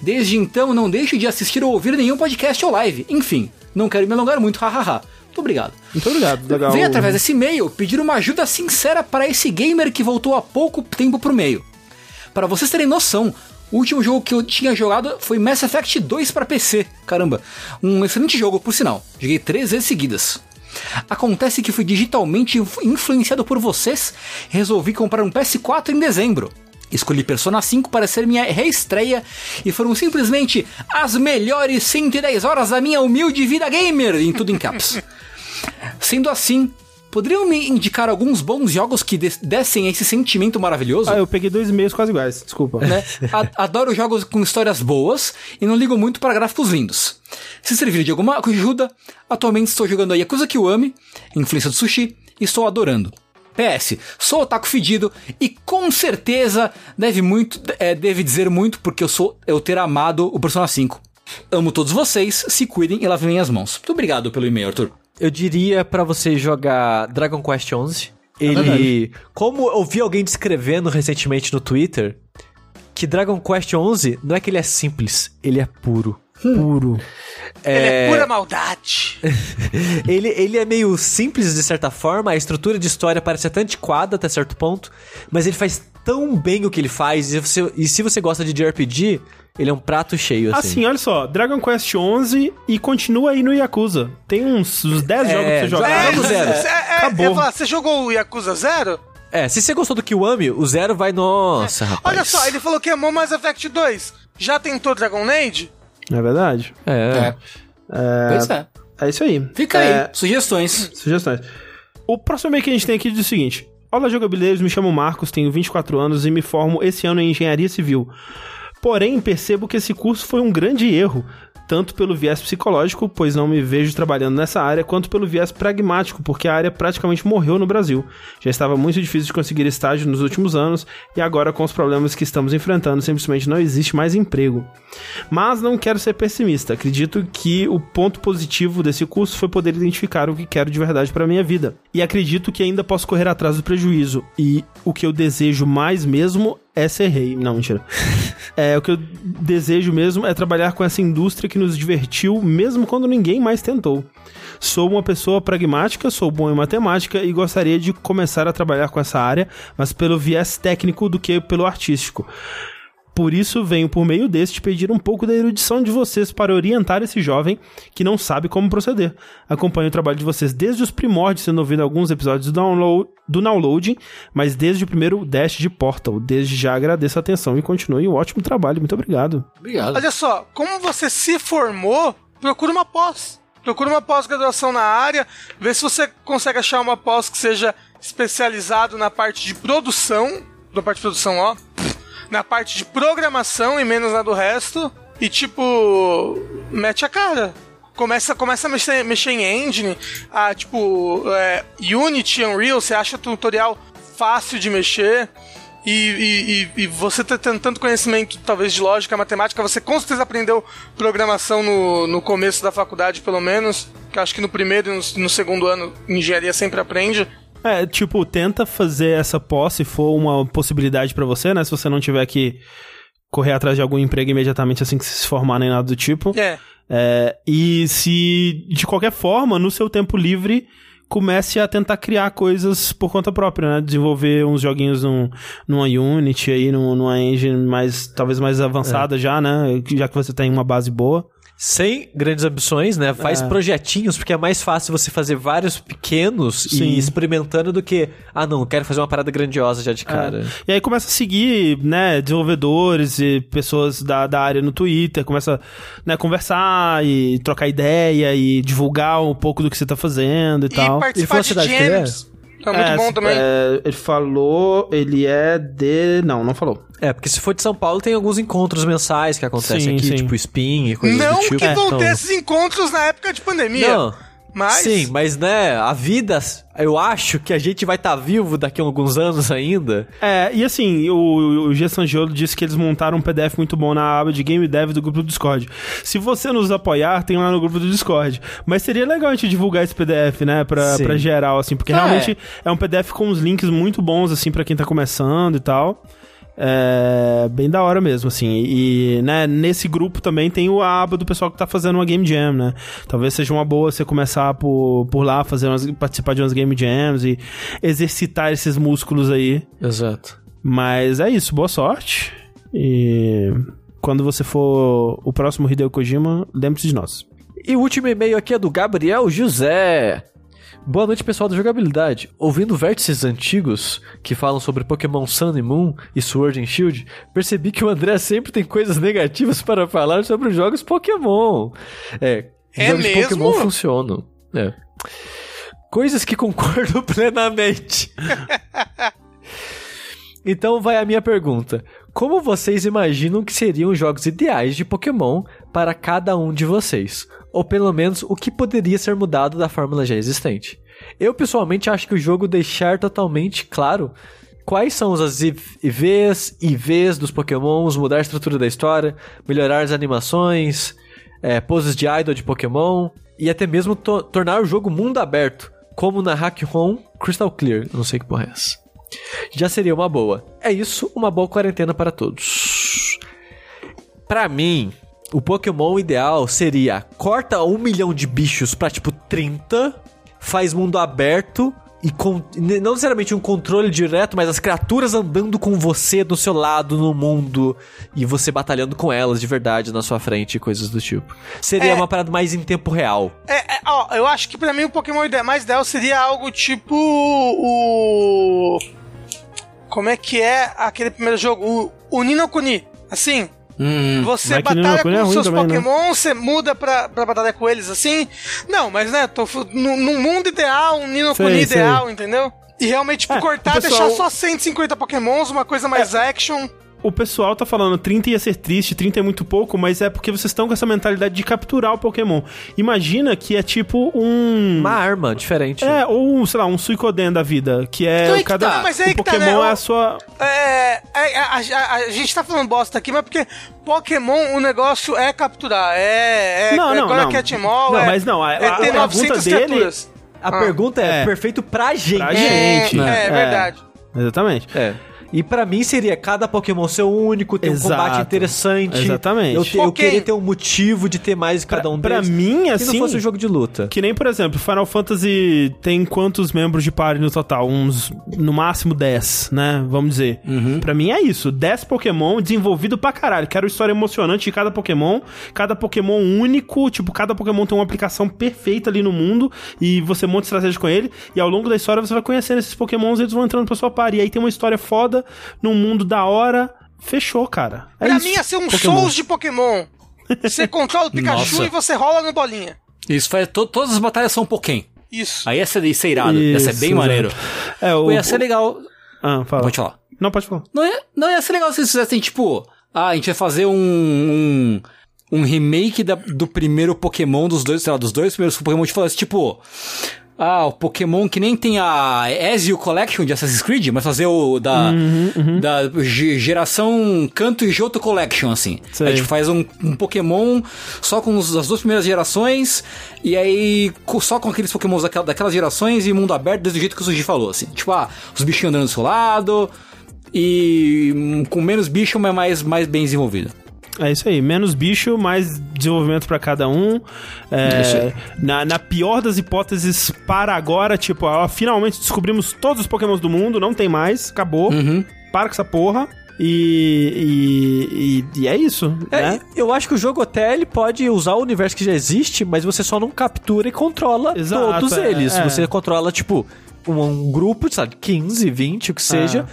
Desde então, não deixo de assistir ou ouvir nenhum podcast ou live. Enfim, não quero me alongar muito, hahaha. Muito obrigado. muito obrigado. Legal. Venho através desse e-mail pedir uma ajuda sincera para esse gamer que voltou há pouco tempo pro meio. Para vocês terem noção, o último jogo que eu tinha jogado foi Mass Effect 2 para PC. Caramba, um excelente jogo, por sinal. Joguei três vezes seguidas. Acontece que fui digitalmente influ- influenciado por vocês e resolvi comprar um PS4 em dezembro. Escolhi Persona 5 para ser minha reestreia e foram simplesmente as melhores 110 horas da minha humilde vida gamer, em tudo em caps. Sendo assim, poderiam me indicar alguns bons jogos que des- dessem esse sentimento maravilhoso? Ah, eu peguei dois e-mails quase iguais, desculpa. né? Adoro jogos com histórias boas e não ligo muito para gráficos lindos. Se servir de alguma ajuda, atualmente estou jogando a Yakuza Kiwami, influência do sushi, e estou adorando. PS, sou otaku fedido e com certeza deve muito, é, deve dizer muito porque eu sou eu ter amado o Persona 5. Amo todos vocês, se cuidem e lavem as mãos. Muito obrigado pelo e-mail, Arthur. Eu diria pra você jogar Dragon Quest 11. Ele. como eu vi alguém descrevendo recentemente no Twitter, que Dragon Quest XI não é que ele é simples, ele é puro. Puro. Ele é pura maldade. ele, ele é meio simples de certa forma, a estrutura de história parece até antiquada até certo ponto, mas ele faz tão bem o que ele faz, e, você- e se você gosta de JRPG, ele é um prato cheio, assim. Assim, olha só, Dragon Quest 11 e continua aí no Yakuza. Tem uns, uns 10 É, jogos pra você jogar. já- Vamos, Zero. é, é, Acabou. falar, você jogou o Yakuza Zero? É, se você gostou do Kiwami, o zero vai. Nossa, rapaz. Olha só, ele falou que amou Mass Effect 2. Já tentou Dragon Age? É verdade. É. É. Pois é. É isso aí. Fica É, aí, sugestões. Sugestões. O próximo e-mail que a gente tem aqui diz o seguinte: Olá, jogabileiros, me chamo Marcos, tenho 24 anos e me formo esse ano em engenharia civil. Porém, percebo que esse curso foi um grande erro, tanto pelo viés psicológico, pois não me vejo trabalhando nessa área, quanto pelo viés pragmático, porque a área praticamente morreu no Brasil. Já estava muito difícil de conseguir estágio nos últimos anos e agora, com os problemas que estamos enfrentando, simplesmente não existe mais emprego. Mas não quero ser pessimista. Acredito que o ponto positivo desse curso foi poder identificar o que quero de verdade para minha vida. E acredito que ainda posso correr atrás do prejuízo. E o que eu desejo mais mesmo é ser rei. Não, mentira. é, o que eu desejo mesmo é trabalhar com essa indústria que nos divertiu, mesmo quando ninguém mais tentou. Sou uma pessoa pragmática, sou bom em matemática e gostaria de começar a trabalhar com essa área, mas pelo viés técnico do que pelo artístico. Por isso, venho por meio deste pedir um pouco da erudição de vocês para orientar esse jovem que não sabe como proceder. Acompanho o trabalho de vocês desde os primórdios, sendo ouvido alguns episódios do download, do downloading, mas desde o primeiro dash de Portal. Desde já agradeço a atenção e continue um ótimo trabalho. Muito obrigado. Obrigado. Olha só, como você se formou, procura uma pós. Procura uma pós-graduação na área, vê se você consegue achar uma pós que seja especializado na parte de produção, da parte de produção, ó, na parte de programação e menos na do resto, e tipo, mete a cara. Começa, começa a mexer, mexer em engine, a, tipo, é, Unity, Unreal, você acha tutorial fácil de mexer. E, e- e- você tá tendo tanto conhecimento, talvez, de lógica, matemática, você com certeza aprendeu programação no, no começo da faculdade, pelo menos. Que acho que no primeiro e no, no segundo ano, engenharia sempre aprende. É, tipo, tenta fazer essa pós se for uma possibilidade pra você, né? Se você não tiver que correr atrás de algum emprego imediatamente assim que se formar nem nada do tipo. É. É, e se, de qualquer forma, no seu tempo livre, comece a tentar criar coisas por conta própria, né? Desenvolver uns joguinhos num, numa Unity aí, num- numa engine mais, talvez mais avançada já, né? Já que você tem uma base boa. Sem grandes ambições, né? Faz É. projetinhos, porque é mais fácil você fazer vários pequenos Sim. e ir experimentando do que, ah, não, quero fazer uma parada grandiosa já de cara. E aí começa a seguir, né, desenvolvedores e pessoas da, da área no Twitter, começa, né, conversar e trocar ideia e divulgar um pouco do que você tá fazendo e, E tal. participar E de a que ele é? jams. Tá muito bom também. é, ele falou, ele é de... Não, não falou. É, porque se for de São Paulo, tem alguns encontros mensais que acontecem Sim, aqui, sim. tipo Spin e coisas Não do tipo. que vão Então- ter esses encontros na época de pandemia. Não. Mas. Sim, mas né, a vida, eu acho que a gente vai estar vivo daqui a alguns anos ainda. É, e assim, o, o G. Sangiolo disse que eles montaram um PDF muito bom na aba de Game Dev do grupo do Discord. Se você nos apoiar, tem lá no grupo do Discord. Mas seria legal a gente divulgar esse PDF, né, pra, Sim. pra geral, assim, porque Ah, realmente é. um PDF com uns links muito bons, assim, pra quem tá começando e tal. É bem da hora mesmo, assim. E, né, nesse grupo também tem o- a aba do pessoal que tá fazendo uma Game Jam, né? Talvez seja uma boa você começar por, por lá, fazer umas, participar de umas Game Jams e exercitar esses músculos aí. Exato. Mas é isso, boa sorte. E quando você for o próximo Hideo Kojima, lembre-se de nós. E o último e-mail aqui é do Gabriel José. Boa noite, pessoal da jogabilidade. Ouvindo vértices antigos que falam sobre Pokémon Sun e Moon e Sword and Shield, percebi que o André sempre tem coisas negativas para falar sobre os jogos Pokémon. É, É jogos mesmo? Pokémon funcionam. É. Coisas que concordo plenamente. Então vai a minha pergunta. Como vocês imaginam que seriam os jogos ideais de Pokémon para cada um de vocês? Ou pelo menos o que poderia ser mudado da fórmula já existente? Eu pessoalmente acho que o jogo deixar totalmente claro quais são as IVs, IVs dos Pokémons, mudar a estrutura da história, melhorar as animações, é, poses de idol de Pokémon e até mesmo to- tornar o jogo mundo aberto, como na Hack Home Crystal Clear, não sei que porra é essa. Já seria uma boa. É isso, uma boa quarentena para todos. Pra mim, o Pokémon ideal seria corta um milhão de bichos pra tipo 30, faz mundo aberto e com, não necessariamente um controle direto, mas as criaturas andando com você do seu lado no mundo e você batalhando com elas de verdade na sua frente e coisas do tipo. Seria É. uma parada mais em tempo real. É, é, ó, eu acho que pra mim o Pokémon mais ideal seria algo tipo o. Como é que é aquele primeiro jogo? O, o Nino Kuni. Assim, Hum, você no batalha Kuni com é seus também, né? Pokémon, você muda pra, pra batalhar com eles assim. Não, mas né, tô, no, no mundo ideal, um Nino Sei, Kuni sei. ideal, entendeu? E realmente, tipo, É, cortar, pessoal- deixar só 150 Pokémons, uma coisa mais É. action. O pessoal tá falando 30 ia ser triste, 30 é muito pouco, mas é porque vocês estão com essa mentalidade de capturar o Pokémon. Imagina que é tipo um. Uma arma diferente. É, ou, sei lá, um Suicoden da vida, que é Então aí que cada. tá. Mas aí o que tá, Pokémon né? é O- a sua. É, é, a, a- a gente tá falando bosta aqui, mas porque Pokémon, o negócio é capturar. É. é Não, não, agora não. Cat Mall, Não, é, mas não, a- é a ter pergunta 900 dele- criaturas. A Ah. pergunta é, É. perfeito pra gente. Pra É, gente. é, É. verdade. Exatamente. É. E pra mim seria cada Pokémon ser único, ter um Exato. combate interessante. Exatamente. Eu, te- eu queria ter um motivo de ter mais de cada Pra, um pra deles. mim, Se assim. não fosse um jogo de luta. Que nem, por exemplo, Final Fantasy tem quantos membros de party no total? Uns, no máximo 10, né? Vamos dizer. Pra mim é isso. 10 Pokémon desenvolvido pra caralho. Quero história emocionante de cada Pokémon. Cada Pokémon único. Tipo, cada Pokémon tem uma aplicação perfeita ali no mundo. E você monta estratégia com ele. E ao longo da história você vai conhecendo esses Pokémons e eles vão entrando pra sua party. E aí tem uma história foda, num mundo da hora. Fechou, cara. É pra isso. mim ia ser um Pokémon. Souls de Pokémon. Você controla o Pikachu Nossa. e você rola no bolinha. Isso faz. to- todas as batalhas são Pokémon. Isso. Aí ia ser, ia ser irado. ia ser Isso, bem maneiro. É, o. Ia ser legal. Ah, fala. Pode falar. Não, pode falar. Não ia, não ia ser legal se eles fizessem, tipo, ah, a gente vai fazer um. um um remake da- do primeiro Pokémon, dos dois, sei lá, dos dois primeiros Pokémon, tipo, falasse, tipo, ah, o Pokémon que nem tem a Ezio Collection de Assassin's Creed, mas fazer o da, Uhum, da ge- geração Canto e Johto Collection, assim. Sei. A gente faz um, um Pokémon só com os- as duas primeiras gerações, e aí só com aqueles Pokémons daquela, daquelas gerações e mundo aberto, desse jeito que o Suji falou, assim. Tipo, ah, os bichinhos andando do seu lado, e hum, com menos bicho, mas mais, mais bem desenvolvido. É isso aí, menos bicho, mais desenvolvimento pra cada um. É, aí. na, na pior das hipóteses, para agora, tipo, ó, finalmente descobrimos todos os pokémons do mundo, não tem mais, acabou. Uhum. Para com essa porra. E, e, e é isso, É, né? Eu acho que o jogo até ele pode usar o universo que já existe, mas você só não captura e controla Exato, todos é, eles. é. Você controla, tipo, um, um grupo, sabe, 15, 20, o que seja.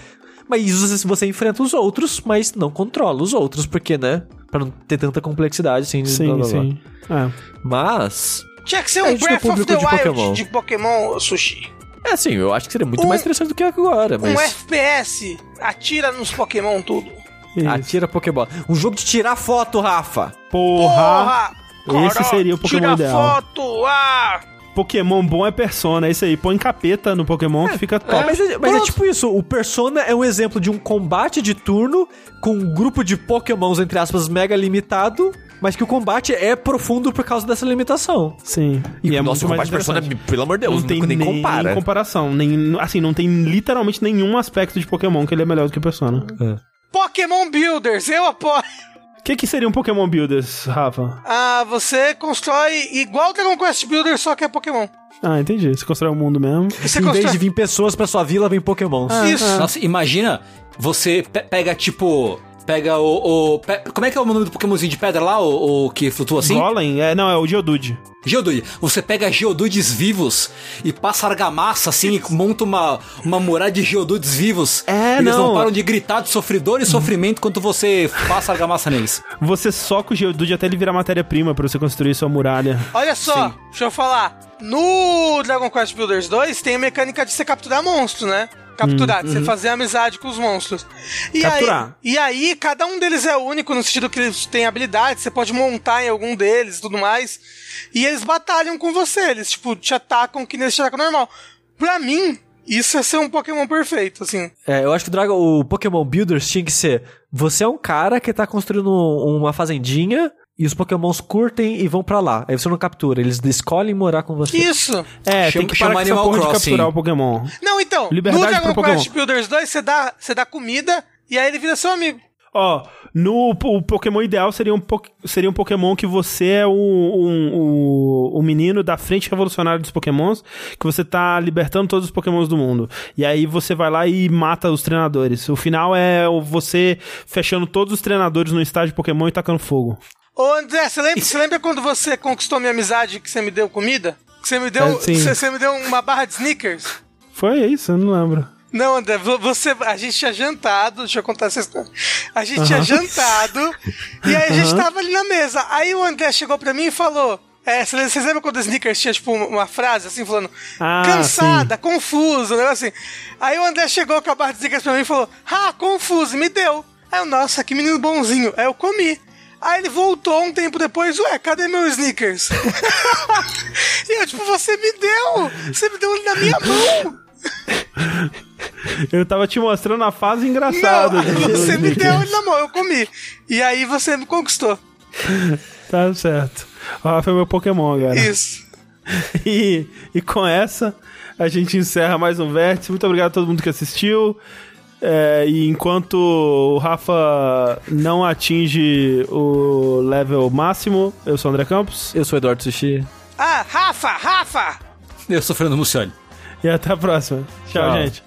Mas você, você enfrenta os outros, mas não controla os outros, porque, né? Pra não ter tanta complexidade, assim. blá, Sim, blá, blá. sim. É. Mas. Tinha que ser um tem Breath of the de Wild Pokémon. de Pokémon Sushi. É assim, eu acho que seria muito Um- mais interessante do que agora, Um mas. FPS, atira nos Pokémon tudo. Isso. Atira Pokébola. Um jogo de tirar foto, Rafa. Porra! Porra! Esse seria o Pokémon tira ideal. foto! Ah! Pokémon bom é Persona, é isso aí. Põe capeta no Pokémon que fica É, top. mas é, mas é tipo isso, o Persona é um exemplo de um combate de turno com um grupo de pokémons, entre aspas, mega limitado, mas que o combate é profundo por causa dessa limitação. Sim. E, é nossa, muito o mais combate de Persona, pelo amor de Deus, não tem nem, nem compara. comparação. Nem, assim, não tem literalmente nenhum aspecto de Pokémon que ele é melhor do que Persona. Pokémon Builders, eu apoio. O que, que seria um Pokémon Builders, Rafa? Ah, você constrói igual o Dragon Quest Builder, só que é Pokémon. Ah, entendi. Você constrói o mundo mesmo. Você em vez constrói... de vir pessoas pra sua vila, vem pokémons. Isso. Nossa, imagina você pe- pega, tipo. Pega o. o- pe- como é que é o nome do Pokémonzinho de pedra lá? O, o que flutua assim? Golem? É, não, é o Geodude. Geodude. Você pega Geodudes vivos e passa argamassa assim e monta uma, uma muralha de Geodudes vivos. É, Eles não. não. param de gritar de sofredor e sofrimento enquanto você passa argamassa neles. Você soca o Geodude até ele virar matéria-prima pra você construir sua muralha. Olha só, Sim. deixa eu falar. No Dragon Quest Builders 2 tem a mecânica de você capturar monstro, né? Capturar, você fazer amizade com os monstros. E Capturar. Aí, e aí, cada um deles é único no sentido que eles têm habilidades, você pode montar em algum deles e tudo mais. E eles batalham com você, eles, tipo, te atacam que nem eles te atacam normal. Pra mim, isso é ser um Pokémon perfeito, assim. É, eu acho que o, Dragon, o Pokémon Builders tinha que ser: você é um cara que tá construindo um- uma fazendinha e os pokémons curtem e vão pra lá. Aí você não captura, eles escolhem morar com você. Isso. É, Chama- tem que parar com essa Animal porra de capturar o Pokémon. Não, então, Liberdade no Dragon pro Quest. Builders 2, você dá, você dá comida e aí ele vira seu amigo. Ó, no o Pokémon ideal seria um, seria um Pokémon que você é o, um, o, o menino da frente revolucionária dos Pokémons, que você tá libertando todos os Pokémons do mundo. E aí você vai lá e mata os treinadores. O final é o- você fechando todos os treinadores no estádio Pokémon e tacando fogo. Ô André, você lembra, você lembra quando você conquistou minha amizade que você me deu comida? Que você me deu, É, sim. você, você me deu uma barra de sneakers? Foi isso? Eu não lembro. Não, André, vo- você, a gente tinha jantado, deixa eu contar essa história. A gente tinha jantado e aí a gente tava ali na mesa. Aí o André chegou pra mim e falou: é, vocês lembram quando o Snickers tinha, tipo, uma- frase assim, falando Ah, cansada, confuso, né? Assim. Aí o André chegou com a barra de Snickers pra mim e falou: ah, confuso, me deu. Aí eu, nossa, que menino bonzinho. Aí eu comi. Aí ele voltou um tempo depois, ué, cadê meu Snickers? e eu, tipo, você me deu! Você me deu ele na minha mão! Eu tava te mostrando a fase Não, engraçada. aí você me deu ele na mão, eu comi. E aí você me conquistou. Tá certo. O Rafa é meu Pokémon, cara. Isso. E, e com essa, a gente encerra mais um Vértice. Muito obrigado a todo mundo que assistiu. É, e enquanto o Rafa não atinge o level máximo, eu sou o André Campos. Eu sou o Eduardo Sushi. Ah, Rafa, Rafa! Eu sou o Fernando Mucioli. E até a próxima. Tchau, Tchau. gente.